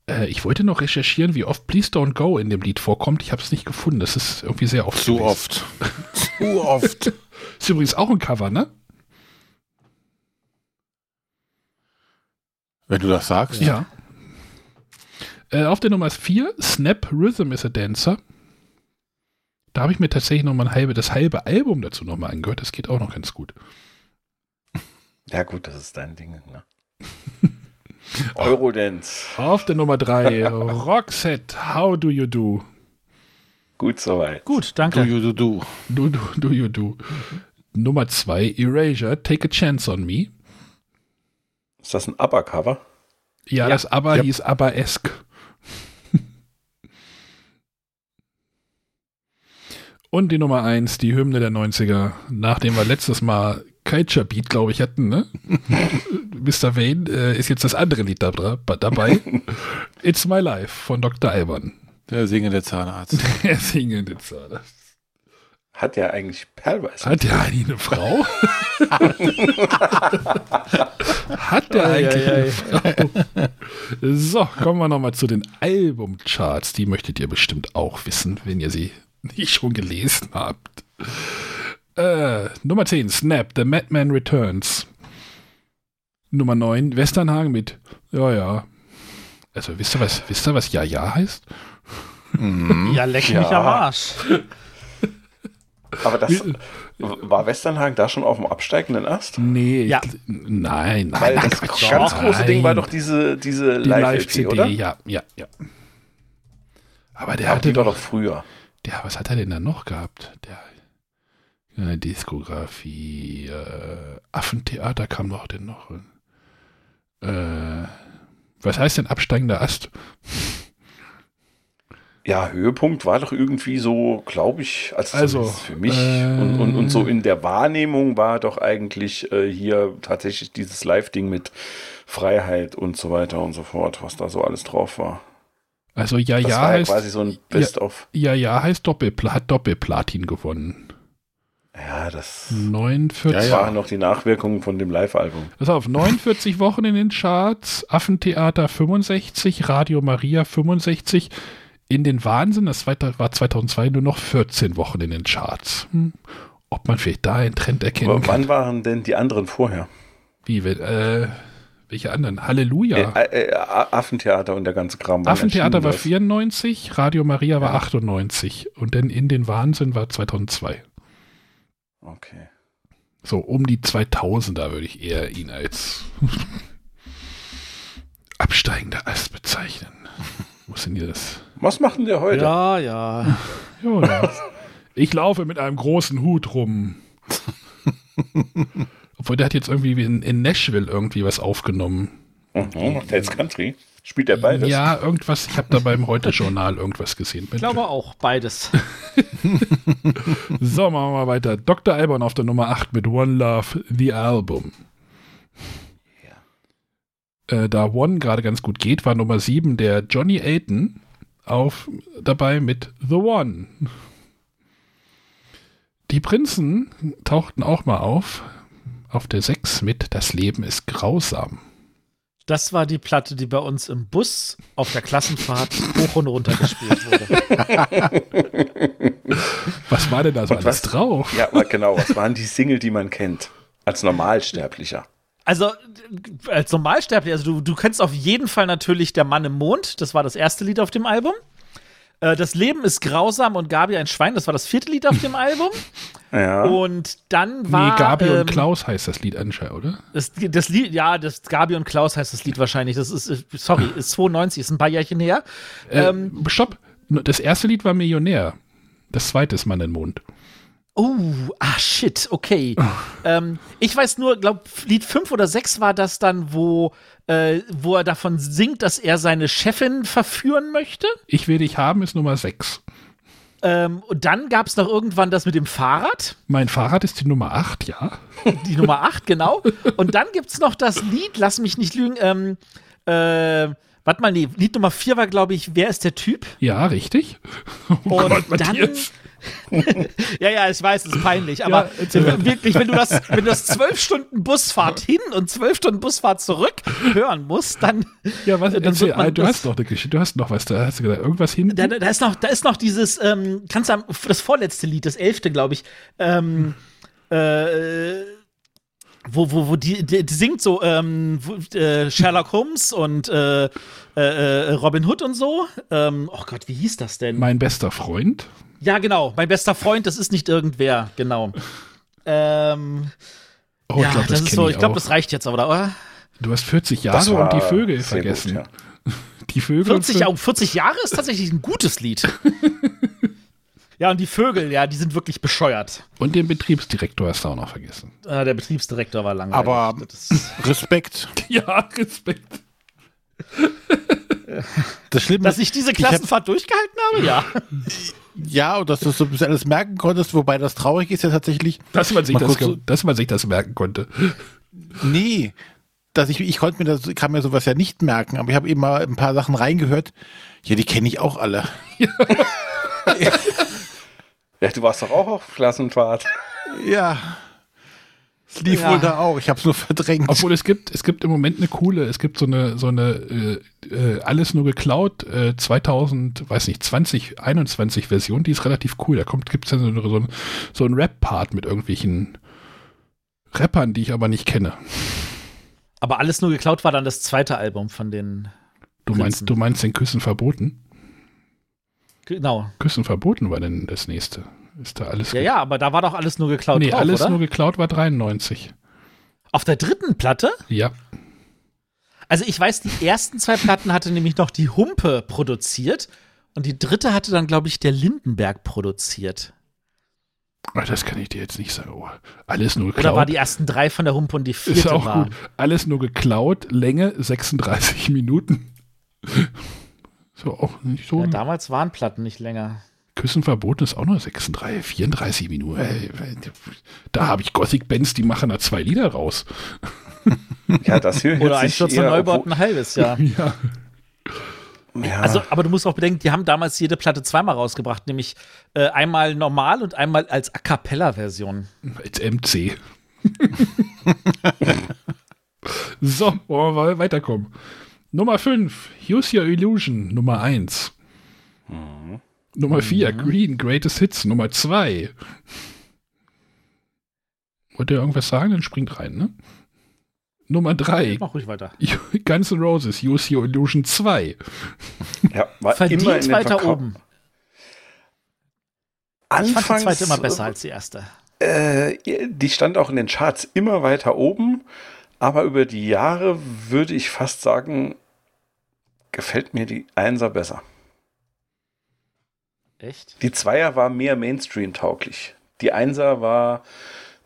Äh, ich wollte noch recherchieren, wie oft Please Don't Go in dem Lied vorkommt. Ich habe es nicht gefunden. Das ist irgendwie sehr oft. Zu gewesen. oft. Zu oft. Ist übrigens auch ein Cover, ne? Wenn du das sagst. Ja. Äh, auf der Nummer 4, Snap Rhythm is a Dancer. Da habe ich mir tatsächlich noch mal ein halbe, das halbe Album dazu noch mal angehört. Das geht auch noch ganz gut. Ja, gut, das ist dein Ding. Ne? Eurodance. Auf der Nummer 3, Roxette, How Do You Do? Gut soweit. Gut, danke. du, du, du. Do, do, do you do? Nummer 2, Erasure, Take a Chance on Me. Ist das ein ABBA-Cover? Ja, das Aber Ja. hieß Aber-esque. Und die Nummer 1, die Hymne der 90er, nachdem wir letztes Mal Culture Beat, glaube ich, hatten, ne? Mr. Wayne äh, ist jetzt das andere Lied da, dabei. It's My Life von Dr. Alban. Der singende Zahnarzt. Der singende Zahnarzt. Hat ja eigentlich Perlweiß. Hat der eigentlich eine Frau? Hat der eigentlich eine Frau? So, kommen wir nochmal zu den Albumcharts. Die möchtet ihr bestimmt auch wissen, wenn ihr sie nicht schon gelesen habt. Äh, Nummer 10, Snap, The Madman Returns. Nummer 9, Westernhagen mit Ja, ja. Also, wisst ihr, was, wisst ihr, was Ja, ja heißt? Mhm. Ja, leck Ja. mich am Arsch. Aber das war Westernhagen da schon auf dem absteigenden Ast? Nee, Ja. ich- nein, nein. Weil nein, das Quatsch, ganz nein. große Ding war doch diese, diese die Live-CD, oder? ja, ja, ja. Aber der Aber hatte doch, doch früher. Der, was hat er denn da noch gehabt? Der äh, Diskografie, äh, Affentheater kam doch denn noch. Äh, was heißt denn absteigender Ast? Ja, Höhepunkt war doch irgendwie so, glaube ich, also, Also, für mich äh, und, und, und so in der Wahrnehmung war doch eigentlich äh, hier tatsächlich dieses Live-Ding mit Freiheit und so weiter und so fort, was da so alles drauf war. Also ja, Das ja war ja heißt, quasi so ein Best-of. Ja, ja heißt Doppelpla hat Doppelplatin gewonnen. Ja, das 49. waren noch die Nachwirkungen von dem Live-Album. Pass auf, 49 Wochen in den Charts, Affentheater 65, Radio Maria 65, in den Wahnsinn, das war 2002 nur noch 14 Wochen in den Charts. Hm. Ob man vielleicht da einen Trend erkennen Aber kann. wann waren denn die anderen vorher? Wie, äh, welche anderen? Halleluja. Äh, äh, Affentheater und der ganze Kram. Affentheater war erschienen 94, Radio Maria war 98 und dann in den Wahnsinn war 2002. das? Okay. So um die 2000er würde ich eher ihn als absteigender Ast bezeichnen. Muss denn hier das? Was machen der heute? Ja, ja. Ja, ich laufe mit einem großen Hut rum. Obwohl der hat jetzt irgendwie in, in Nashville irgendwie was aufgenommen. Mhm, macht er jetzt Country? Spielt er beides? Ja, irgendwas. Ich habe da beim Heute-Journal irgendwas gesehen. Ich glaube auch beides. So, machen wir mal weiter. Dr. Alban auf der Nummer 8 mit One Love, The Album. Äh, da One gerade ganz gut geht, war Nummer 7 der Johnny Aiton auf, dabei mit The One. Die Prinzen tauchten auch mal auf, auf der 6 mit Das Leben ist grausam. Das war die Platte, die bei uns im Bus auf der Klassenfahrt hoch und runter gespielt wurde. Was war denn da so Und alles was- drauf? Ja, genau. Was waren die Single, die man kennt? Als Normalsterblicher. Also, äh, als Normalsterblicher, also du, du kennst auf jeden Fall natürlich Der Mann im Mond, das war das erste Lied auf dem Album. Äh, Das Leben ist grausam und Gabi ein Schwein, das war das vierte Lied auf dem Album. Ja. Und dann war. nee, Gabi ähm, und Klaus heißt das Lied anscheinend, oder? Das, das Lied, ja, das Gabi und Klaus heißt das Lied wahrscheinlich. Das ist, äh, sorry, ist 92, ist ein paar Jährchen her. Ähm, Äh, stopp. Das erste Lied war Millionär. Das zweite ist Mann im Mond. Oh, ah, shit, okay. ähm, ich weiß nur, glaube Lied 5 oder 6 war das dann, wo, äh, wo er davon singt, dass er seine Chefin verführen möchte. Ich will dich haben ist Nummer 6. Ähm, und dann gab es noch irgendwann das mit dem Fahrrad, Mein Fahrrad ist die Nummer 8, ja. die Nummer 8, genau. Und dann gibt es noch das Lied, lass mich nicht lügen, ähm, äh, warte mal, nee, Lied Nummer 4 war, glaube ich, Wer ist der Typ? Ja, richtig. Oh Und Gott, dann. Ja, ja, ich weiß, es ist peinlich, aber Ja, wirklich, wenn du das, wenn du das zwölf Stunden Busfahrt hin und zwölf Stunden Busfahrt zurück hören musst, dann. Ja, was, dann erzähl, wird man du das- hast noch eine Geschichte, du hast noch was, da hast du gesagt, irgendwas hin. Da, da, ist noch, da ist noch dieses, ähm, kannst du am- das vorletzte Lied, das elfte, glaube ich, ähm, äh, wo, wo, wo die, die, die singt so ähm, äh, Sherlock Holmes und äh, äh, äh, Robin Hood und so. Ähm, oh Gott, wie hieß das denn? Mein bester Freund. Ja, genau. Mein bester Freund, das ist nicht irgendwer, genau. Ähm, Oh, ja, ich glaube, das, das, so, ich ich glaube, auch. das reicht jetzt aber, oder? Du hast 40 Das Jahre und die Vögel vergessen. gut, Die Vögel. 40, und Jahre- 40 Jahre ist tatsächlich ein gutes Lied. ja, und die Vögel, ja, die sind wirklich bescheuert. Und den Betriebsdirektor hast du auch noch vergessen. Äh, der Betriebsdirektor war langweilig. Aber Respekt. Ja, Respekt. Das Schlimme dass ich diese ich hab- Klassenfahrt durchgehalten habe, ja. Ja, und dass du so ein bisschen alles merken konntest, wobei das traurig ist ja tatsächlich. Dass man sich, das, so- dass man sich das merken konnte. Nee, dass ich, ich konnte mir das, kann mir sowas ja nicht merken, aber ich habe eben mal ein paar Sachen reingehört. Ja, die kenne ich auch alle. Ja, du warst doch auch auf Klassenfahrt. Ja. Lief Ja. wohl da auch. Ich habe es nur verdrängt. Obwohl es gibt, es gibt im Moment eine coole, es gibt so eine, so eine äh, äh, alles nur geklaut, äh, 2000, weiß nicht, 2021 Version, die ist relativ cool. Da kommt, gibt's dann so, eine- so, ein- so einen Rap-Part mit irgendwelchen Rappern, die ich aber nicht kenne. Aber alles nur geklaut war dann das zweite Album von den. Du Prinzen. meinst, du meinst den Küssen verboten? Genau. Küssen verboten war denn das nächste. Ist da alles Ja, ja, aber da war doch alles nur geklaut Nee, drauf, alles oder? nur geklaut war 93. Auf der dritten Platte? Ja. Also ich weiß, die ersten zwei Platten hatte nämlich noch die Humpe produziert und die dritte hatte dann, glaube ich, der Lindenberg produziert. Das kann ich dir jetzt nicht sagen. Oh, alles nur geklaut. Oder war die ersten drei von der Humpe und die vierte Ist auch war. gut. Alles nur geklaut, Länge 36 Minuten. So, auch nicht so. Ja, damals waren Platten nicht länger. Küssen verboten ist auch nur 36, 34 Minuten. Da habe ich Gothic-Bands, die machen da zwei Lieder raus. Ja, das hier Oder ein Sturz eher, Neubau obwohl- ein halbes Jahr. ja. Ja. Also, aber du musst auch bedenken, die haben damals jede Platte zweimal rausgebracht, nämlich äh, einmal normal und einmal als A Cappella-Version. Als MC. so, wollen wir mal weiterkommen. Nummer 5, Use Your Illusion, Nummer 1. Nummer 4, Green, Greatest Hits, Nummer 2. Wollt ihr irgendwas sagen? Dann springt rein, ne? Nummer 3, Mach ruhig weiter. Guns N' Roses, Use Your Illusion 2. Ja, war Verdient immer in den weiter Verkauf- oben. Ich fand die Anfangs, zweite immer besser als die erste. Äh, die stand auch in den Charts immer weiter oben, aber über die Jahre würde ich fast sagen, gefällt mir die Einser besser. Echt? Die Zweier war mehr Mainstream-tauglich. Die Einser war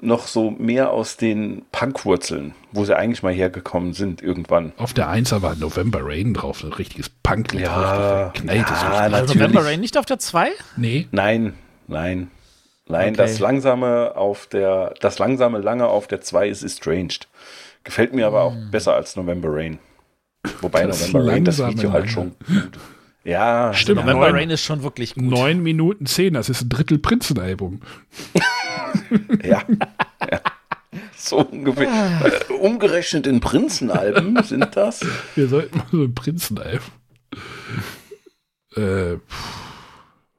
noch so mehr aus den Punkwurzeln, wo sie eigentlich mal hergekommen sind irgendwann. Auf der 1 war November Rain drauf, ein richtiges Punklied Ja, drauf. Ja. Also. November Rain nicht auf der 2? Nee, Nein, nein. Nein, Okay. das langsame auf der, das langsame lange auf der 2 ist Estranged. Gefällt mir aber auch besser als November Rain. Wobei Das November Rain das Video halt lange. schon gut. Ja, Stimmt, November neun- Rain ist schon wirklich gut. 9 Minuten 10, das ist ein Drittel Prinzenalbum. ja. ja. So ungefähr. Äh, umgerechnet in Prinzenalben sind das. Wir sollten mal so ein Prinzenalbum. äh,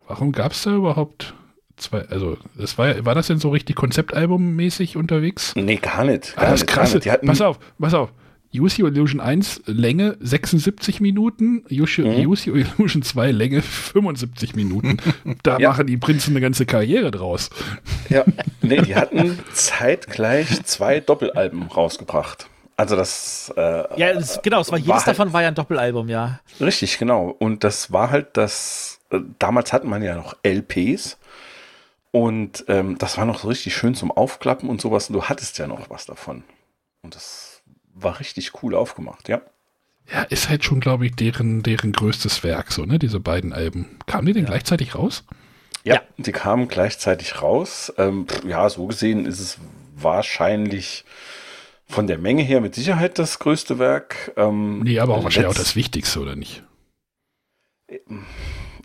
warum gab es da überhaupt zwei? Also, das war, war das denn so richtig Konzeptalbum-mäßig unterwegs? Nee, gar nicht. Ah, Gar das ist krass. nicht. Die hatten, Pass auf, pass auf. Use Your Illusion 1 Länge 76 Minuten, Use Mhm. Use Your Illusion 2 Länge 75 Minuten. Da Ja. machen die Prinzen eine ganze Karriere draus. Ja, nee, die hatten zeitgleich zwei Doppelalben rausgebracht. Also das äh, Ja, es, genau, es war, War jedes halt- davon war ja ein Doppelalbum, ja. Richtig, genau. Und das war halt das, äh, damals hatten man ja noch LPs und ähm, das war noch so richtig schön zum Aufklappen und sowas und du hattest ja noch was davon. Und das war richtig cool aufgemacht, ja. Ja, ist halt schon, glaube ich, deren, deren größtes Werk, so, ne? Diese beiden Alben. Kamen die denn gleichzeitig raus? Ja, die kamen gleichzeitig raus. Ähm, pff, ja, so gesehen ist es wahrscheinlich von der Menge her mit Sicherheit das größte Werk. Ähm, Nee, aber auch wahrscheinlich auch das Wichtigste, oder nicht?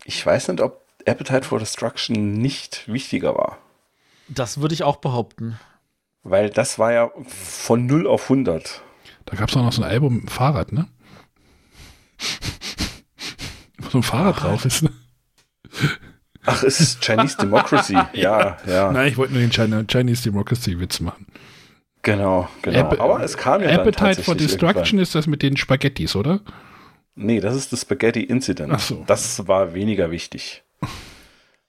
Ich weiß nicht, ob Appetite for Destruction nicht wichtiger war. Das würde ich auch behaupten. Weil das war ja von 0 auf 100. Da gab es auch noch so ein Album mit dem Fahrrad, ne? Wo so ein Fahrrad drauf ist, ne? Ach, es ist Chinese Democracy. Ja, ja. Nein, ich wollte nur den China, Chinese Democracy-Witz machen. Genau, genau. Appe- Aber es kam ja dann Appetite for tatsächlich Destruction irgendwann. ist das mit den Spaghettis, oder? Nee, das ist das Spaghetti Incident. Ach so. Das war weniger wichtig.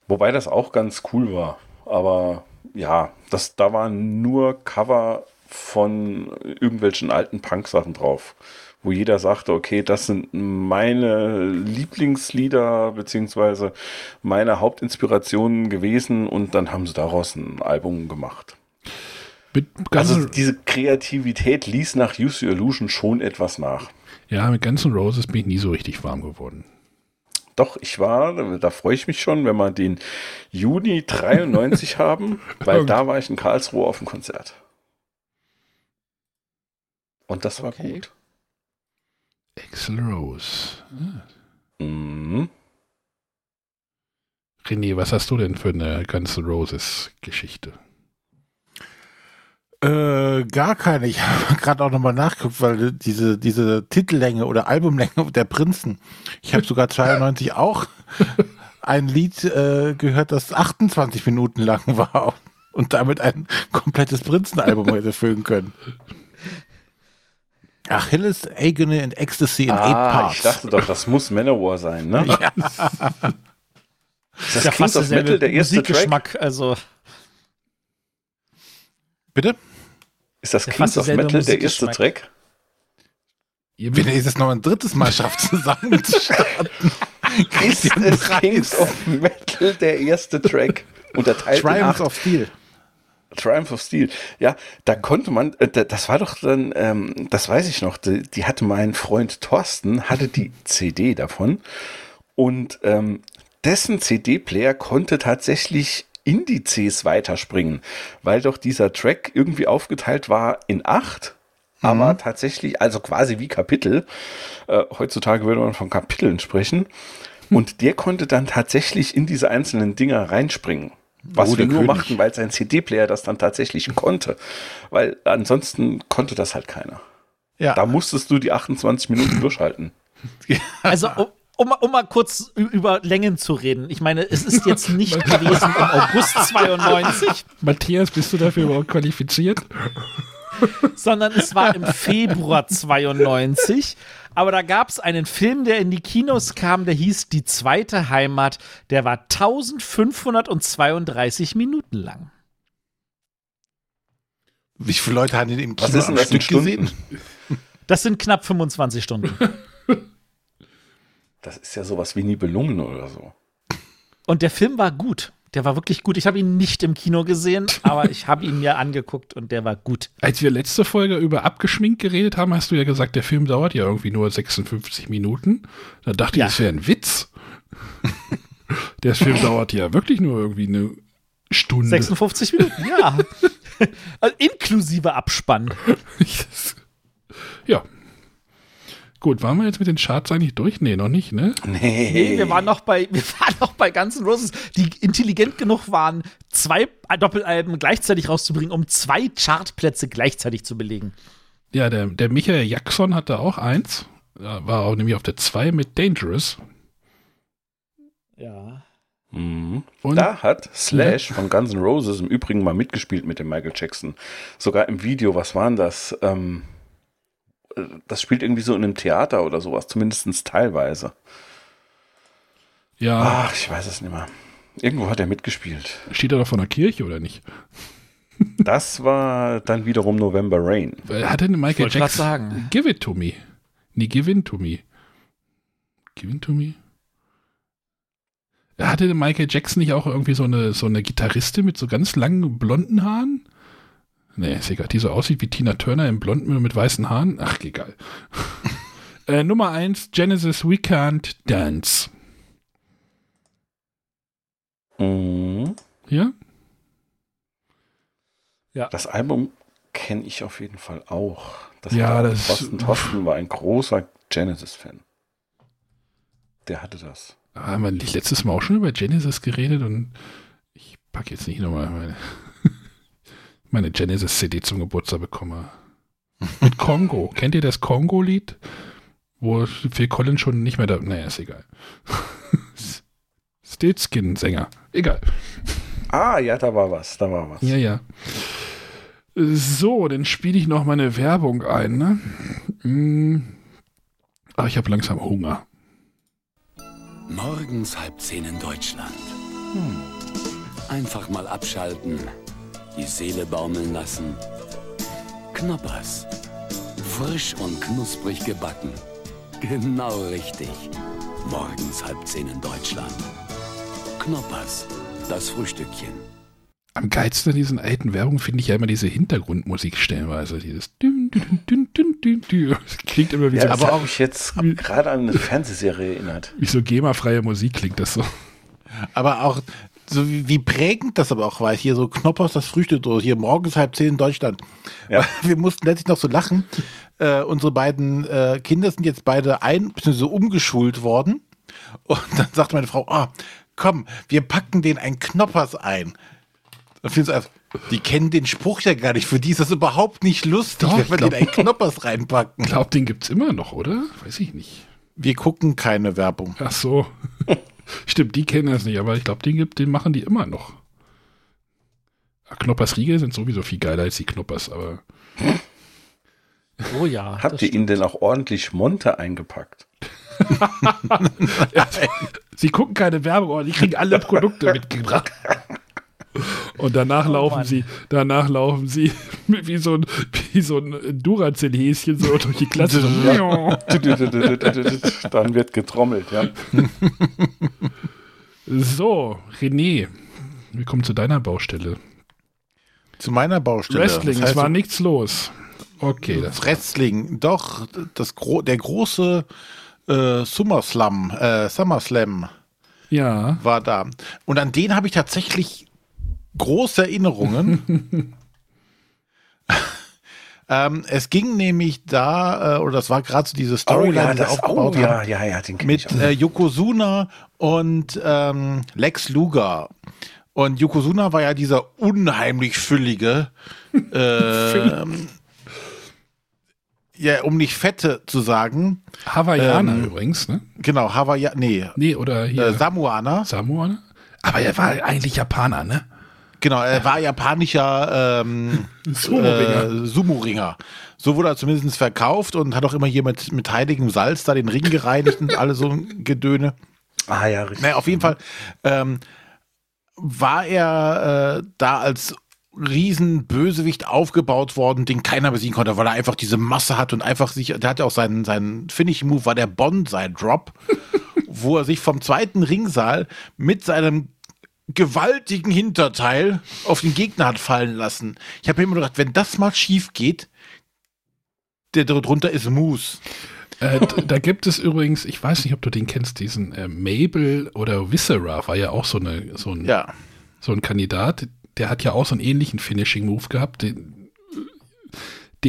Wobei das auch ganz cool war. Aber ja, das, da waren nur Cover von irgendwelchen alten Punk-Sachen drauf. Wo jeder sagte, okay, das sind meine Lieblingslieder beziehungsweise meine Hauptinspirationen gewesen und dann haben sie daraus ein Album gemacht. Also diese Kreativität ließ nach Use Your Illusion schon etwas nach. ja, mit Guns N' Roses bin ich nie so richtig warm geworden. Doch, ich war, da freue ich mich schon, wenn wir den Juni 93 haben, weil da war ich in Karlsruhe auf dem Konzert. Und das war gut. Axel Rose. Ah. Mhm. René, was hast du denn für eine Guns N' Roses-Geschichte? Äh, gar keine. Ich habe gerade auch nochmal nachgeguckt, weil diese, diese Titellänge oder Albumlänge der Prinzen, ich habe sogar 92 auch ein Lied äh, gehört, das 28 Minuten lang war und damit ein komplettes Prinzenalbum hätte füllen können. Achilles, Agony and Ecstasy in eight Ah, parts. ich dachte doch, das muss Manowar sein, ne? Ja. Ist das ja Kings fast of derselbe Metal der erste Track? Musikgeschmack. Also Bitte? Ist das Ja, Kings of Metal der erste. Track? Wenn ihr es noch ein drittes Mal schafft, zusammenzustarten, Ist es Kings of Metal der erste Track? Unterteilt Triumph of Steel. Triumph of Steel. Ja, da konnte man, äh, da- das war doch dann, ähm, das weiß ich noch, die, die hatte mein Freund Thorsten, hatte die CD davon und ähm, dessen CD-Player konnte tatsächlich Indizes weiterspringen, weil doch dieser Track irgendwie aufgeteilt war in acht, aber tatsächlich, also quasi wie Kapitel. Äh, heutzutage würde man von Kapiteln sprechen. Und der konnte dann tatsächlich in diese einzelnen Dinger reinspringen. Was Oh, wir nur König. machten, weil sein CD-Player das dann tatsächlich konnte. Weil ansonsten konnte das halt keiner. Ja. Da musstest du die 28 Minuten durchhalten. Also, um, um, mal- um mal kurz über Längen zu reden. Ich meine, es ist jetzt nicht gewesen im August 92, Matthias, bist du dafür überhaupt qualifiziert? sondern es war im Februar 92. Aber da gab es einen Film, der in die Kinos kam, der hieß Die zweite Heimat. Der war 1532 Minuten lang. Wie viele Leute haben den im Was Kino ist denn das in Stück gesehen? Stunden? Das sind knapp 25 Stunden. Das ist ja sowas wie Nibelungen oder so. Und der Film war gut. Der war wirklich gut. Ich habe ihn nicht im Kino gesehen, aber ich habe ihn mir angeguckt und der war gut. Als wir letzte Folge über abgeschminkt geredet haben, hast du ja gesagt, der Film dauert ja irgendwie nur 56 Minuten. Da dachte Ja. ich, das wäre ein Witz. der Film dauert ja wirklich nur irgendwie eine Stunde. 56 Minuten, ja. also inklusive Abspann. ja. Gut, waren wir jetzt mit den Charts eigentlich durch? Nee, noch nicht, ne? Nee, wir waren noch bei, wir waren noch bei Guns N' Roses, die intelligent genug waren, zwei Doppelalben gleichzeitig rauszubringen, um zwei Chartplätze gleichzeitig zu belegen. Ja, der, der Michael Jackson hatte auch eins. Da war auch nämlich auf der 2 mit Dangerous. Ja. Mhm. Und- da hat Slash von Guns N' Roses im Übrigen mal mitgespielt mit dem Michael Jackson. Sogar im Video, was waren das? Ähm, äh, das spielt irgendwie so in einem Theater oder sowas, zumindest teilweise. Ja, Ach, ich weiß es nicht mehr. Irgendwo hat er mitgespielt. steht er doch von der Kirche oder nicht? Das war dann wiederum November Rain. Weil Hatte eine Michael Jackson. sagen. Give it to me. Nee, give in to me. Give in to me. Hatte Michael Jackson nicht auch irgendwie so eine, so eine Gitarristin mit so ganz langen blonden Haaren? Nee, ist egal. Die so aussieht wie Tina Turner im Blonden mit weißen Haaren. Ach, egal. äh, Nummer eins Genesis We Can't Dance. Mhm. Ja? Das Album kenne ich auf jeden Fall auch. Das Ja, das- Thorsten, Thorsten war ein großer Genesis-Fan. Der hatte das. Haben wir nicht letztes Mal auch schon über Genesis geredet und ich packe jetzt nicht nochmal meine, meine Genesis-CD zum Geburtstag bekomme. Mit Kongo. Kennt ihr das Kongo-Lied? Wo Phil Collins schon nicht mehr da. Naja, ist egal. Stillskin-Sänger. Egal. Ah, ja, da war was, da war was. Ja, ja. So, dann spiele ich noch meine Werbung ein. Ne? Hm. Ah, ich habe langsam Hunger. Morgens halb zehn in Deutschland. Hm. Einfach mal abschalten, die Seele baumeln lassen. Knoppers. Frisch und knusprig gebacken. Genau richtig. Morgens halb zehn in Deutschland. Knoppers. Das Frühstückchen. Am geilsten an diesen alten Werbungen finde ich ja immer diese Hintergrundmusik stellenweise. Dieses dün, dün, dün, dün, dün, dün. Das klingt immer wie Ja, so, das habe ich jetzt gerade an eine Fernsehserie erinnert. wie so GEMA-freie Musik klingt das so. Aber auch, so wie, wie prägend das aber auch war, hier so Knoppers, das Frühstück, so hier morgens halb zehn in Deutschland. Ja. Wir mussten letztlich noch so lachen. Äh, unsere beiden äh, Kinder sind jetzt beide ein, bzw. umgeschult worden. Und dann sagt meine Frau, ah, komm, wir packen den ein Knoppers ein. Und so einfach, die kennen den Spruch ja gar nicht. Für die ist das überhaupt nicht lustig, Doch, wenn wir glaub- den ein Knoppers reinpacken. Ich glaube, den gibt es immer noch, oder? Weiß ich nicht. Wir gucken keine Werbung. Ach so. Stimmt, die kennen das nicht, aber ich glaube, den, gibt- den machen die immer noch. Ja, Knoppers Riegel sind sowieso viel geiler als die Knoppers, aber Oh ja. Habt ihr ihn denn auch ordentlich Monte eingepackt? Sie gucken keine Werbung, aber die kriegen alle Produkte mitgebracht. Und danach Oh laufen Mann. sie, danach laufen sie wie so ein, wie so ein Duracell-Häschen so durch die Klasse. Dann wird getrommelt, ja. So, René, wir kommen zu deiner Baustelle. Zu meiner Baustelle. Wrestling, Das heißt, es war nichts los. Okay, das Wrestling, doch, das gro der große äh, SummerSlam, äh, SummerSlam ja. war da. Und an den habe ich tatsächlich große Erinnerungen. ähm, es ging nämlich da, äh, oder das war gerade so diese Storyline, Oh ja, die das- aufgebaut oh ja, haben, ja, ja, den mit äh, Yokozuna und ähm, Lex Luger. Und Yokozuna war ja dieser unheimlich füllige, ähm, ja, um nicht fette zu sagen. Hawaiianer Ähm, übrigens, ne? Genau, Hawaii, nee. Nee, oder hier. Äh, Samoaner. Samoaner? Aber er war eigentlich Japaner, ne? Genau, er war japanischer ähm, Sumo-Ringer. Äh, Sumo-Ringer. So wurde er zumindest verkauft und hat auch immer hier mit, mit heiligem Salz da den Ring gereinigt und alle so ein Gedöne. Ah ja, richtig. Naja, auf jeden Fall ähm, war er äh, da als Riesenbösewicht aufgebaut worden, den keiner besiegen konnte, weil er einfach diese Masse hat und einfach sich, der hatte auch seinen, seinen Finishing-Move, war der Bonsai-Drop, wo er sich vom zweiten Ringsaal mit seinem gewaltigen Hinterteil auf den Gegner hat fallen lassen. Ich habe mir immer gedacht, wenn das mal schief geht, der drunter ist Moose. Äh, da gibt es übrigens, ich weiß nicht, ob du den kennst, diesen äh, Mabel oder Viscera war ja auch so, eine, so, ein, Ja. so ein Kandidat. Der hat ja auch so einen ähnlichen Finishing-Move gehabt. Den,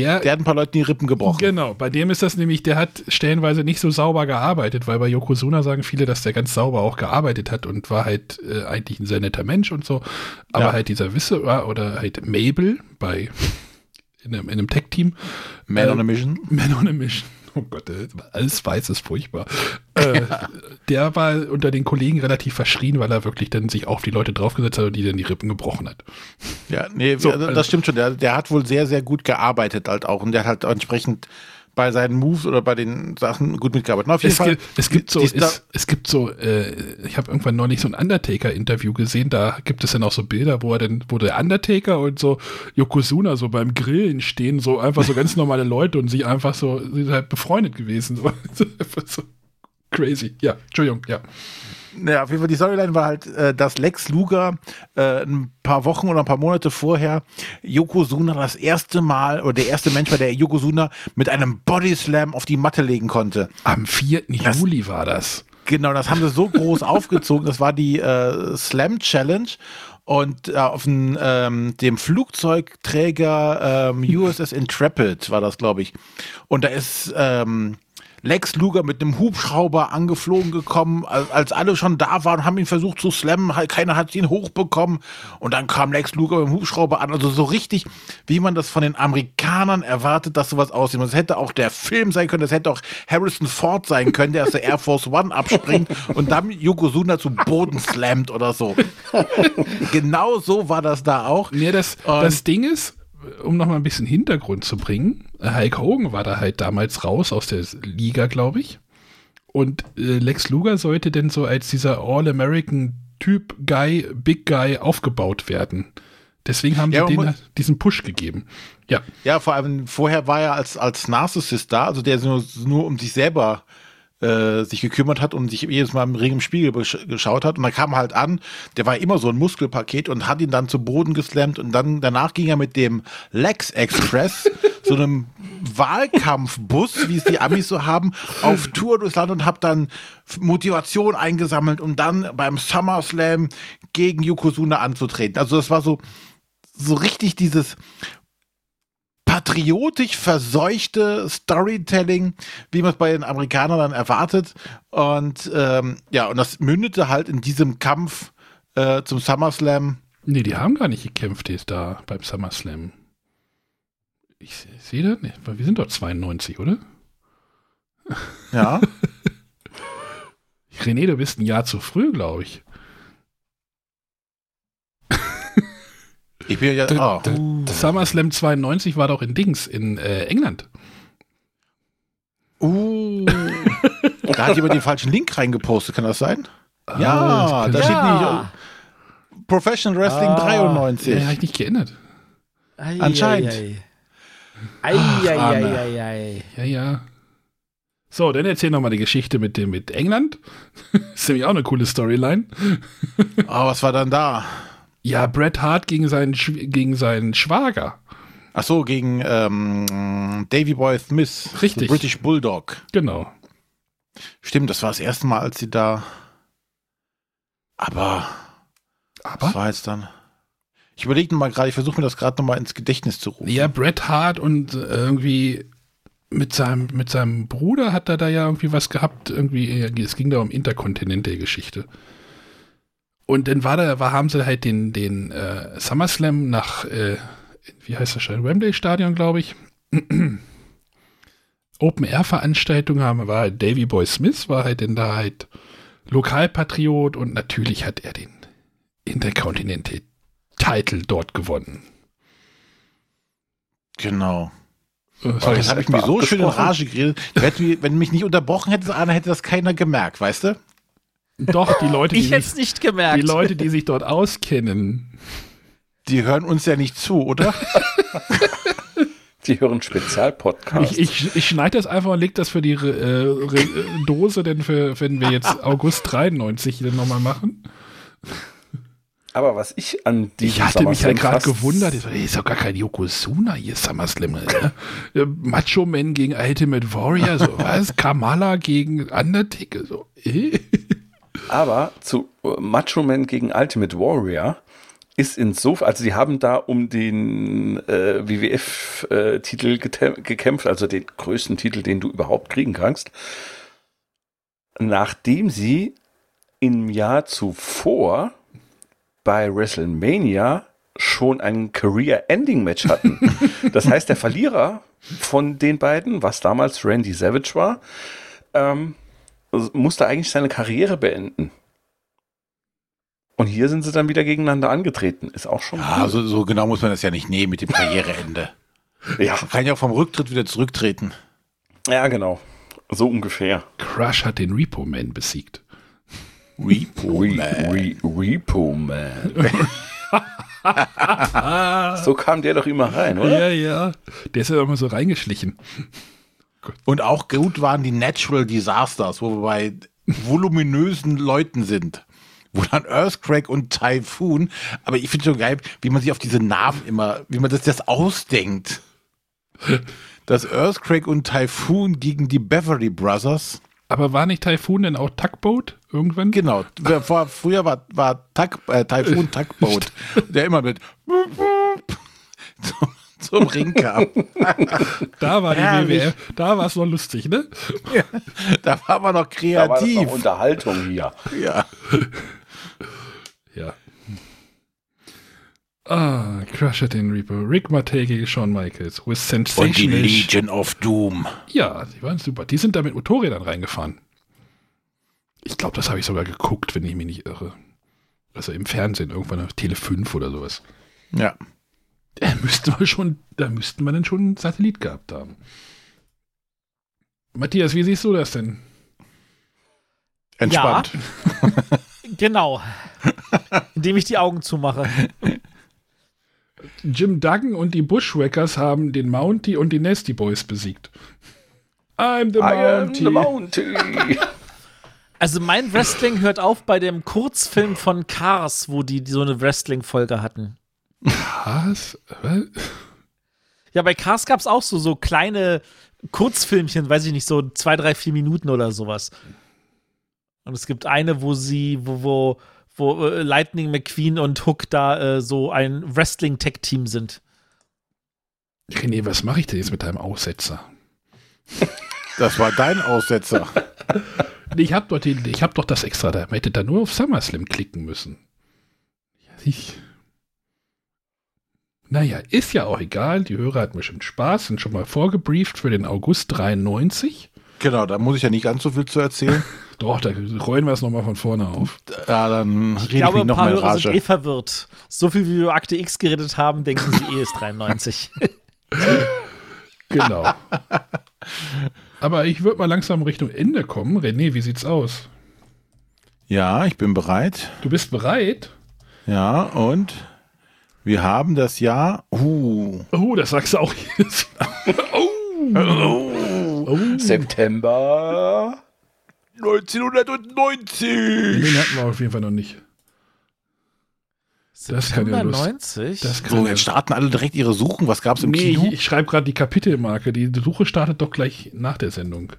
der, Der hat ein paar Leuten die Rippen gebrochen. Genau, bei dem ist das nämlich, der hat stellenweise nicht so sauber gearbeitet, weil bei Yokozuna sagen viele, dass der ganz sauber auch gearbeitet hat und war halt äh, eigentlich ein sehr netter Mensch und so. Aber Ja. halt dieser Wisse oder halt Mabel bei in einem, in einem Tech-Team. Man äh, on a Mission. Man on a Mission. Oh Gott, alles weiß ist furchtbar. äh, der war unter den Kollegen relativ verschrien, weil er wirklich dann sich auf die Leute draufgesetzt hat und die dann die Rippen gebrochen hat. Ja, nee, So, also- das stimmt schon. Der, der hat wohl sehr, sehr gut gearbeitet halt auch. Und der hat halt entsprechend bei seinen Moves oder bei den Sachen gut mitgearbeitet. Na, auf jeden Es Fall. gibt, es gibt so, es, es gibt so, äh, ich habe irgendwann neulich so ein Undertaker-Interview gesehen, da gibt es dann auch so Bilder, wo er dann, wo der Undertaker und so Yokozuna so beim Grillen stehen, so einfach so ganz normale Leute und sie einfach so, sie sind halt befreundet gewesen. So, so crazy. Ja, Entschuldigung, ja. Ja, auf jeden Fall, die Storyline war halt, äh, dass Lex Luger äh, ein paar Wochen oder ein paar Monate vorher Yokozuna das erste Mal, oder der erste Mensch war, der Yokozuna mit einem Bodyslam auf die Matte legen konnte. Am 4. Juli war das. Genau, das haben sie so groß aufgezogen. Das war die äh, Slam Challenge. Und äh, auf den, ähm, dem Flugzeugträger ähm, USS Intrepid war das, glaube ich. Und da ist ähm, Lex Luger mit einem Hubschrauber angeflogen gekommen, als, als alle schon da waren, haben ihn versucht zu slammen, keiner hat ihn hochbekommen. Und dann kam Lex Luger mit dem Hubschrauber an. Also so richtig, wie man das von den Amerikanern erwartet, dass sowas aussieht. Und Das hätte auch der Film sein können, das hätte auch Harrison Ford sein können, der aus der Air Force One abspringt und dann Yokozuna zu Boden slammt oder so. genau so war das da auch. Nee, das, das Ding ist, um noch mal ein bisschen Hintergrund zu bringen, Hulk Hogan war da halt damals raus aus der Liga, glaube ich. Und äh, Lex Luger sollte denn so als dieser All-American-Typ Guy, Big Guy aufgebaut werden. Deswegen haben Ja, sie man den muss- diesen Push gegeben. Ja. Ja, vor allem vorher war er als, als Narcissist da, also der nur, nur um sich selber äh, sich gekümmert hat und sich jedes Mal im Ring im Spiegel geschaut hat. Und dann kam halt an, der war immer so ein Muskelpaket und hat ihn dann zu Boden geslammt und dann danach ging er mit dem Lex Express, so einem Wahlkampfbus, wie es die Amis so haben, auf Tour durchs Land und hab dann Motivation eingesammelt, um dann beim SummerSlam gegen Yokozuna anzutreten. Also das war so, so richtig dieses patriotisch verseuchte Storytelling, wie man es bei den Amerikanern dann erwartet. Und ähm, ja, und das mündete halt in diesem Kampf äh, zum SummerSlam. Nee, die haben gar nicht gekämpft jetzt da beim SummerSlam. Ich, se- sehe das nicht, weil wir sind doch 92, oder? Ja. René, du bist ein Jahr zu früh, glaube ich. Ich bin ja. Oh. SummerSlam 92 war doch in Dings, in äh, England. Uh. da hat jemand den falschen Link reingepostet, kann das sein? Ja, das da steht Ja. nicht Professional Wrestling Ah. 93. Ja, habe ich nicht geändert. Ei, Anscheinend. Ei. Ja, ja. So, dann erzähl noch mal die Geschichte mit dem mit England. ist nämlich auch eine coole Storyline. Aber was war dann da? Ja, Bret Hart gegen seinen, gegen seinen Schwager. Ach so, gegen ähm, Davy Boy Smith. Richtig. British Bulldog. Genau. Stimmt, das war das erste Mal, als sie da. Aber. Aber? Was war jetzt dann? Ich überlege mal gerade, ich versuche mir das gerade nochmal ins Gedächtnis zu rufen. Ja, Bret Hart und äh, irgendwie mit seinem, mit seinem Bruder hat er da ja irgendwie was gehabt. Irgendwie, es ging da um Interkontinentalgeschichte. Und dann war da, war, haben sie halt den, den äh, SummerSlam nach, äh, wie heißt das schon, Wembley Stadion, glaube ich. Open-Air-Veranstaltung haben, war halt Davy Boy Smith, war halt denn da halt Lokalpatriot und natürlich hat er den Intercontinental Title dort gewonnen. Genau. Äh, Oh, jetzt habe ich mir so schön in. Rage geredet. Hätte Wenn du mich nicht unterbrochen hättest, Arne, hätte das keiner gemerkt, weißt du? Doch, die Leute, die sich, nicht gemerkt. die Leute, die sich dort auskennen. Die hören uns ja nicht zu, oder? Die hören Spezialpodcasts. Ich, ich, ich schneide das einfach und leg das für die äh, Re- äh, Dose, denn für, wenn wir jetzt August 93 dann nochmal machen. Aber was ich an diesem Ich hatte mich ja gerade gewundert, ich so, ey, ist doch gar kein Yokozuna hier, SummerSlam. Alter. Äh, Macho Man gegen Ultimate Warrior, so was? Kamala gegen Undertaker, so, äh? Aber zu äh, Macho Man gegen Ultimate Warrior ist insofern, also sie haben da um den äh, WWF-Titel gekämpft, also den größten Titel, den du überhaupt kriegen kannst, nachdem sie im Jahr zuvor bei WrestleMania schon ein Career-Ending-Match hatten. das heißt, der Verlierer von den beiden, was damals Randy Savage war, ähm, musste eigentlich seine Karriere beenden. Und hier sind sie dann wieder gegeneinander angetreten. Ist auch schon. Ja, so, so genau muss man das ja nicht nehmen mit dem Karriereende. Ja. Man kann ja auch vom Rücktritt wieder zurücktreten. Ja, genau. So ungefähr. Crush hat den Repo Man besiegt. Repo Re Man. Re Repo Man. so kam der doch immer rein, oder? Ja, ja. Der ist ja immer so reingeschlichen. Und auch gut waren die Natural Disasters, wo wir bei voluminösen Leuten sind. Wo dann Earthquake und Typhoon, aber ich finde schon geil, wie man sich auf diese Namen immer, wie man das, das ausdenkt. Das Earthquake und Typhoon gegen die Beverly Brothers. Aber war nicht Typhoon denn auch Tugboat irgendwann? Genau. Vor, früher war, war Tug, äh, Typhoon Tugboat, der immer mit zum, Ring kam. Da war die Herrlich. WWF, da war es noch lustig, ne? Ja, da war man noch Da war das kreativ. noch Unterhaltung hier. ja. Ja. Ah, Crush hat den Reaper. Rick Martel gegen Shawn Michaels. With Und die sensational. Legion of Doom. Ja, die waren super. Die sind da mit Motorrädern reingefahren. Ich glaube, das habe ich sogar geguckt, wenn ich mich nicht irre. Also im Fernsehen, irgendwann auf Tele 5 oder sowas. Ja. Da müssten wir schon, da müssten wir dann schon einen Satellit gehabt haben. Matthias, wie siehst du das denn? Entspannt. Genau. Indem ich die Augen zumache. Jim Duggan und die Bushwhackers haben den Mountie und die Nasty Boys besiegt. I'm the I am Mountie. the Mountie. Also mein Wrestling hört auf bei dem Kurzfilm von Cars, wo die, die so eine Wrestling-Folge hatten. Was? Was? Ja, bei Cars gab es auch so, so kleine Kurzfilmchen, weiß ich nicht, so zwei, drei, vier Minuten oder sowas. Und es gibt eine, wo sie, wo, wo, wo äh, Lightning McQueen und Hook da äh, so ein Wrestling-Tech-Team sind. René, was mache ich denn jetzt mit deinem Aussetzer? Das war dein Aussetzer. Ich habe doch, den- ich hab doch das extra da. Man hätte da nur auf SummerSlam klicken müssen. Ja, ich. Naja, ist ja auch egal. Die Hörer hatten bestimmt Spaß, sind schon mal vorgebrieft für den August 93. Genau, da muss ich ja nicht ganz so viel zu erzählen. Doch, da rollen wir es nochmal von vorne auf. Ja, dann rede Ich ich, glaube, mich ein noch paar mal in Hörer sind eh Rage. verwirrt. So viel wie wir über Akte X geredet haben, denken sie eh ist 93. Genau. Aber ich würde mal langsam Richtung Ende kommen. René, wie sieht's aus? Ja, ich bin bereit. Du bist bereit? Ja, und wir haben das Jahr. Uh. Oh, das sagst du auch jetzt. oh. Oh. September 1990. Den hatten wir auf jeden Fall noch nicht. Das kann ja September Lust. 90? Das kann So, jetzt starten alle direkt ihre Suchen. Was gab's im Nee, Kino? ich, ich schreibe gerade die Kapitelmarke. Die Suche startet doch gleich nach der Sendung.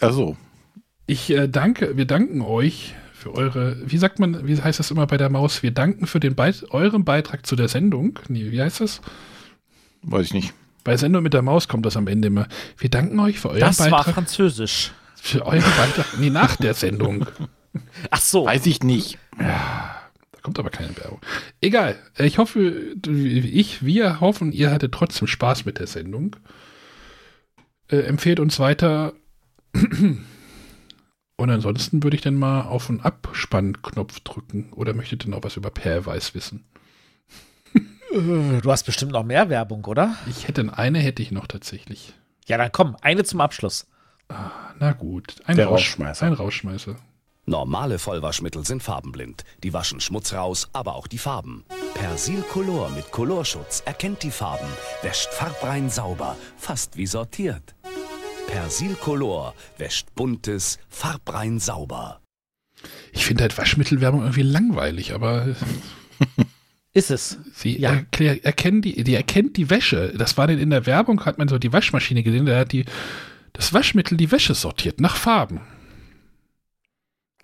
Also, Ich äh, danke, wir danken euch für eure, wie sagt man, wie heißt das immer bei der Maus? Wir danken für den Beit euren Beitrag zu der Sendung. Nee, wie heißt das? weiß ich nicht. Bei Sendung mit der Maus kommt das am Ende immer. Wir danken euch für euren Das war Beitrag. französisch. für euren Beitrag. Nee, nach der Sendung. Ach so. Weiß ich nicht. Da kommt aber keine Werbung. Egal. Ich hoffe, ich, wir hoffen, ihr hattet trotzdem Spaß mit der Sendung. Äh, empfehlt uns weiter. Und ansonsten würde ich dann mal auf den Abspannknopf drücken. Oder möchtet ihr noch was über Perweis wissen? Äh, Du hast bestimmt noch mehr Werbung, oder? Ich hätte eine, hätte ich noch tatsächlich. Ja, dann komm, eine zum Abschluss. Na gut. Ein, Der Rausch- Rausschmeißer. ein Rausschmeißer. Normale Vollwaschmittel sind farbenblind. Die waschen Schmutz raus, aber auch die Farben. Persil Color mit Colorschutz erkennt die Farben, wäscht farbrein sauber, fast wie sortiert. Persil Color wäscht buntes, farbrein sauber. Ich finde halt Waschmittelwerbung irgendwie langweilig, aber Ist es. sie Ja. erklär, erkennen die, die erkennt die Wäsche. Das war denn in der Werbung, hat man so die Waschmaschine gesehen, da hat die das Waschmittel die Wäsche sortiert nach Farben.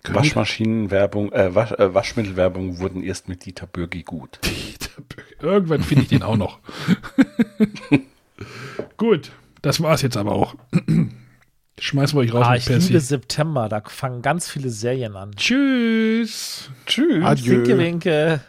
Waschmaschinenwerbung, äh, Wasch, äh, Waschmittelwerbung wurden erst mit Dieter Bürgi gut. Irgendwann finde ich den auch noch. Gut, das war es jetzt aber auch. Schmeißen wir euch raus. Ah, ich Percy. liebe September, da fangen ganz viele Serien an. Tschüss. Tschüss. Adieu. Winke, winke.